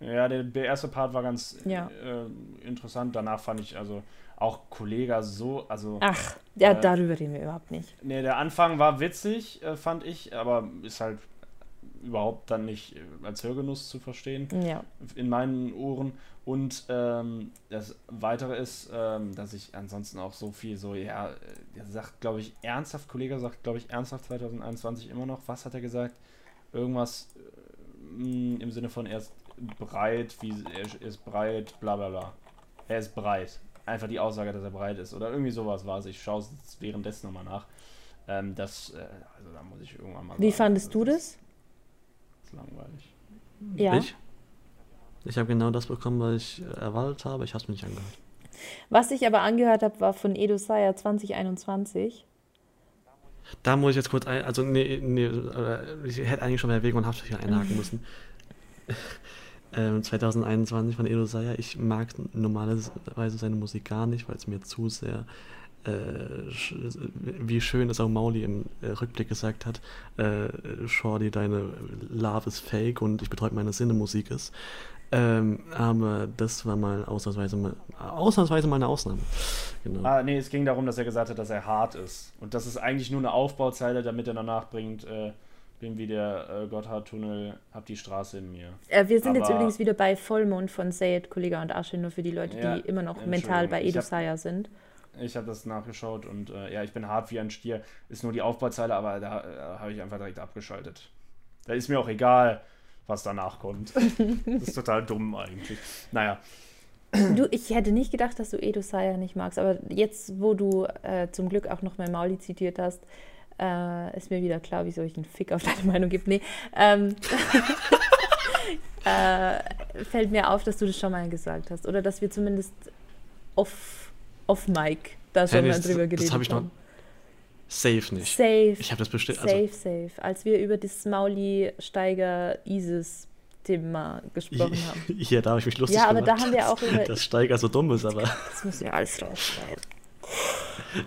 Ja, der, der erste Part war ganz Ja. äh, interessant. Danach fand ich also auch Kollega so, also Ach, ja, Äh, darüber reden wir überhaupt nicht. nee, der Anfang war witzig, äh, fand ich, aber ist halt überhaupt dann nicht als Hörgenuss zu verstehen Ja. in meinen Ohren. Und ähm, das Weitere ist, ähm, dass ich ansonsten auch so viel so, ja, äh, der sagt, glaube ich, ernsthaft, Kollege sagt, glaube ich, ernsthaft 2021 immer noch, was hat er gesagt? Irgendwas äh, mh, im Sinne von, er ist breit, wie er ist breit, bla bla bla. Er ist breit. Einfach die Aussage, dass er breit ist. Oder irgendwie sowas war es. Ich schaue es jetzt währenddessen nochmal nach. Ähm, das, äh, also da muss ich irgendwann mal Wie sagen, fandest du ist- das? ist langweilig. Ja. Ich? Ich habe genau das bekommen, was ich äh, erwartet habe. Ich habe es mir nicht angehört. Was ich aber angehört habe, war von Edo Saya 2021. Da muss ich jetzt kurz ein, also nee, nee, äh, ich hätte eigentlich schon bei Erwägung und Haftbefehl einhaken müssen. Ähm, 2021 von Edo Saya. Ich mag normalerweise seine Musik gar nicht, weil es mir zu sehr, äh, wie schön es auch Mauli im Rückblick gesagt hat, äh, Shorty, deine Love is fake und ich betreue meine Sinne Musik ist. Ähm, aber das war mal ausnahmsweise mal, ausnahmsweise mal eine Ausnahme. Genau. Ah, nee, es ging darum, dass er gesagt hat, dass er hart ist. Und das ist eigentlich nur eine Aufbauzeile, damit er danach bringt, äh, bin wie der äh, Gotthardtunnel, hab die Straße in mir. Äh, wir sind jetzt Aber- übrigens wieder bei Vollmond von Sayed, Kollega und Asche, nur für die Leute, Ja, die immer noch mental bei ich Edo hab- Saya sind. Ich habe das nachgeschaut und äh, ja, ich bin hart wie ein Stier. Ist nur die Aufbauzeile, aber da äh, habe ich einfach direkt abgeschaltet. Da ist mir auch egal, was danach kommt. das ist total dumm eigentlich. Naja, Du, ich hätte nicht gedacht, dass du Edo Saya nicht magst, aber jetzt, wo du äh, zum Glück auch noch mal Mauli zitiert hast, äh, ist mir wieder klar, wieso ich einen Fick auf deine Meinung gebe. Nee, ähm, äh, fällt mir auf, dass du das schon mal gesagt hast oder dass wir zumindest off, off Mic da schon nee, mal das- drüber das geredet hab ich noch- haben. Safe nicht. Safe. Ich habe das bestimmt. Safe, Also, safe. Als wir über das Mauli-Steiger-Isis-Thema gesprochen haben. hier, da habe ich mich lustig Ja, aber da gemacht, haben wir auch über- dass Steiger so dumm ist, aber. Das müssen wir alles rausschneiden.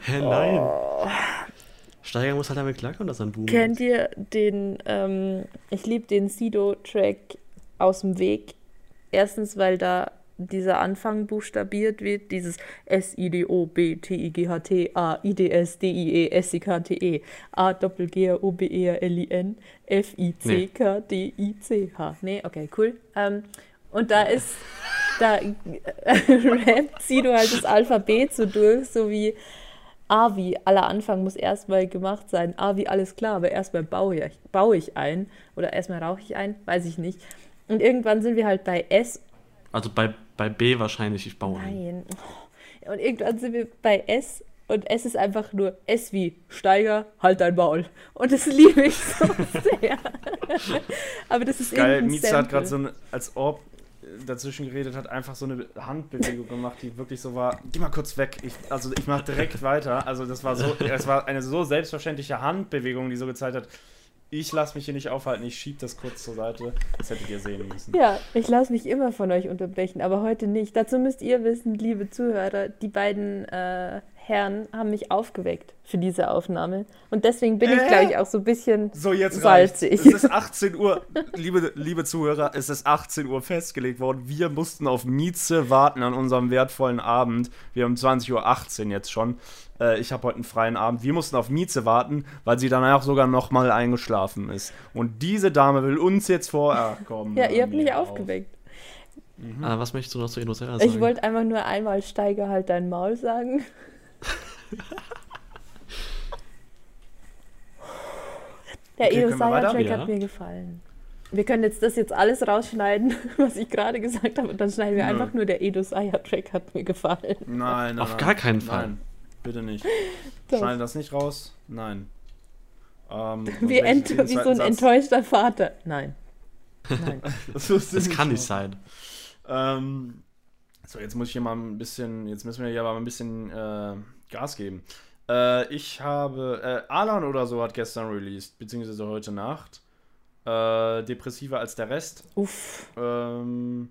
Hä, nein. Steiger muss halt damit klarkommen, dass er ein Boom Kennt ist. ihr den, ähm, ich liebe den Sido-Track aus dem Weg. Erstens, weil da dieser Anfang buchstabiert wird, dieses S-I-D-O-B-T-I-G-H-T A-I-D-S-D-I-E-S-I-K-T-E A-Doppel-G-O-B-E-R-L-I-N F-I-C-K-D-I-C-H. Nee, okay, cool. Ähm, und da ist, da rappt Sido halt das Alphabet so durch, so wie A wie aller Anfang muss erstmal gemacht sein. A wie alles klar, aber erstmal baue ich, baue ich ein. Oder erstmal rauche ich ein, weiß ich nicht. Und irgendwann sind wir halt bei S. Also bei, bei B wahrscheinlich, ich baue ein. Nein. Und irgendwann sind wir bei S. Und S ist einfach nur S wie Steiger, halt dein Maul. Und das liebe ich so sehr. aber das ist geil. Mietze hat gerade so eine, als Orb dazwischen geredet hat, einfach so eine Handbewegung gemacht, die wirklich so war, geh mal kurz weg. Ich, also ich mach direkt weiter. Also das war so, es war eine so selbstverständliche Handbewegung, die so gezeigt hat, ich lasse mich hier nicht aufhalten, ich schieb das kurz zur Seite. Das hättet ihr sehen müssen. Ja, ich lasse mich immer von euch unterbrechen, aber heute nicht. Dazu müsst ihr wissen, liebe Zuhörer, die beiden äh, Herren haben mich aufgeweckt für diese Aufnahme. Und deswegen bin ich, Äh? glaube ich, auch so ein bisschen So, jetzt salzig. Es ist 18 Uhr, liebe, liebe Zuhörer, es ist 18 Uhr festgelegt worden. Wir mussten auf Mieze warten an unserem wertvollen Abend. Wir haben 20.18 Uhr jetzt schon. Äh, ich habe heute einen freien Abend. Wir mussten auf Mieze warten, weil sie danach sogar nochmal eingeschlafen ist. Und diese Dame will uns jetzt vorher kommen. Ja, ihr habt mich auf. aufgeweckt. Ah, was möchtest du noch zu Inocera sagen? Ich wollte einfach nur einmal Steiger halt dein Maul sagen. Der Okay, Ja. hat mir gefallen. Wir können jetzt das jetzt alles rausschneiden, was ich gerade gesagt habe, und dann schneiden wir Nö. einfach nur der Edo Saya-Track hat mir gefallen. Nein, nein. Auf nein. gar keinen Fall. Nein, bitte nicht. Doch. Schneiden das nicht raus? Nein. Ähm, Wie, wie so ein Satz? enttäuschter Vater. Nein. Nein. Das, kann nicht sein. Ähm, so, jetzt muss ich hier mal ein bisschen, jetzt müssen wir hier aber ein bisschen äh, Gas geben. Äh, ich habe, äh, Alan oder so hat gestern released, beziehungsweise heute Nacht. Äh, depressiver als der Rest. Uff. Ähm,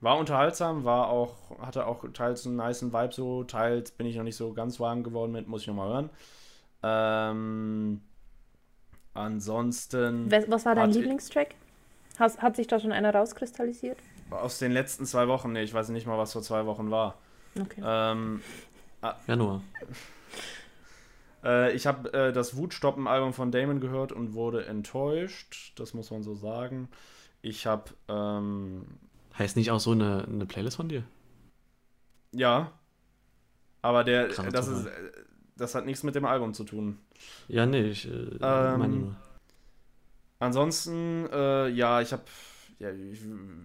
war unterhaltsam, war auch, hatte auch teils einen niceen Vibe so, teils bin ich noch nicht so ganz warm geworden mit, muss ich nochmal hören. Ähm, ansonsten Was was war dein Hat- Lieblingstrack? Has, hat sich da schon einer rauskristallisiert? aus den letzten zwei Wochen, nee, ich weiß nicht mal, was vor zwei Wochen war. Okay. Ähm, Januar. Äh, ich habe äh, das Wutstoppen-Album von Damon gehört und wurde enttäuscht. Das muss man so sagen. Ich habe, ähm, Heißt nicht auch so eine, eine Playlist von dir? ja. Aber der, das, ist, das hat nichts mit dem Album zu tun. Ja, nee, ich äh, Ähm, meine nur. Ansonsten, äh, ja, ich habe, ja, ich,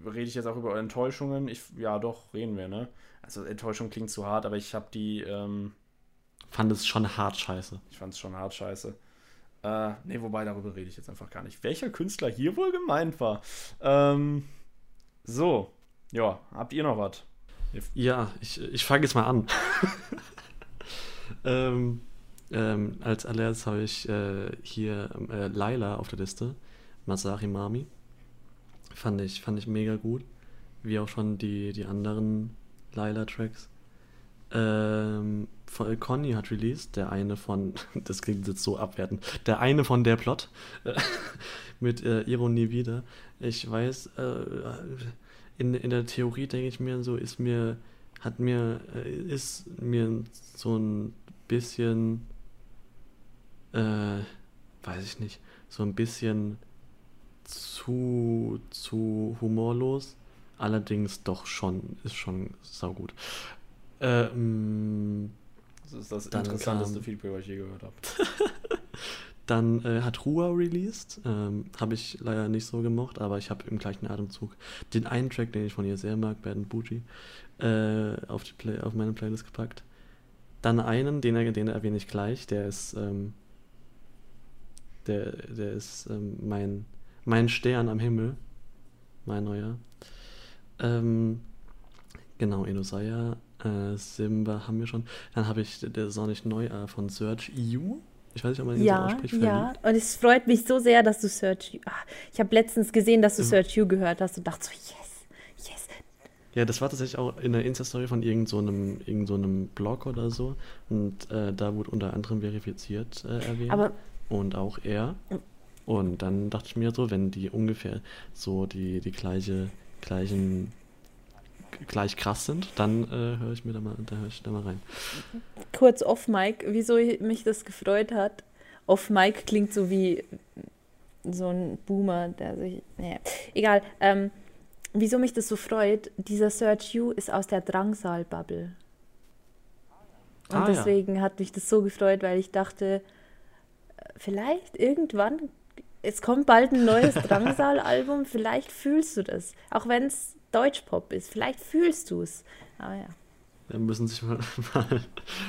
rede ich jetzt auch über Enttäuschungen? Ich, ja, doch, reden wir, ne? Also Enttäuschung klingt zu hart, aber ich habe die, ähm, Fand es schon hart scheiße. Ich fand es schon hart scheiße. Äh, nee, wobei, darüber rede ich jetzt einfach gar nicht. Welcher Künstler hier wohl gemeint war? Ähm, so, ja, habt ihr noch was? Ja, ich, ich fange jetzt mal an. ähm, ähm, als allererstes habe ich äh, hier äh, Laila auf der Liste. Masari Mami. Fand ich, fand ich mega gut. wie auch schon die, die anderen Lila-Tracks. Ähm, von- Conny hat released, der eine von, das klingt jetzt so abwertend, der eine von der Plot äh, mit äh, Ironie wieder. Ich weiß, äh, in, in der Theorie denke ich mir so, ist mir, hat mir, äh, ist mir so ein bisschen, äh, weiß ich nicht, so ein bisschen zu, zu humorlos. Allerdings doch schon, ist schon saugut. Ähm, Das ist das interessanteste kam- Feedback, was ich je gehört habe. Dann äh, hat Rua released. Ähm, habe ich leider nicht so gemocht, aber ich habe im gleichen Atemzug den einen Track, den ich von ihr sehr mag, Bad and Bougie, äh, auf, die Play auf meine Playlist gepackt. Dann einen, den, den erwähne ich gleich, der ist, ähm, der, der ist ähm, mein, mein Stern am Himmel. Mein neuer. Ähm, genau, Enosaya, äh, Simba haben wir schon. Dann habe ich, der ist auch nicht neu, äh, von Search EU. Ich weiß nicht, ob man ihn so Ja, ausspricht. ja. Und es freut mich so sehr, dass du Search You. Ah, ich habe letztens gesehen, dass du Ja. Search You gehört hast und dachte so, yes, yes. Ja, das war tatsächlich auch in der Insta-Story von irgendeinem so einem- irgend so einem Blog oder so. Und äh, da wurde unter anderem verifiziert äh, erwähnt. Aber und auch er. Und dann dachte ich mir so, wenn die ungefähr so die, die gleiche, gleichen, gleich krass sind, dann äh, höre ich mir da mal, da höre ich da mal rein. kurz off Mic, wieso mich das gefreut hat. Off Mic klingt so wie so ein Boomer, der sich. Nee, egal. Ähm, wieso mich das so freut, dieser Search You ist aus der Drangsal-Bubble. Und Ah, ja. deswegen hat mich das so gefreut, weil ich dachte, äh, vielleicht irgendwann, es kommt bald ein neues Drangsal-Album, vielleicht fühlst du das. Auch wenn es Deutschpop ist, vielleicht fühlst du es. Aber ja. Da müssen sich mal, mal,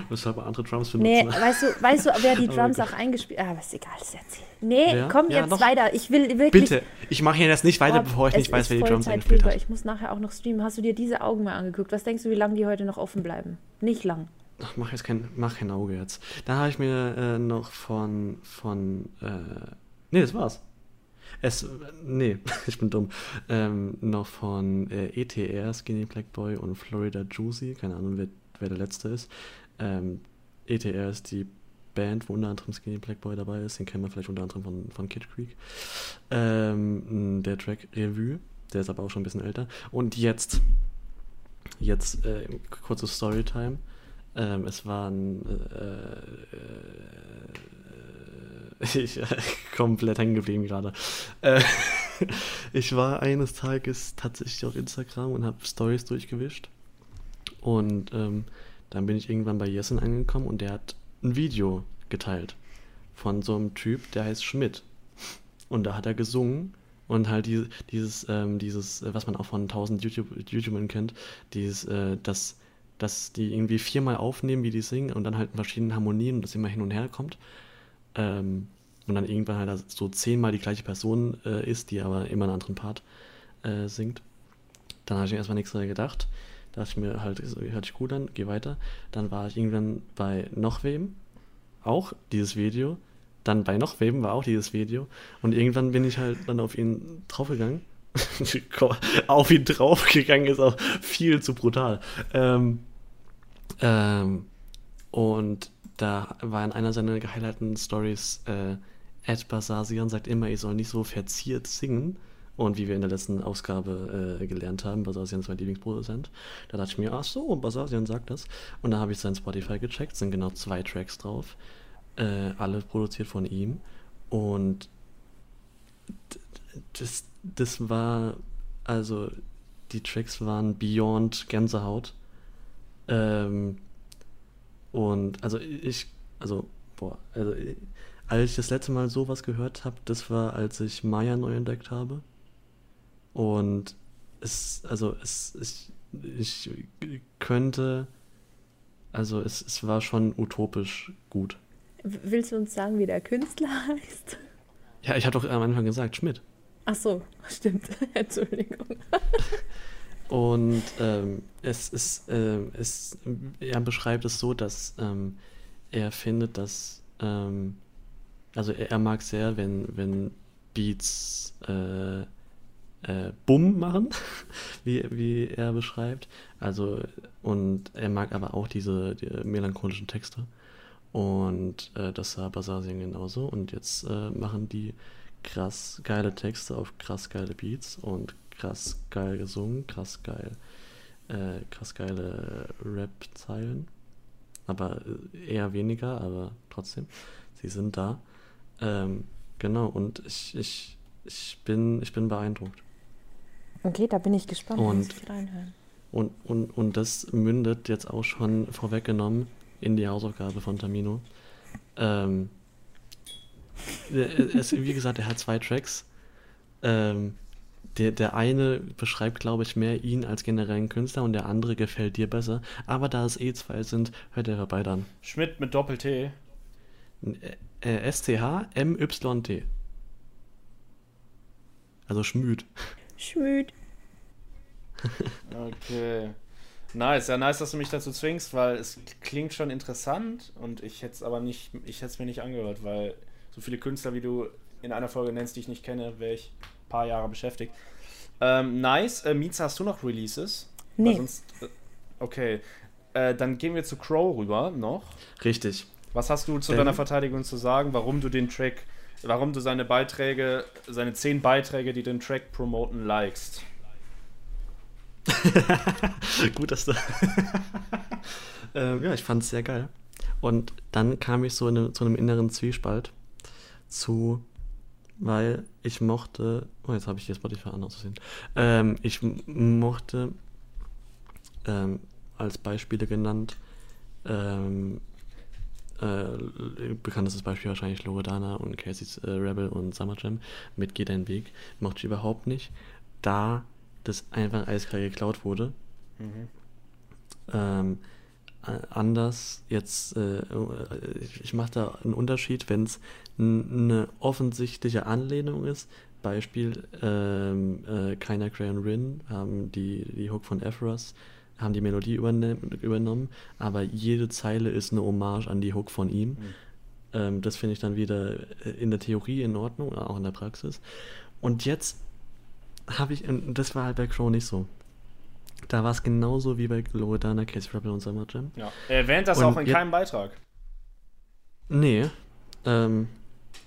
mal andere Drums benutzen. Nee, weißt du, weißt du, wer die Oh Drums auch eingespielt hat? Ah, ist egal, das erzähl. Nee, Wer? komm Ja, jetzt noch. weiter. Ich will wirklich. Bitte, ich mache hier jetzt nicht weiter, Oh, bevor ich nicht weiß, wer die Drums eingespielt drüber. hat. Ich muss nachher auch noch streamen. Hast du dir diese Augen mal angeguckt? Was denkst du, wie lange die heute noch offen bleiben? Nicht lang. Ach, mach jetzt kein, mach kein Auge jetzt. Dann habe ich mir äh, noch von, von, äh, nee, das war's. Es, nee, ich bin dumm. Ähm, noch von äh, ETR, Skinny Black Boy und Florida Juicy, keine Ahnung, wer, wer der letzte ist. Ähm, ETR ist die Band, wo unter anderem Skinny Black Boy dabei ist, den kennen wir vielleicht unter anderem von, von Kid Creek. Ähm, der Track Revue, der ist aber auch schon ein bisschen älter. Und jetzt, jetzt äh, kurze Storytime. Ähm, es waren äh, äh, ich komplett hängen geblieben gerade. Äh, ich war eines Tages tatsächlich auf Instagram und habe Stories durchgewischt. Und ähm, dann bin ich irgendwann bei Jessen angekommen und der hat ein Video geteilt von so einem Typ, der heißt Schmidt. Und da hat er gesungen und halt die, dieses, ähm, dieses, äh, was man auch von 1000 YouTube, YouTubern kennt, dieses, äh, das, dass die irgendwie viermal aufnehmen, wie die singen und dann halt in verschiedenen Harmonien und das immer hin und her kommt. Ähm, und dann irgendwann halt so zehnmal die gleiche Person äh, ist, die aber immer einen anderen Part äh, singt. Dann habe ich mir erstmal nichts gedacht. Da dachte ich mir halt, hört sich gut an, geh weiter. Dann war ich irgendwann bei noch wem, auch dieses Video. Dann bei noch wem war auch dieses Video. Und irgendwann bin ich halt dann auf ihn draufgegangen. auf ihn draufgegangen ist auch viel zu brutal. Ähm, ähm, und da war in einer seiner gehighlighteten Stories, äh, Ed Basasian sagt immer, ich soll nicht so verziert singen. Und wie wir in der letzten Ausgabe äh, gelernt haben, Basasian ist mein Lieblingsproduzent. Da dachte ich mir, ach so, Basasian sagt das. Und da habe ich sein Spotify gecheckt, sind genau zwei Tracks drauf. Äh, alle produziert von ihm. Und das, das war, also die Tracks waren beyond Gänsehaut. Ähm, und also ich, also, boah, also als ich das letzte Mal sowas gehört habe, das war, als ich Maya neu entdeckt habe. Und es, also es, ich, ich könnte, also es, es war schon utopisch gut. Willst du uns sagen, wie der Künstler heißt? Ja, ich hatte doch am Anfang gesagt, Schmidt. Ach so, stimmt. Entschuldigung. Und ähm, es ist, ähm, es, er beschreibt es so, dass ähm, er findet, dass, ähm, also er, er mag sehr, wenn, wenn Beats äh, äh, Bumm machen, wie, wie er beschreibt. Also, und er mag aber auch diese die melancholischen Texte. Und äh, das sah Basasien genauso. Und jetzt äh, machen die krass geile Texte auf krass geile Beats und krass geil gesungen, krass geil, äh, krass geile Rap-Zeilen. Aber äh, eher weniger, aber trotzdem. Sie sind da. Ähm, genau, und ich, ich, ich, bin, ich bin beeindruckt. Okay, da bin ich gespannt, Und- ich reinhören. Und, und, und das mündet jetzt auch schon vorweggenommen in die Hausaufgabe von Tamino. Ähm, er- es, wie gesagt, er hat zwei Tracks. Ähm, der, der eine beschreibt, glaube ich, mehr ihn als generellen Künstler und der andere gefällt dir besser. Aber da es eh zwei sind, hört er beide an. Schmidt mit Doppel-T. Äh, S-T-H-M-Y-T. Also Schmüd. Schmüd. Okay. Nice, ja, nice, dass du mich dazu zwingst, weil es klingt schon interessant und ich hätte es aber nicht, ich hätte es mir nicht angehört, weil so viele Künstler, wie du in einer Folge nennst, die ich nicht kenne, wäre ich paar Jahre beschäftigt. Ähm, nice. Äh, Mietz, hast du noch Releases? Nee. Sonst, äh, okay. Äh, dann gehen wir zu Crow rüber noch. Richtig. Was hast du zu Denn- deiner Verteidigung zu sagen, warum du den Track, warum du seine Beiträge, seine zehn Beiträge, die den Track promoten, likest? Gut, dass du. ähm, ja, ich fand es sehr geil. Und dann kam ich so in, zu einem inneren Zwiespalt zu, weil ich mochte. Oh, jetzt habe ich hier Spotify an auszusehen. Ähm, ich mochte ähm, als Beispiele genannt. Ähm, äh, bekanntestes Beispiel wahrscheinlich Loredana und Casey's äh, Rebel und Summer Jam mit Geh deinen Weg. Mochte ich überhaupt nicht, da das einfach eiskalt geklaut wurde. Ähm, äh, anders jetzt, äh, ich, mache da einen Unterschied, wenn es eine offensichtliche Anlehnung ist. Beispiel, ähm, äh, Keiner Crayon Rin haben die, die Hook von Ephros, haben die Melodie übernommen, aber jede Zeile ist eine Hommage an die Hook von ihm. Ähm, das finde ich dann wieder äh, in der Theorie in Ordnung, auch in der Praxis. Und jetzt habe ich, und das war halt bei Crow nicht so. Da war es genauso wie bei Loredana, Case Rebel und Summer Jam. Ja. Er erwähnt das Und auch in keinem Beitrag. Nee. Ähm,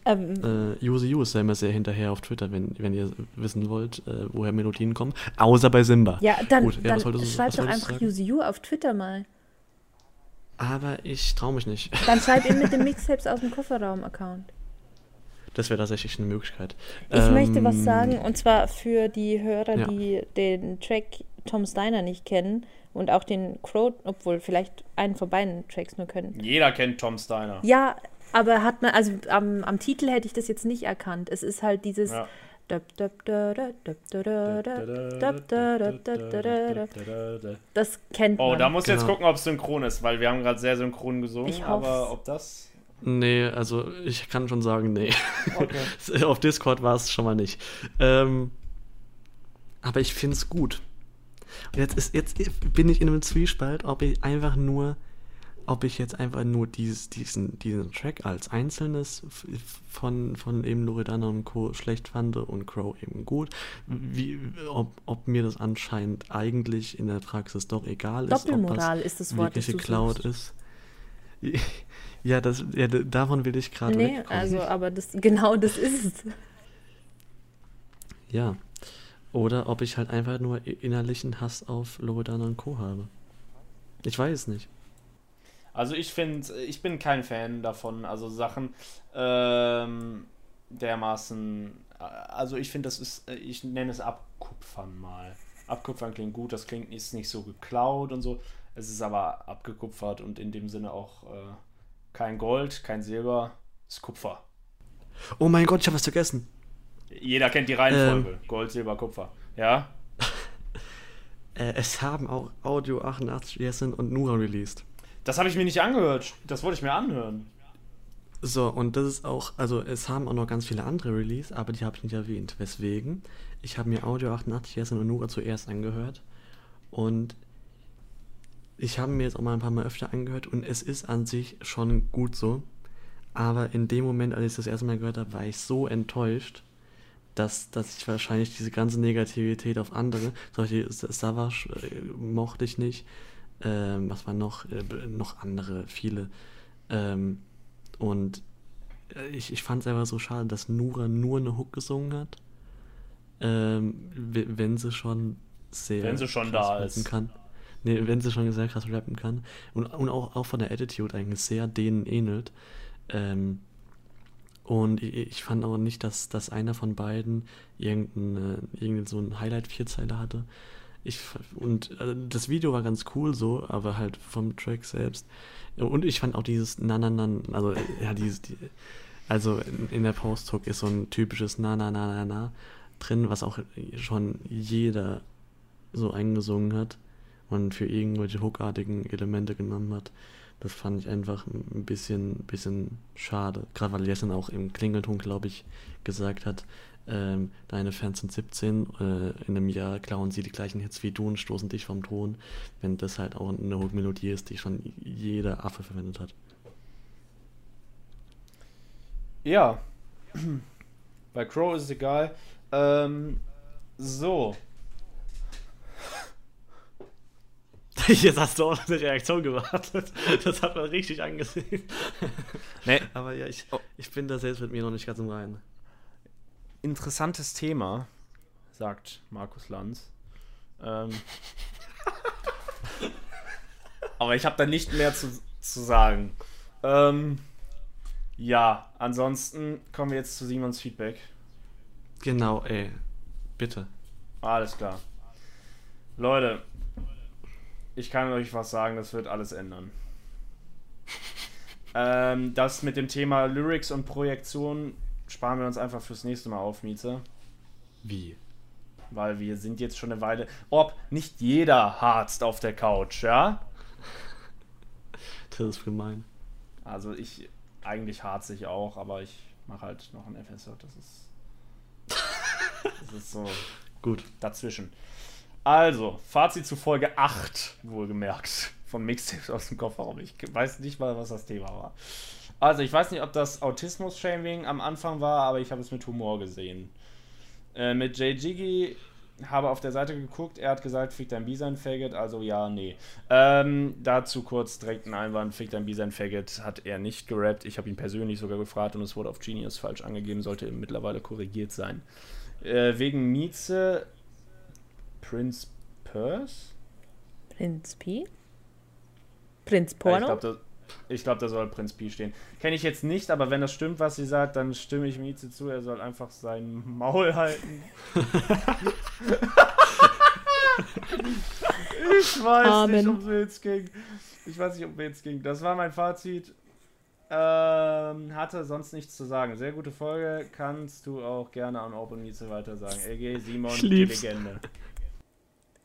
Ähm, äh, Use You ist ja immer sehr hinterher auf Twitter, wenn, wenn ihr wissen wollt, äh, woher Melodien kommen. Außer bei Simba. ja, dann, gut, ja, dann was wolltest du- schreib was doch einfach? Use You auf Twitter mal. Aber ich traue mich nicht. Dann schreib ihm mit den Mixtapes aus dem Kofferraum-Account. Das wäre tatsächlich eine Möglichkeit. Ich möchte was Ähm, sagen, und zwar für die Hörer, Ja. die den Track Tom Steiner nicht kennen und auch den Crow, obwohl vielleicht einen von beiden Tracks nur können. Jeder kennt Tom Steiner. Ja, aber hat man, also am, am Titel hätte ich das jetzt nicht erkannt. Es ist halt dieses. Ja. Das kennt Oh, man. da muss jetzt Genau. gucken, ob es synchron ist, weil wir haben gerade sehr synchron gesungen, Ich hoff's. aber ob das. Nee, also ich kann schon sagen, nee. Okay. Auf Discord war es schon mal nicht. Ähm, aber ich finde es gut. Und jetzt, ist, jetzt bin ich in einem Zwiespalt, ob ich einfach nur, ob ich jetzt einfach nur dieses, diesen, diesen Track als einzelnes von, von eben Loredana und Co. schlecht fand und Crow eben gut. Wie, ob, ob mir das anscheinend eigentlich in der Praxis doch egal ist. Doppelmoral ob ist das das Wort, das du suchst. ist. Ja, das, ja, davon will ich gerade Nee, wegkommen. also, aber das, genau das ist es. Ja. Oder ob ich halt einfach nur innerlichen Hass auf Loredana und Co. habe. Ich weiß es nicht. Also ich finde, ich bin kein Fan davon. Also Sachen ähm, dermaßen. äh, Also ich finde, das ist, äh, ich nenne es Abkupfern mal. Abkupfern klingt gut, das klingt ist nicht so geklaut und so. Es ist aber abgekupfert und in dem Sinne auch äh, kein Gold, kein Silber, ist Kupfer. Oh mein Gott, ich habe was vergessen. Jeder kennt die Reihenfolge. Ähm. Gold, Silber, Kupfer. Ja? Äh, es haben auch Audio 88 Yesin und Nura released. Das habe ich mir nicht angehört. Das wollte ich mir anhören. So, und das ist auch, also es haben auch noch ganz viele andere Release, aber die habe ich nicht erwähnt. Weswegen? Ich habe mir Audio 88 Yesin und Nura zuerst angehört und ich habe mir jetzt auch mal ein paar Mal öfter angehört und es ist an sich schon gut so. Aber in dem Moment, als ich das erste Mal gehört habe, war ich so enttäuscht, dass, dass ich wahrscheinlich diese ganze Negativität auf andere, Beispiel Savage äh, mochte ich nicht, ähm, was waren noch, äh, noch andere, viele. Ähm, und äh, ich, ich fand es einfach so schade, dass Nura nur eine Hook gesungen hat. Ähm, wenn sie schon sehr. Wenn sie schon da ist. Kann. Nee, wenn sie schon sehr krass rappen kann. Und, und auch, auch von der Attitude eigentlich sehr denen ähnelt. Ähm, und ich, fand auch nicht, dass, dass einer von beiden irgendein, irgendein so ein Highlight-Vierzeiler hatte. Ich, und also das Video war ganz cool so, aber halt vom Track selbst. Und ich fand auch dieses Na Na Na, also ja, dieses, die, also in, in der Post-Hook ist so ein typisches Na Na Na Na Na drin, was auch schon jeder so eingesungen hat und für irgendwelche hookartigen Elemente genommen hat. Das fand ich einfach ein bisschen, bisschen schade. Gerade weil Jessen auch im Klingelton, glaube ich, gesagt hat, ähm, deine Fans sind 17, äh, in einem Jahr klauen sie die gleichen Hits wie du und stoßen dich vom Thron, wenn das halt auch eine Hook-Melodie ist, die schon jeder Affe verwendet hat. Ja, bei Crow ist es egal. Ähm, so, Jetzt hast du auch eine Reaktion gewartet. Das hat man richtig angesehen. Nee. Aber ja, ich, oh. ich bin da selbst mit mir noch nicht ganz im Reinen. Interessantes Thema, sagt Markus Lanz. Ähm, aber ich habe da nicht mehr zu, zu sagen. Ähm, ja, ansonsten kommen wir jetzt zu Simons Feedback. Genau, ey. Bitte. Alles klar. Leute, ich kann euch was sagen, das wird alles ändern. ähm, das mit dem Thema Lyrics und Projektion sparen wir uns einfach fürs nächste Mal auf, Mieze. Wie? Weil wir sind jetzt schon eine Weile. Ob nicht jeder harzt auf der Couch, ja? Das ist gemein. Also ich, eigentlich harze ich auch, aber ich mache halt noch ein FSJ. Das ist. Das ist so. Gut. Dazwischen. Also, Fazit zu Folge 8, wohlgemerkt, von Mixtapes aus dem Kofferraum. Ich weiß nicht mal, was das Thema war. Also, ich weiß nicht, ob das Autismus-Shaming am Anfang war, aber ich habe es mit Humor gesehen. Äh, mit Jay Jiggy habe auf der Seite geguckt, er hat gesagt, fick dein B sein Faggot, also ja, nee. Ähm, dazu kurz direkt ein Einwand, fick dein B sein Faggot hat er nicht gerappt. Ich habe ihn persönlich sogar gefragt und es wurde auf Genius falsch angegeben, sollte mittlerweile korrigiert sein. Äh, wegen Mieze Prince Purse? Prinz P? Prinz Porno? Ja, ich glaube, da, glaub, da soll Prinz P stehen. Kenne ich jetzt nicht, aber wenn das stimmt, was sie sagt, dann stimme ich Mieze zu. Er soll einfach sein Maul halten. ich weiß Amen. nicht, um wen es ging. Ich weiß nicht, um wen es ging. Das war mein Fazit. Ähm, hatte sonst nichts zu sagen. Sehr gute Folge. Kannst du auch gerne an Open Mieze weiter sagen. LG, Simon, die Legende.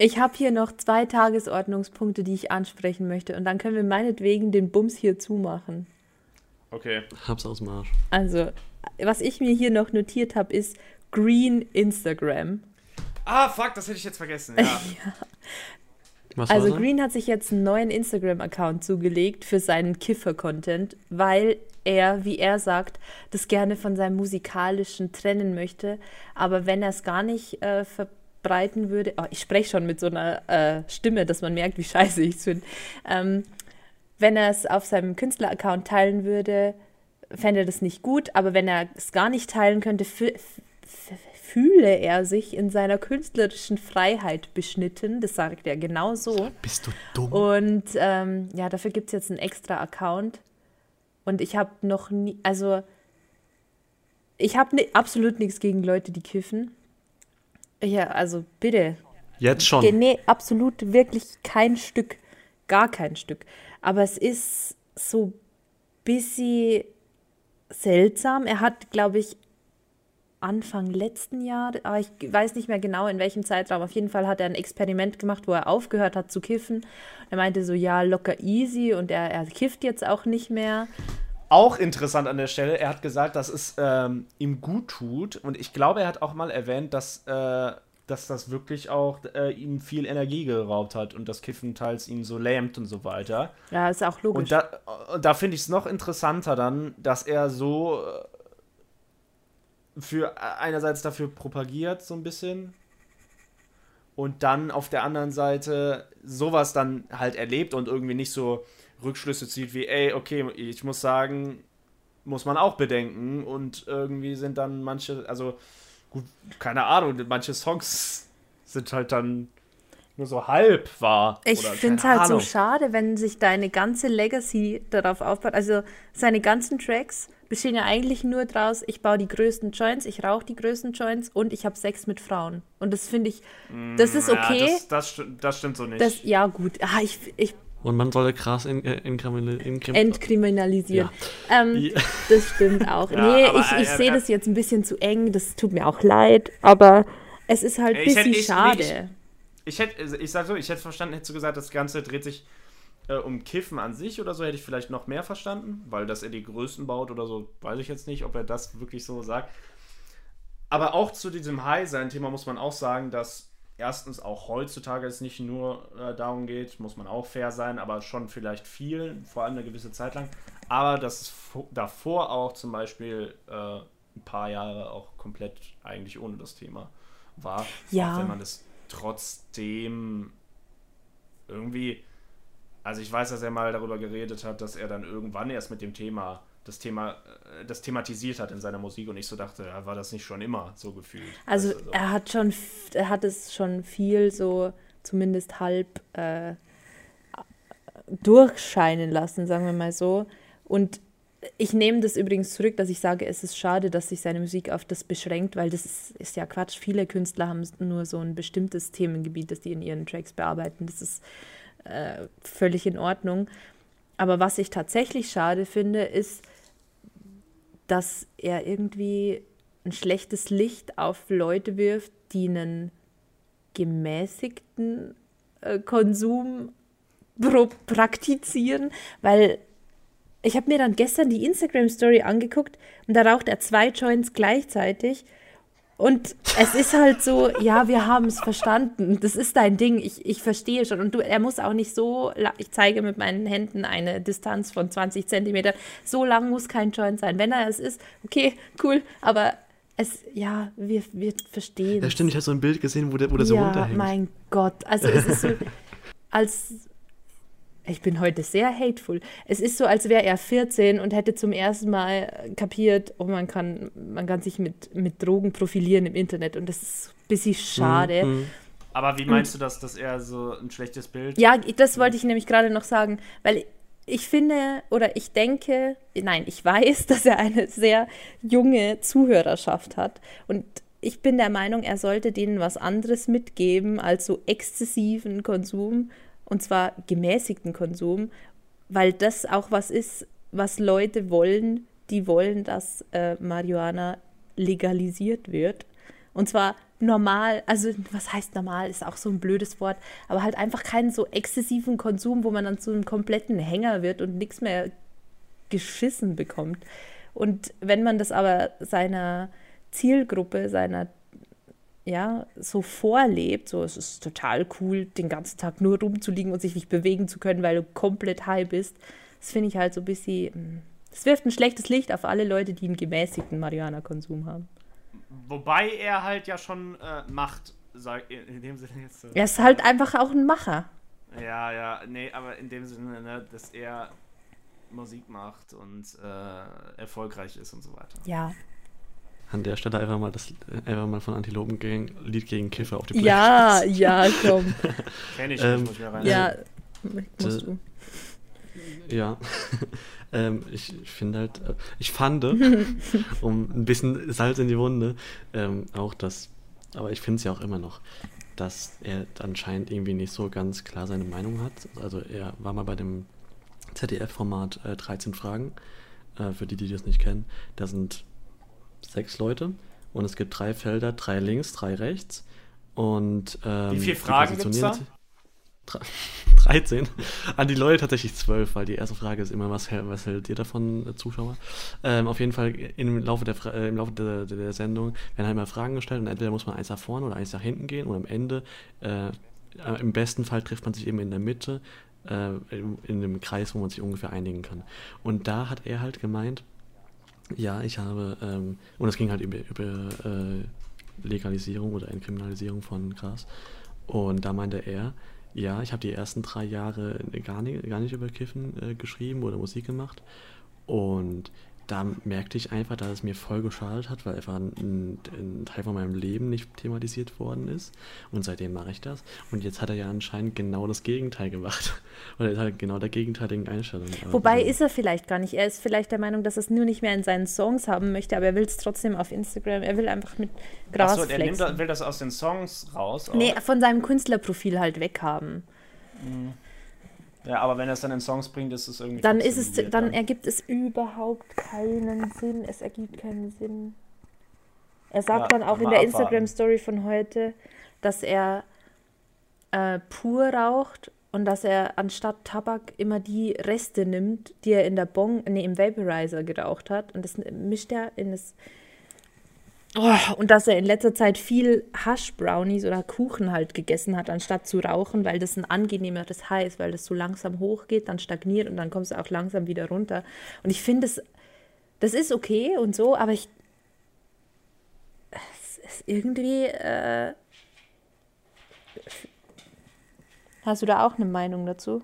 Ich habe hier noch zwei Tagesordnungspunkte, die ich ansprechen möchte. Und dann können wir meinetwegen den Bums hier zumachen. Okay. Hab's aus dem Arsch. Also, was ich mir hier noch notiert habe, ist Green Instagram. Ah, fuck, das hätte ich jetzt vergessen. Ja. ja. also, Green hat sich jetzt einen neuen Instagram-Account zugelegt für seinen Kiffer-Content, weil er, wie er sagt, das gerne von seinem musikalischen trennen möchte. Aber wenn er es gar nicht äh, ver breiten würde. Oh, ich spreche schon mit so einer äh, Stimme, dass man merkt, wie scheiße ich es finde. Ähm, wenn er es auf seinem Künstler-Account teilen würde, fände er das nicht gut, aber wenn er es gar nicht teilen könnte, fühle er sich in seiner künstlerischen Freiheit beschnitten. Das sagt er genau so. Bist du dumm? Und ähm, ja, dafür gibt es jetzt einen extra Account. Und ich habe noch nie, also ich habe ne, absolut nichts gegen Leute, die kiffen. Ja, also bitte. Jetzt schon. Nee, absolut wirklich kein Stück. Gar kein Stück. Aber es ist so ein bisschen seltsam. Er hat, glaube ich, Anfang letzten Jahr, aber ich weiß nicht mehr genau in welchem Zeitraum. Auf jeden Fall hat er ein Experiment gemacht, wo er aufgehört hat zu kiffen. Er meinte so, ja, locker easy und er, er kifft jetzt auch nicht mehr. Auch interessant an der Stelle, er hat gesagt, dass es ähm, ihm gut tut und ich glaube, er hat auch mal erwähnt, dass, äh, dass das wirklich auch äh, ihm viel Energie geraubt hat und das Kiffen teils ihn so lähmt und so weiter. Ja, ist auch logisch. Und da, da finde ich es noch interessanter dann, dass er so für einerseits dafür propagiert, so ein bisschen. Und dann auf der anderen Seite sowas dann halt erlebt und irgendwie nicht so Rückschlüsse zieht wie, ey, okay, ich muss sagen, muss man auch bedenken. Und irgendwie sind dann manche, also gut, keine Ahnung, manche Songs sind halt dann nur so halb wahr. Ich finde es halt so schade, wenn sich deine ganze Legacy darauf aufbaut. Also seine ganzen Tracks bestehen ja eigentlich nur daraus, ich baue die größten Joints, ich rauche die größten Joints und ich habe Sex mit Frauen. Und das finde ich, das ist okay. Ja, das, das, stimmt, das, stimmt so nicht. Das, ja, gut. Ah, ich, ich und man solle krass in, äh, in, in, in, entkriminalisieren. Ja. Ähm, ja. Das stimmt auch. ja, nee, aber, ich, ich äh, sehe äh, das jetzt ein bisschen zu eng. Das tut mir auch leid. Aber es ist halt ein bisschen hätte, schade. Nee, ich, ich, hätte, also ich sag so, ich hätte verstanden, hättest du gesagt, das Ganze dreht sich äh, um Kiffen an sich oder so, hätte ich vielleicht noch mehr verstanden. Weil, dass er die Größten baut oder so, weiß ich jetzt nicht, ob er das wirklich so sagt. Aber auch zu diesem High-Sein-Thema muss man auch sagen, dass erstens auch heutzutage es nicht nur äh, darum geht, muss man auch fair sein, aber schon vielleicht viel, vor allem eine gewisse Zeit lang. Aber dass es davor auch zum Beispiel äh, ein paar Jahre auch komplett eigentlich ohne das Thema war. Ja. Auch wenn man es trotzdem irgendwie, also ich weiß, dass er mal darüber geredet hat, dass er dann irgendwann erst mit dem Thema das Thema, äh, das thematisiert hat in seiner Musik und ich so dachte, ja, war das nicht schon immer so gefühlt? Also, also er hat schon, er hat es schon viel so zumindest halb äh, durchscheinen lassen, sagen wir mal so. Und ich nehme das übrigens zurück, dass ich sage, es ist schade, dass sich seine Musik auf das beschränkt, weil das ist, ist ja Quatsch. Viele Künstler haben nur so ein bestimmtes Themengebiet, das die in ihren Tracks bearbeiten. Das ist äh, völlig in Ordnung. Aber was ich tatsächlich schade finde, ist, dass er irgendwie ein schlechtes Licht auf Leute wirft, die einen gemäßigten äh, Konsum praktizieren, weil ich habe mir dann gestern die Instagram Story angeguckt und da raucht er zwei Joints gleichzeitig und es ist halt so, ja, wir haben es verstanden. Das ist dein Ding. Ich, ich verstehe schon. Und du, er muss auch nicht so, ich zeige mit meinen Händen eine Distanz von 20 Zentimeter. So lang muss kein Joint sein. Wenn er es ist, okay, cool. Aber es, ja, wir, wir verstehen. Ja, stimmt. Ich habe so ein Bild gesehen, wo der, wo der ja, so runterhängt. mein Gott. Also es ist so, als ich bin heute sehr hateful. Es ist so, als wäre er 14 und hätte zum ersten Mal kapiert, oh, man kann, man kann sich mit, mit Drogen profilieren im Internet und das ist ein bisschen schade. Mhm. Aber wie meinst und, du das, dass er so ein schlechtes Bild? Ja, das wollte ich nämlich gerade noch sagen, weil ich finde oder ich denke, nein, ich weiß, dass er eine sehr junge Zuhörerschaft hat und ich bin der Meinung, er sollte denen was anderes mitgeben als so exzessiven Konsum und zwar gemäßigten Konsum, weil das auch was ist, was Leute wollen, die wollen, dass äh, Marihuana legalisiert wird. Und zwar normal, also was heißt normal, ist auch so ein blödes Wort, aber halt einfach keinen so exzessiven Konsum, wo man dann zu einem kompletten Hänger wird und nichts mehr geschissen bekommt. Und wenn man das aber seiner Zielgruppe, seiner ja, so vorlebt, so es ist total cool, den ganzen Tag nur rumzuliegen und sich nicht bewegen zu können, weil du komplett high bist. Das finde ich halt so ein bisschen, es hm, wirft ein schlechtes Licht auf alle Leute, die einen gemäßigten Marihuana-Konsum haben. Wobei er halt ja schon äh, macht, sag, in dem Sinne jetzt. Äh, er ist halt einfach auch ein Macher. Ja, ja, nee, aber in dem Sinne, ne, dass er Musik macht und äh, erfolgreich ist und so weiter. Ja, an der Stelle einfach mal das einfach mal von Antilopen gegen, Lied gegen Kiffer auf die Playlist. Ja, ja, komm. Kenn ich, ähm, muss ich rein. Ja, musst du. Ja. ähm, ich finde halt, äh, ich fand, um ein bisschen Salz in die Wunde, ähm, auch das, aber ich finde es ja auch immer noch, dass er anscheinend irgendwie nicht so ganz klar seine Meinung hat. Also er war mal bei dem ZDF-Format äh, 13 Fragen, äh, für die, die das nicht kennen. Da sind sechs Leute und es gibt drei Felder, drei links, drei rechts. Und ähm, wie viele Fragen gibt es da? 13. An die Leute tatsächlich 12, weil die erste Frage ist immer, was, was hält ihr davon, äh, Zuschauer? Ähm, auf jeden Fall im Laufe, der, äh, im Laufe der, der, Sendung werden halt mal Fragen gestellt und entweder muss man eins nach vorne oder eins nach hinten gehen und am Ende, äh, im besten Fall trifft man sich eben in der Mitte, äh, in, in einem Kreis, wo man sich ungefähr einigen kann. Und da hat er halt gemeint, Ja, ich habe, ähm, und es ging halt über, über äh, Legalisierung oder Entkriminalisierung von Gras. Und da meinte er, ja, ich habe die ersten drei Jahre gar nicht, gar nicht über Kiffen äh, geschrieben oder Musik gemacht. Und da merkte ich einfach, dass es mir voll geschadet hat, weil einfach ein, ein, Teil von meinem Leben nicht thematisiert worden ist. Und seitdem mache ich das. Und jetzt hat er ja anscheinend genau das Gegenteil gemacht. Oder er hat genau der gegenteiligen Einstellung. Wobei also, ist er vielleicht gar nicht. Er ist vielleicht der Meinung, dass er es nur nicht mehr in seinen Songs haben möchte, aber er will es trotzdem auf Instagram. Er will einfach mit Gras Achso, er nimmt, will das aus den Songs raus? Auch? Nee, von seinem Künstlerprofil halt weghaben. Mhm. Ja, aber wenn er es dann in Songs bringt, ist es irgendwie. Dann ist es, dann, dann ergibt es überhaupt keinen Sinn. Es ergibt keinen Sinn. Er sagt ja, dann auch in der Instagram-Story von heute, dass er äh, pur raucht und dass er anstatt Tabak immer die Reste nimmt, die er in der Bong, nee, im Vaporizer geraucht hat. Und das mischt er in das Oh, und dass er in letzter Zeit viel Hash-Brownies oder Kuchen halt gegessen hat, anstatt zu rauchen, weil das ein angenehmeres High ist, weil das so langsam hochgeht, dann stagniert und dann kommst du auch langsam wieder runter. Und ich finde, das, das ist okay und so, aber ich. Es ist irgendwie. Äh, hast du da auch eine Meinung dazu?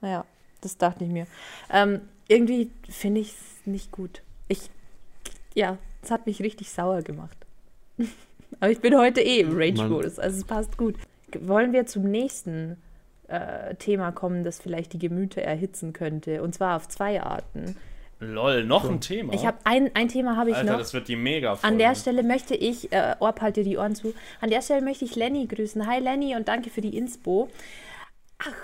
Naja, das dachte ich mir. Ähm, irgendwie finde ich es nicht gut. Ich. Ja, das hat mich richtig sauer gemacht. Aber ich bin heute eh im Rage-Modus, also es passt gut. Wollen wir zum nächsten äh, Thema kommen, das vielleicht die Gemüter erhitzen könnte? Und zwar auf zwei Arten. Lol, noch so. ein Thema. Ich habe ein, ein Thema habe ich Alter, noch. das wird die mega An der Stelle möchte ich, äh, Orb, halt dir die Ohren zu. An der Stelle möchte ich Lenny grüßen. Hi Lenny und danke für die Inspo. Ach,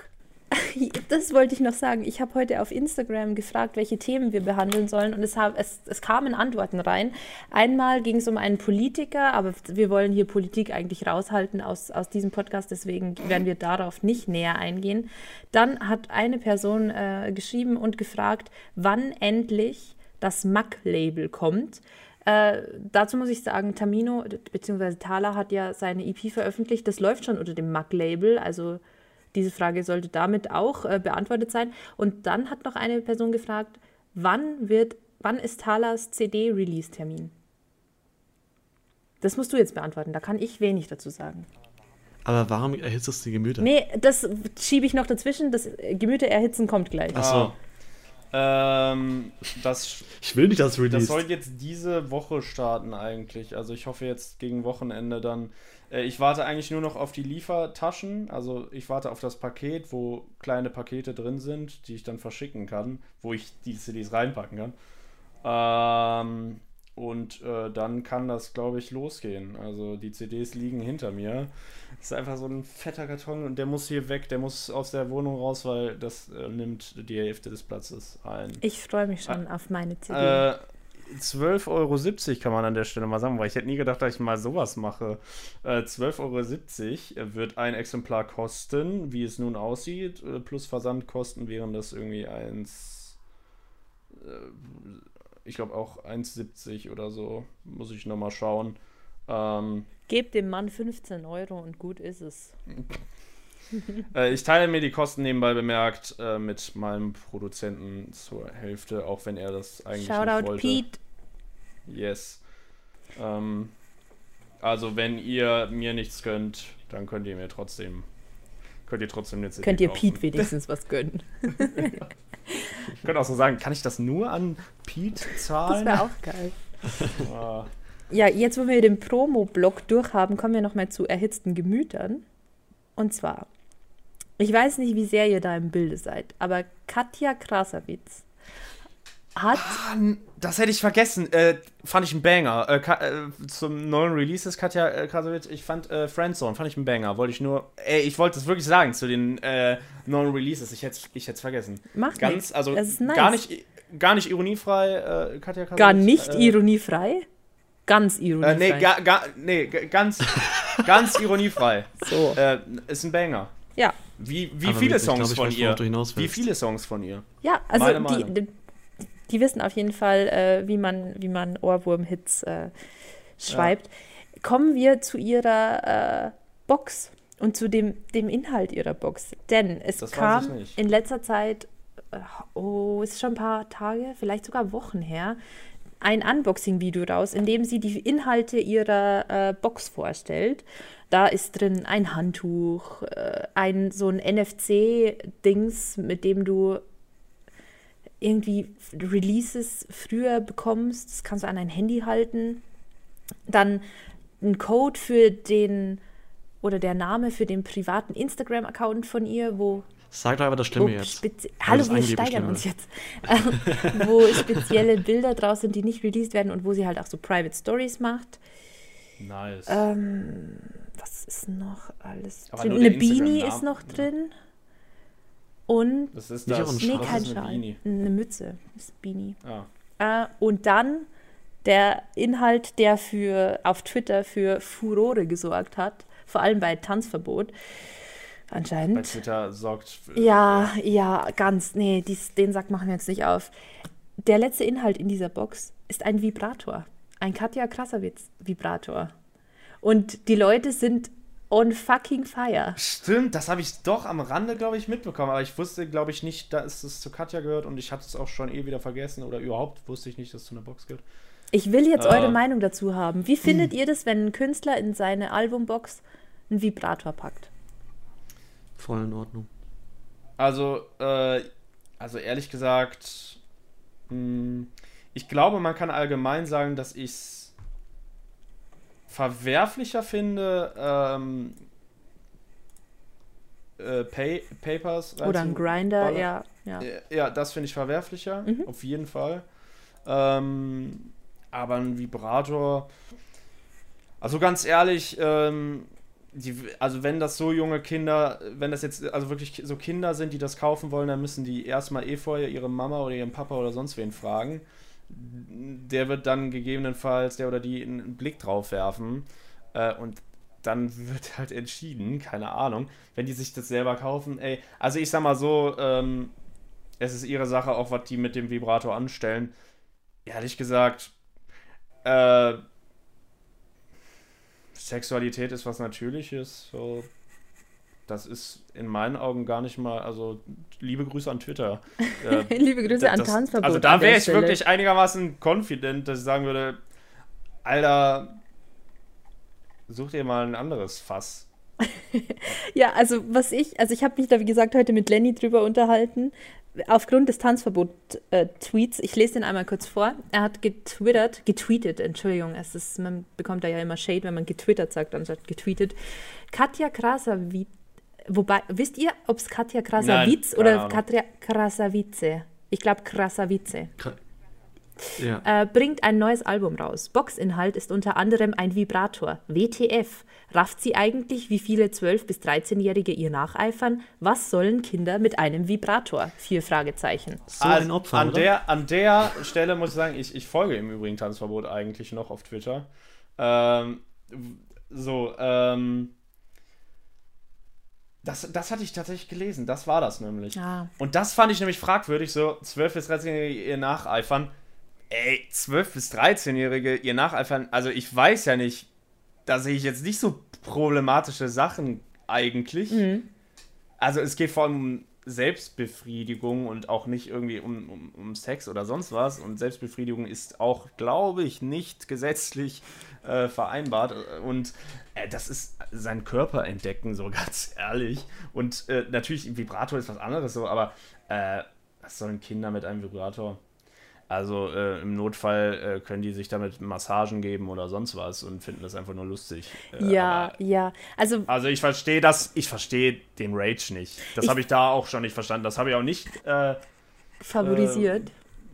das wollte ich noch sagen. Ich habe heute auf Instagram gefragt, welche Themen wir behandeln sollen und es, hab, es, es kamen Antworten rein. Einmal ging es um einen Politiker, aber wir wollen hier Politik eigentlich raushalten aus, aus diesem Podcast, deswegen werden wir darauf nicht näher eingehen. Dann hat eine Person äh, geschrieben und gefragt, wann endlich das Mac-Label kommt. Äh, dazu muss ich sagen, Tamino bzw. Thala hat ja seine EP veröffentlicht. Das läuft schon unter dem Mac-Label, also diese Frage sollte damit auch äh, beantwortet sein. Und dann hat noch eine Person gefragt, wann wird, wann ist Thalas CD-Release-Termin? Das musst du jetzt beantworten, da kann ich wenig dazu sagen. Aber warum erhitzt es die Gemüter? Nee, das schiebe ich noch dazwischen. Das Gemüter erhitzen kommt gleich. Achso. Ähm, das, ich will nicht das Release. Das soll jetzt diese Woche starten eigentlich. Also ich hoffe jetzt gegen Wochenende dann äh, ich warte eigentlich nur noch auf die Liefertaschen. Also ich warte auf das Paket, wo kleine Pakete drin sind, die ich dann verschicken kann, wo ich die CDs reinpacken kann. Ähm, und äh, dann kann das, glaube ich, losgehen. Also die CDs liegen hinter mir. Das ist einfach so ein fetter Karton und der muss hier weg, der muss aus der Wohnung raus, weil das äh, nimmt die Hälfte des Platzes ein. Ich freue mich schon ah, auf meine CD. Äh, 12,70 Euro kann man an der Stelle mal sagen, weil ich hätte nie gedacht, dass ich mal sowas mache. Äh, 12,70 Euro wird ein Exemplar kosten, wie es nun aussieht, äh, plus Versandkosten wären das irgendwie 1, äh, ich glaube auch 1,70 oder so, muss ich nochmal schauen. Ähm, Gebt dem Mann 15 Euro und gut ist es. äh, ich teile mir die Kosten nebenbei bemerkt äh, mit meinem Produzenten zur Hälfte, auch wenn er das eigentlich Shoutout nicht wollte. Pete. Yes. Ähm, also wenn ihr mir nichts gönnt, dann könnt ihr mir trotzdem könnt ihr trotzdem eine CD Könnt ihr kaufen. Pete wenigstens was gönnen? ich könnte auch so sagen, kann ich das nur an Pete zahlen? Das wäre auch geil. Ja, jetzt, wo wir den Promo-Block durchhaben, kommen wir nochmal zu erhitzten Gemütern. Und zwar, ich weiß nicht, wie sehr ihr da im Bilde seid, aber Katja Krasavitz hat. Ah, das hätte ich vergessen. Äh, fand ich ein Banger. Äh, äh, zum neuen Release ist Katja äh, Krasavitz. Ich fand äh, Friendzone, fand ich ein Banger. Wollte ich nur. Ey, ich wollte das wirklich sagen zu den äh, neuen Releases. Ich hätte es ich vergessen. Macht Ganz, nichts. also das ist nice. gar nicht, gar nicht ironiefrei, äh, Katja Krasavitz. Gar nicht ironiefrei? Ganz ironiefrei. nee, ga, ga, nee, ganz, ganz ironiefrei. So. ist ein Banger. Ja. Wie, wie viele Songs glaub, von ihr? Wie viele Songs von ihr? Ja, also die, die, die, wissen auf jeden Fall, äh, wie man, wie man Ohrwurm-Hits äh, schreibt. Ja. Kommen wir zu ihrer äh, Box und zu dem, dem Inhalt ihrer Box. Denn es das kam in letzter Zeit, äh, oh, ist schon ein paar Tage, vielleicht sogar Wochen her, ein Unboxing-Video raus, in dem sie die Inhalte ihrer äh, Box vorstellt. Da ist drin ein Handtuch, äh, ein so ein NFC-Dings, mit dem du irgendwie Releases früher bekommst. Das kannst du an dein Handy halten. Dann ein Code für den oder der Name für den privaten Instagram-Account von ihr, wo Sag doch aber das Schlimme jetzt. Hallo, das wir steigern uns jetzt. Ähm, wo spezielle Bilder draus sind, die nicht released werden und wo sie halt auch so Private Stories macht. Nice. Ähm, was ist noch alles Aber drin? Eine Beanie ist noch drin. Und, das ist nicht das. ein nee, kein eine Schal. Beanie? Eine Mütze ist Beanie. Ah. Äh, und dann der Inhalt, der für auf Twitter für Furore gesorgt hat, vor allem bei Tanzverbot. Bei Anscheinend. Twitter sorgt. Ja, ja, ganz. Nee, dies, den Sack machen wir jetzt nicht auf. Der letzte Inhalt in dieser Box ist ein Vibrator. Ein Katja Krasavitz Vibrator. Und die Leute sind on fucking fire. Stimmt, das habe ich doch am Rande, glaube ich, mitbekommen. Aber ich wusste, glaube ich, nicht, dass es zu Katja gehört und ich hatte es auch schon eh wieder vergessen oder überhaupt wusste ich nicht, dass es zu einer Box gehört. Ich will jetzt Ah. eure Meinung dazu haben. Wie findet ihr das, wenn ein Künstler in seine Albumbox einen Vibrator packt? Voll in Ordnung. Also, äh, also ehrlich gesagt, mh, ich glaube, man kann allgemein sagen, dass ich es verwerflicher finde, ähm, äh, Pay Papers Oder ein Grinder, ja. ja. Äh, Ja, das finde ich verwerflicher, Mhm. auf jeden Fall. Ähm, aber ein Vibrator, also ganz ehrlich, ähm, die, also wenn das so junge Kinder, wenn das jetzt also wirklich so Kinder sind, die das kaufen wollen, dann müssen die erstmal eh vorher ihre Mama oder ihren Papa oder sonst wen fragen. Der wird dann gegebenenfalls, der oder die einen Blick drauf werfen äh, und dann wird halt entschieden, keine Ahnung, wenn die sich das selber kaufen, ey, also ich sag mal so, ähm, es ist ihre Sache, auch was die mit dem Vibrator anstellen. Ehrlich gesagt, äh, Sexualität ist was Natürliches. So, das ist in meinen Augen gar nicht mal, also liebe Grüße an Twitter. Äh, Liebe Grüße an das- Tanzverbot. Also da an wäre ich Stelle. wirklich einigermaßen confident, dass ich sagen würde, Alter, such dir mal ein anderes Fass. Ja, also was ich, also ich habe mich da wie gesagt heute mit Lenny drüber unterhalten. Aufgrund des Tanzverbot-Tweets, ich lese den einmal kurz vor. Er hat getwittert, getweetet, Entschuldigung, es ist, man bekommt da ja immer Shade, wenn man getwittert sagt, anstatt getweetet. Katja Krasavice, wobei, wisst ihr, ob es Katja Krasavice oder. Katja Krasavice? Ich glaube Krasavice. Kra- Ja. Äh, bringt ein neues Album raus. Boxinhalt ist unter anderem ein Vibrator. WTF. Rafft sie eigentlich, wie viele 12- bis 13-Jährige ihr nacheifern? Was sollen Kinder mit einem Vibrator? Vier Fragezeichen. So ein Opfer, an der An der Stelle muss ich sagen, ich, ich folge im Übrigen Tanzverbot eigentlich noch auf Twitter. Ähm, so, ähm, das, das hatte ich tatsächlich gelesen, das war das nämlich. Ah. Und das fand ich nämlich fragwürdig, so 12- bis 13-Jährige ihr nacheifern. Ey, 12- bis 13-Jährige ihr nacheifern, also ich weiß ja nicht, da sehe ich jetzt nicht so problematische Sachen eigentlich. Also es geht vor allem um Selbstbefriedigung und auch nicht irgendwie um, um, um Sex oder sonst was. Und Selbstbefriedigung ist auch, glaube ich, nicht gesetzlich äh, vereinbart. Und äh, das ist sein Körper entdecken, so ganz ehrlich. Und äh, natürlich, Vibrator ist was anderes so, aber äh, was sollen Kinder mit einem Vibrator? Also äh, im Notfall äh, können die sich damit Massagen geben oder sonst was und finden das einfach nur lustig. Äh, Ja, aber- ja. Also, also ich verstehe das, ich verstehe den Rage nicht. Das habe ich da auch schon nicht verstanden. Das habe ich auch nicht, äh, favorisiert.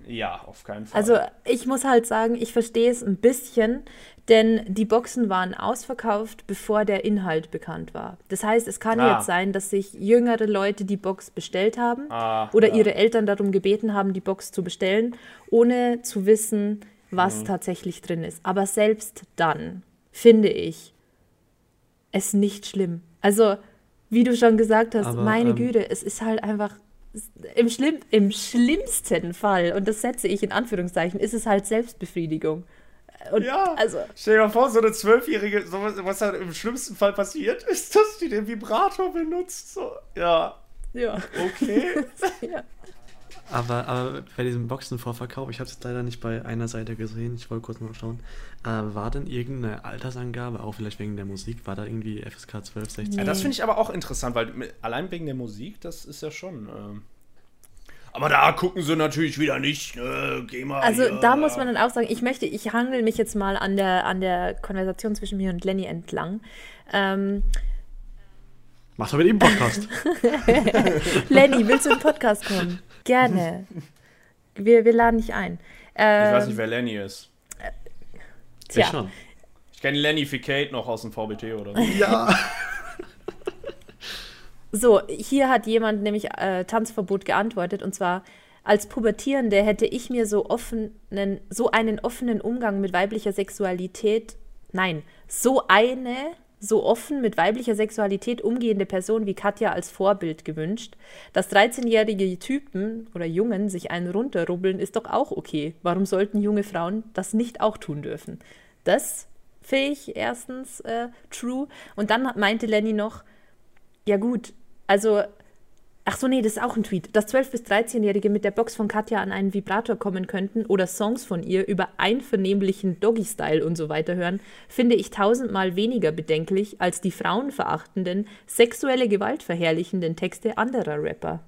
Ja, auf keinen Fall. Also ich muss halt sagen, ich verstehe es ein bisschen, denn die Boxen waren ausverkauft, bevor der Inhalt bekannt war. Das heißt, es kann Ah. jetzt sein, dass sich jüngere Leute die Box bestellt haben Ah, oder ja. ihre Eltern darum gebeten haben, die Box zu bestellen, ohne zu wissen, was Mhm. tatsächlich drin ist. Aber selbst dann finde ich es nicht schlimm. Also, wie du schon gesagt hast, Aber, meine ähm, Güte, es ist halt einfach im, schlimm, im schlimmsten Fall, und das setze ich in Anführungszeichen, ist es halt Selbstbefriedigung. Und Ja. also, Stell dir mal vor, so eine Zwölfjährige, so was, was dann im schlimmsten Fall passiert, ist, dass die den Vibrator benutzt. So, ja, ja. okay. ja. Aber, aber bei diesem Boxenvorverkauf, ich habe es leider nicht bei einer Seite gesehen, ich wollte kurz mal schauen. Äh, war denn irgendeine Altersangabe, auch vielleicht wegen der Musik? War da irgendwie FSK 12, 16? Ja, das finde ich aber auch interessant, weil mit, allein wegen der Musik, das ist ja schon. ähm, aber da gucken sie natürlich wieder nicht. Äh, geh mal Also hier. da muss man dann auch sagen, ich möchte, ich hangel mich jetzt mal an der, an der Konversation zwischen mir und Lenny entlang. Ähm, Mach doch mit ihm einen Podcast. Lenny, willst du in den Podcast kommen? Gerne. Wir, wir laden dich ein. Ich weiß Ähm, nicht, wer Lenny ist. Ich tja, schon. Ich kenne Lenny Ficate noch aus dem VBT oder so. Ja. So, hier hat jemand nämlich äh, Tanzverbot geantwortet und zwar als Pubertierende hätte ich mir so offenen, so einen offenen Umgang mit weiblicher Sexualität, nein, so eine so offen mit weiblicher Sexualität umgehende Person wie Katja als Vorbild gewünscht. Dass 13-jährige Typen oder Jungen sich einen runterrubbeln, ist doch auch okay. Warum sollten junge Frauen das nicht auch tun dürfen? Das finde ich erstens äh, true. Und dann meinte Lenny noch, ja gut, also, ach so, nee, das ist auch ein Tweet, dass 12- bis 13-Jährige mit der Box von Katja an einen Vibrator kommen könnten oder Songs von ihr über einvernehmlichen Doggy-Style und so weiter hören, finde ich tausendmal weniger bedenklich als die frauenverachtenden, sexuelle Gewalt verherrlichenden Texte anderer Rapper.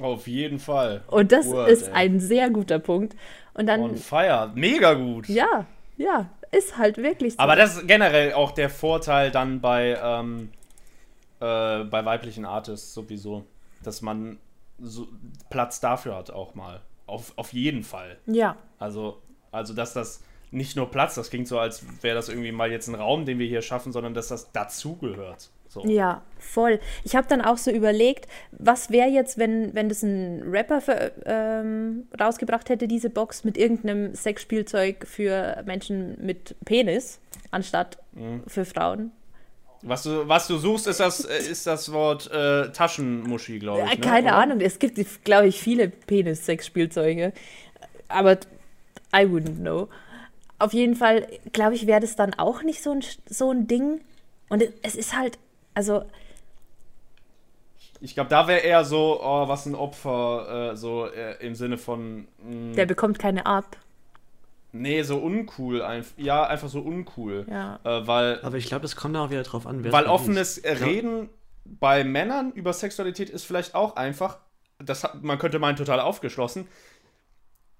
Auf jeden Fall. Und das Word, ist ey. ein sehr guter Punkt. Und dann, On fire. Mega gut. ja, ja, ist halt wirklich so. Aber das ist generell auch der Vorteil dann bei, ähm, äh, bei weiblichen Artists sowieso, dass man so Platz dafür hat auch mal. Auf, auf jeden Fall. ja, Also, also, dass das nicht nur Platz, das klingt so, als wäre das irgendwie mal jetzt ein Raum, den wir hier schaffen, sondern dass das dazugehört. So. Ja, voll. Ich habe dann auch so überlegt, was wäre jetzt, wenn, wenn das ein Rapper ver, ähm, rausgebracht hätte, diese Box mit irgendeinem Sexspielzeug für Menschen mit Penis, anstatt Mhm. für Frauen. Was, du, was du suchst, ist das, äh, ist das Wort äh, Taschenmuschi, glaube ich. Äh, ne? Keine Oder? Ahnung, es gibt, glaube ich, viele Penis-Sexspielzeuge. Aber I wouldn't know. Auf jeden Fall, glaube ich, wäre das dann auch nicht so ein, so ein Ding. Und es- es ist halt, also Ich glaube, da wäre eher so, oh, was ein Opfer, äh, so äh, im Sinne von. Mh, der bekommt keine ab. Nee, so uncool. Einf ja, einfach so uncool. Ja. Äh, weil Aber ich glaube, das kommt auch wieder drauf an, wer weil es offenes liest. Reden bei Männern über Sexualität ist vielleicht auch einfach. Das hat, man könnte meinen, total aufgeschlossen.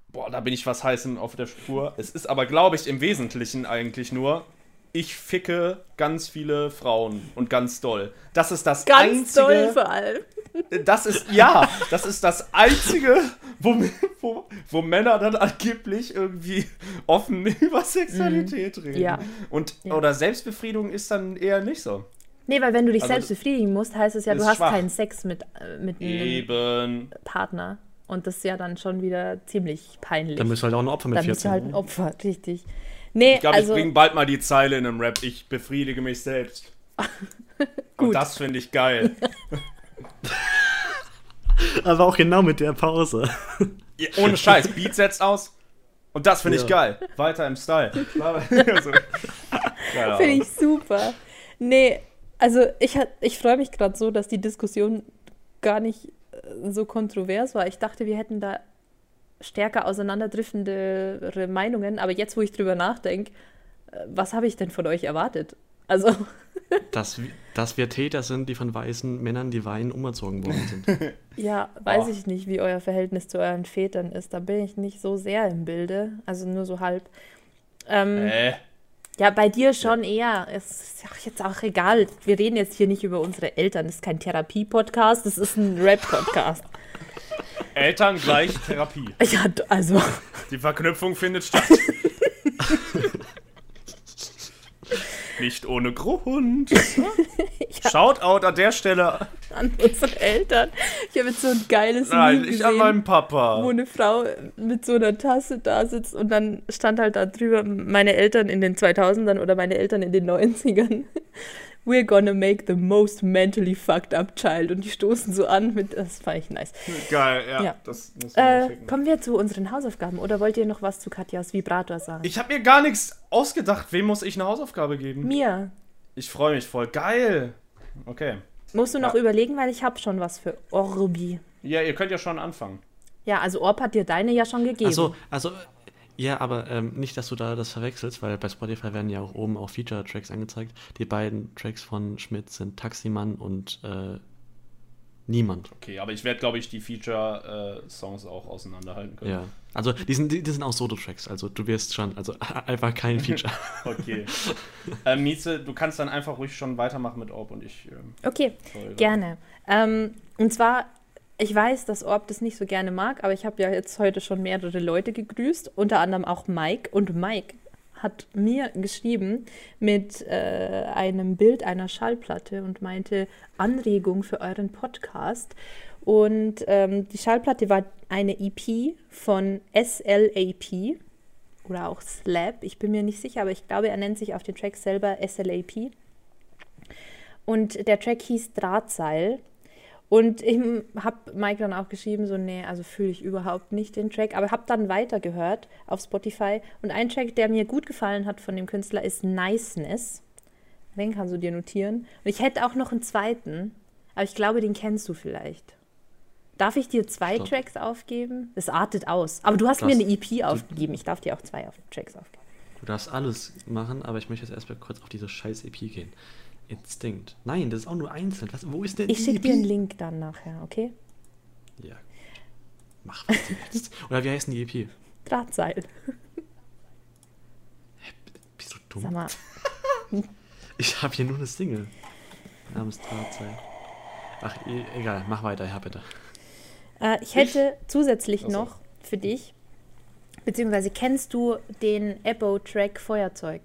Boah, da bin ich was heißen auf der Spur. Es ist aber, glaube ich, im Wesentlichen eigentlich nur, ich ficke ganz viele Frauen und ganz doll. Das ist das Ganz einzige. toll vor allem. Das ist, ja, das ist das Einzige, wo, wo, wo Männer dann angeblich irgendwie offen über Sexualität reden. Mhm. Ja. Und, Ja. oder Selbstbefriedigung ist dann eher nicht so. Nee, weil wenn du dich Also, selbst befriedigen musst, heißt es ja, du hast schwach. keinen Sex mit, äh, mit einem. Partner. Und das ist ja dann schon wieder ziemlich peinlich. Dann bist du halt auch ein Opfer mit Dann bist 14. du halt ein Opfer, richtig. Nee, Ich glaube, also, ich bringe bald mal die Zeile in einem Rap. Ich befriedige mich selbst. Und Gut. das finde ich geil. Aber auch genau mit der Pause. Ja, ohne Scheiß, Beat setzt aus. Und das finde ich Ja. geil. Weiter im Style. also, finde ich super. Nee, also ich, ich freue mich gerade so, dass die Diskussion gar nicht äh, so kontrovers war. Ich dachte, wir hätten da stärker auseinanderdriftendere Meinungen. Aber jetzt, wo ich drüber nachdenke, äh, was habe ich denn von euch erwartet? Also, Dass, wir- dass wir Täter sind, die von weißen Männern, die weinen, umerzogen worden sind. ja, weiß Oh. ich nicht, wie euer Verhältnis zu euren Vätern ist. Da bin ich nicht so sehr im Bilde. Also nur so halb. Ähm, Äh, Ja, bei dir schon eher. Es ist jetzt auch egal. Wir reden jetzt hier nicht über unsere Eltern. Das ist kein Therapie-Podcast, das ist ein Rap-Podcast. Eltern gleich Therapie. Ja, also. Die Verknüpfung findet statt. Nicht ohne Grund. Shoutout an der Stelle. An unsere Eltern. Ich habe jetzt so ein geiles Nein, Meme ich an meinen Papa. wo eine Frau mit so einer Tasse da sitzt und dann stand halt da drüber meine Eltern in den 2000ern oder meine Eltern in den 90ern. We're gonna make the most mentally fucked up child. Und die stoßen so an mit, das fand ich nice. Geil, ja. Ja. Das muss man Äh, schicken. kommen wir zu unseren Hausaufgaben oder wollt ihr noch was zu Katjas Vibrator sagen? Ich habe mir gar nichts ausgedacht. Wem muss ich eine Hausaufgabe geben? Mir. Ich freue mich voll. Geil. Okay. Musst du noch Ja. überlegen, weil ich habe schon was für Orbi. Ja, ihr könnt ja schon anfangen. Ja, also Orb hat dir deine ja schon gegeben. Achso, also, ja, aber ähm, nicht, dass du da das verwechselst, weil bei Spotify werden ja auch oben auch Feature-Tracks angezeigt. Die beiden Tracks von Schmidt sind Taximann und äh, Niemand. Okay, aber ich werde, glaube ich, die Feature-Songs auch auseinanderhalten können. Ja. Also, die sind, die, die sind auch Solo-Tracks. Also, du wirst schon, also einfach kein Feature. Okay. ähm, Mieze, du kannst dann einfach ruhig schon weitermachen mit Orb und ich. Ähm, Okay, gerne. Ähm, und zwar, ich weiß, dass Orb das nicht so gerne mag, aber ich habe ja jetzt heute schon mehrere Leute gegrüßt, unter anderem auch Mike. Und Mike hat mir geschrieben mit äh, einem Bild einer Schallplatte und meinte Anregung für euren Podcast. Und ähm, die Schallplatte war eine EP von SLAP oder auch Slap, ich bin mir nicht sicher, aber ich glaube, er nennt sich auf den Track selber SLAP. Und der Track hieß Drahtseil. Und ich habe Mike dann auch geschrieben, so, nee, also fühle ich überhaupt nicht den Track, aber habe dann weitergehört auf Spotify. Und ein Track, der mir gut gefallen hat von dem Künstler, ist Niceness. Den kannst du dir notieren. Und ich hätte auch noch einen zweiten, aber ich glaube, den kennst du vielleicht. Darf ich dir zwei Stopp. Tracks aufgeben? Es artet aus. Aber du hast Das- mir eine EP aufgegeben. Ich darf dir auch zwei auf Tracks aufgeben. Du darfst alles machen, aber ich möchte jetzt erstmal kurz auf diese scheiß EP gehen. Instinct. Nein, das ist auch nur einzeln. Was, wo ist denn Ich schicke dir einen Link dann nachher, okay? Ja. Mach, was du willst. Oder wie heißt denn die EP? Drahtseil. Bist du dumm? Sag mal, Ich habe hier nur eine Single. Namens Drahtseil. Ach, e egal, mach weiter, ja bitte. Äh, ich hätte zusätzlich Ach so. noch für dich, beziehungsweise kennst du den Ebo-Track Feuerzeug?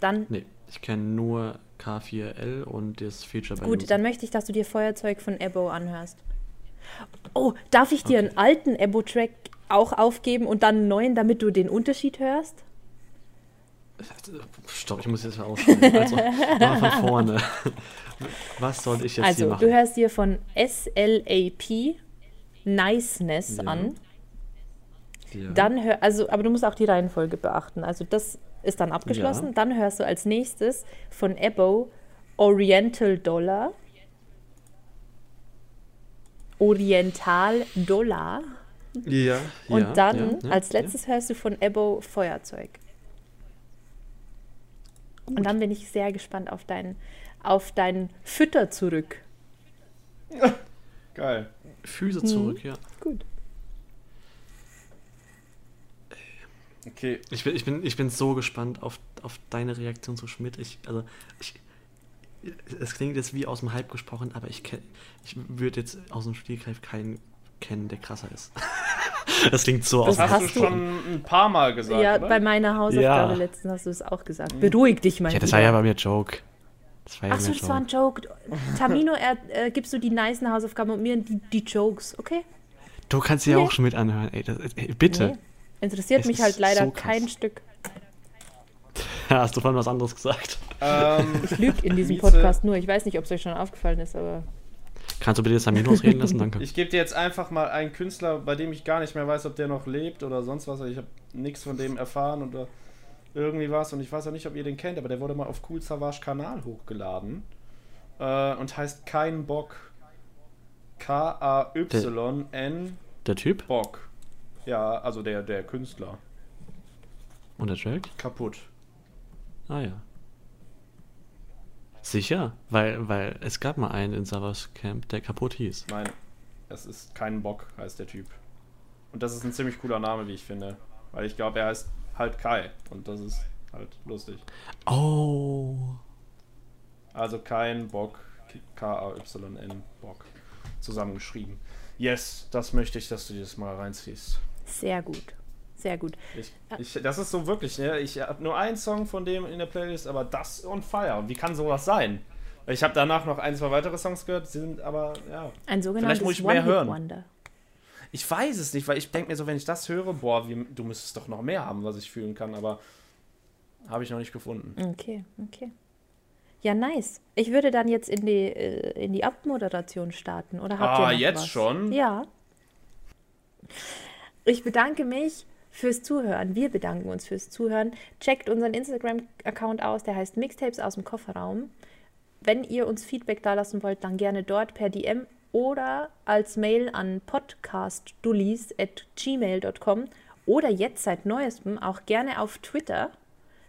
Dann, Nee, ich kenne nur K4L und das Feature bei gut, dann möchte ich, dass du dir Feuerzeug von Ebo anhörst. Oh, darf ich dir Okay. einen alten Ebo-Track auch aufgeben und dann einen neuen, damit du den Unterschied hörst? Stopp, ich muss jetzt mal ausschreiben. Also, mal von vorne. Was soll ich jetzt hier also, machen? du hörst dir von SLAP Niceness Ja. an. Ja. Dann hör, also, aber du musst auch die Reihenfolge beachten. Also das ist dann abgeschlossen. Ja. Dann hörst du als nächstes von Ebo Oriental Dollar. Oriental Dollar. ja, Und ja, dann ja, als letztes hörst du von Ebo Feuerzeug. Und dann bin ich sehr gespannt auf dein, auf dein Fütter zurück. Geil. Füße Mhm. zurück, ja. Gut. Okay. Ich bin, ich bin, ich bin so gespannt auf, auf deine Reaktion zu Schmidt. Ich, also, ich, es klingt jetzt wie aus dem Hype gesprochen, aber ich, kenn- ich würde jetzt aus dem Spielgreif keinen kennen, der krasser ist. das klingt so aus Das dem Hast hast du schon ein paar Mal gesagt, ja, oder? bei meiner Hausaufgabe Ja. letztens hast du es auch gesagt. Beruhig dich mal. Ja, das war ja bei mir Joke. Das war ja Ach so, bei mir das war ein Joke. Tamino, er, äh, gibst du die nicen Hausaufgaben und mir die, die Jokes, okay? Du kannst dir Nee. auch Schmidt anhören. Ey, das, ey bitte. Nee. Interessiert Es mich halt leider so kein Stück. Hast du vorhin was anderes gesagt? Ähm, Ich lüge in diesem Podcast nur. Ich weiß nicht, ob es euch schon aufgefallen ist, aber Kannst du bitte jetzt Aminos reden lassen? Danke. ich gebe dir jetzt einfach mal einen Künstler, bei dem ich gar nicht mehr weiß, ob der noch lebt oder sonst was. Ich habe nichts von dem erfahren oder irgendwie was. Und ich weiß auch nicht, ob ihr den kennt, aber der wurde mal auf Cool Savage Kanal hochgeladen. Äh, und heißt Kein Bock. K-A-Y-N Der Typ Bock. Ja, also der, der Künstler. und der Track? Kaputt. Ah ja. Sicher, weil, weil es gab mal einen in Savas Camp, der kaputt hieß. Nein, es ist kein Bock, heißt der Typ. Und das ist ein ziemlich cooler Name, wie ich finde. Weil ich glaube, er heißt halt Kai. Und das ist halt lustig. Oh. Also kein Bock, K-A-Y-N, Bock. Zusammengeschrieben. Yes, das möchte ich, dass du dir das mal reinziehst. Sehr gut. Sehr gut. Ich, ich, das ist so wirklich, ne? Ich habe nur einen Song von dem in der Playlist, aber das on fire. Und wie kann sowas sein? Ich habe danach noch ein, zwei weitere Songs gehört, die sind aber, ja. Ein sogenanntes muss ich mehr hören. One-Hit-Wonder. Ich weiß es nicht, weil ich denke mir so, wenn ich das höre, boah, wie, du müsstest doch noch mehr haben, was ich fühlen kann, aber habe ich noch nicht gefunden. Okay, okay. Ja, nice. Ich würde dann jetzt in die, äh, in die Abmoderation starten. Oder habt Ah, ihr noch jetzt was? schon? Ja. Ich bedanke mich fürs Zuhören. Wir bedanken uns fürs Zuhören. Checkt unseren Instagram-Account aus, der heißt Mixtapes aus dem Kofferraum. Wenn ihr uns Feedback da lassen wollt, dann gerne dort per DM oder als Mail an podcastdullies.gmail.com oder jetzt seit neuestem auch gerne auf Twitter.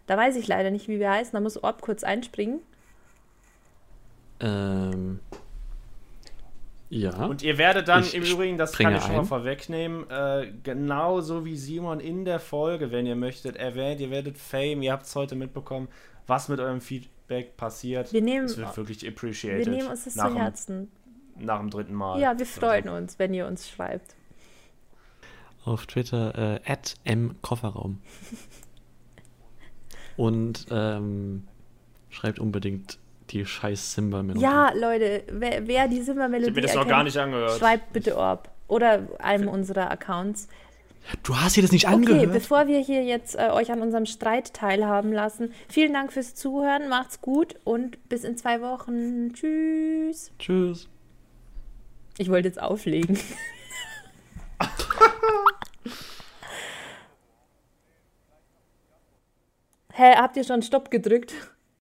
Da weiß ich leider nicht, wie wir heißen, da muss Orb kurz einspringen. Ähm, ja. Und ihr werdet dann Ich im Übrigen, das kann ich schon mal ein. vorwegnehmen, äh, genauso wie Simon in der Folge, wenn ihr möchtet, erwähnt, ihr werdet Fame, ihr habt es heute mitbekommen, was mit eurem Feedback passiert. Wir nehmen, Es wird wirklich wir appreciated. nehmen uns das nach, zu dem, Herzen. nach dem dritten Mal. Ja, wir freuen so. uns, wenn ihr uns schreibt. Auf Twitter äh, @mkofferraum. Und ähm, schreibt unbedingt die scheiß Simba-Melodie. Ja, Leute, wer, wer die Ich Simba-Melodie habe mir das noch erkennt, gar nicht angehört. schreibt bitte Orb. Oder einem unserer Accounts. Du hast dir das nicht Okay, angehört? bevor wir hier jetzt äh, euch an unserem Streit teilhaben lassen, vielen Dank fürs Zuhören, macht's gut und bis in zwei Wochen. Tschüss. Tschüss. Ich wollte jetzt auflegen. Hä, habt ihr schon Stopp gedrückt?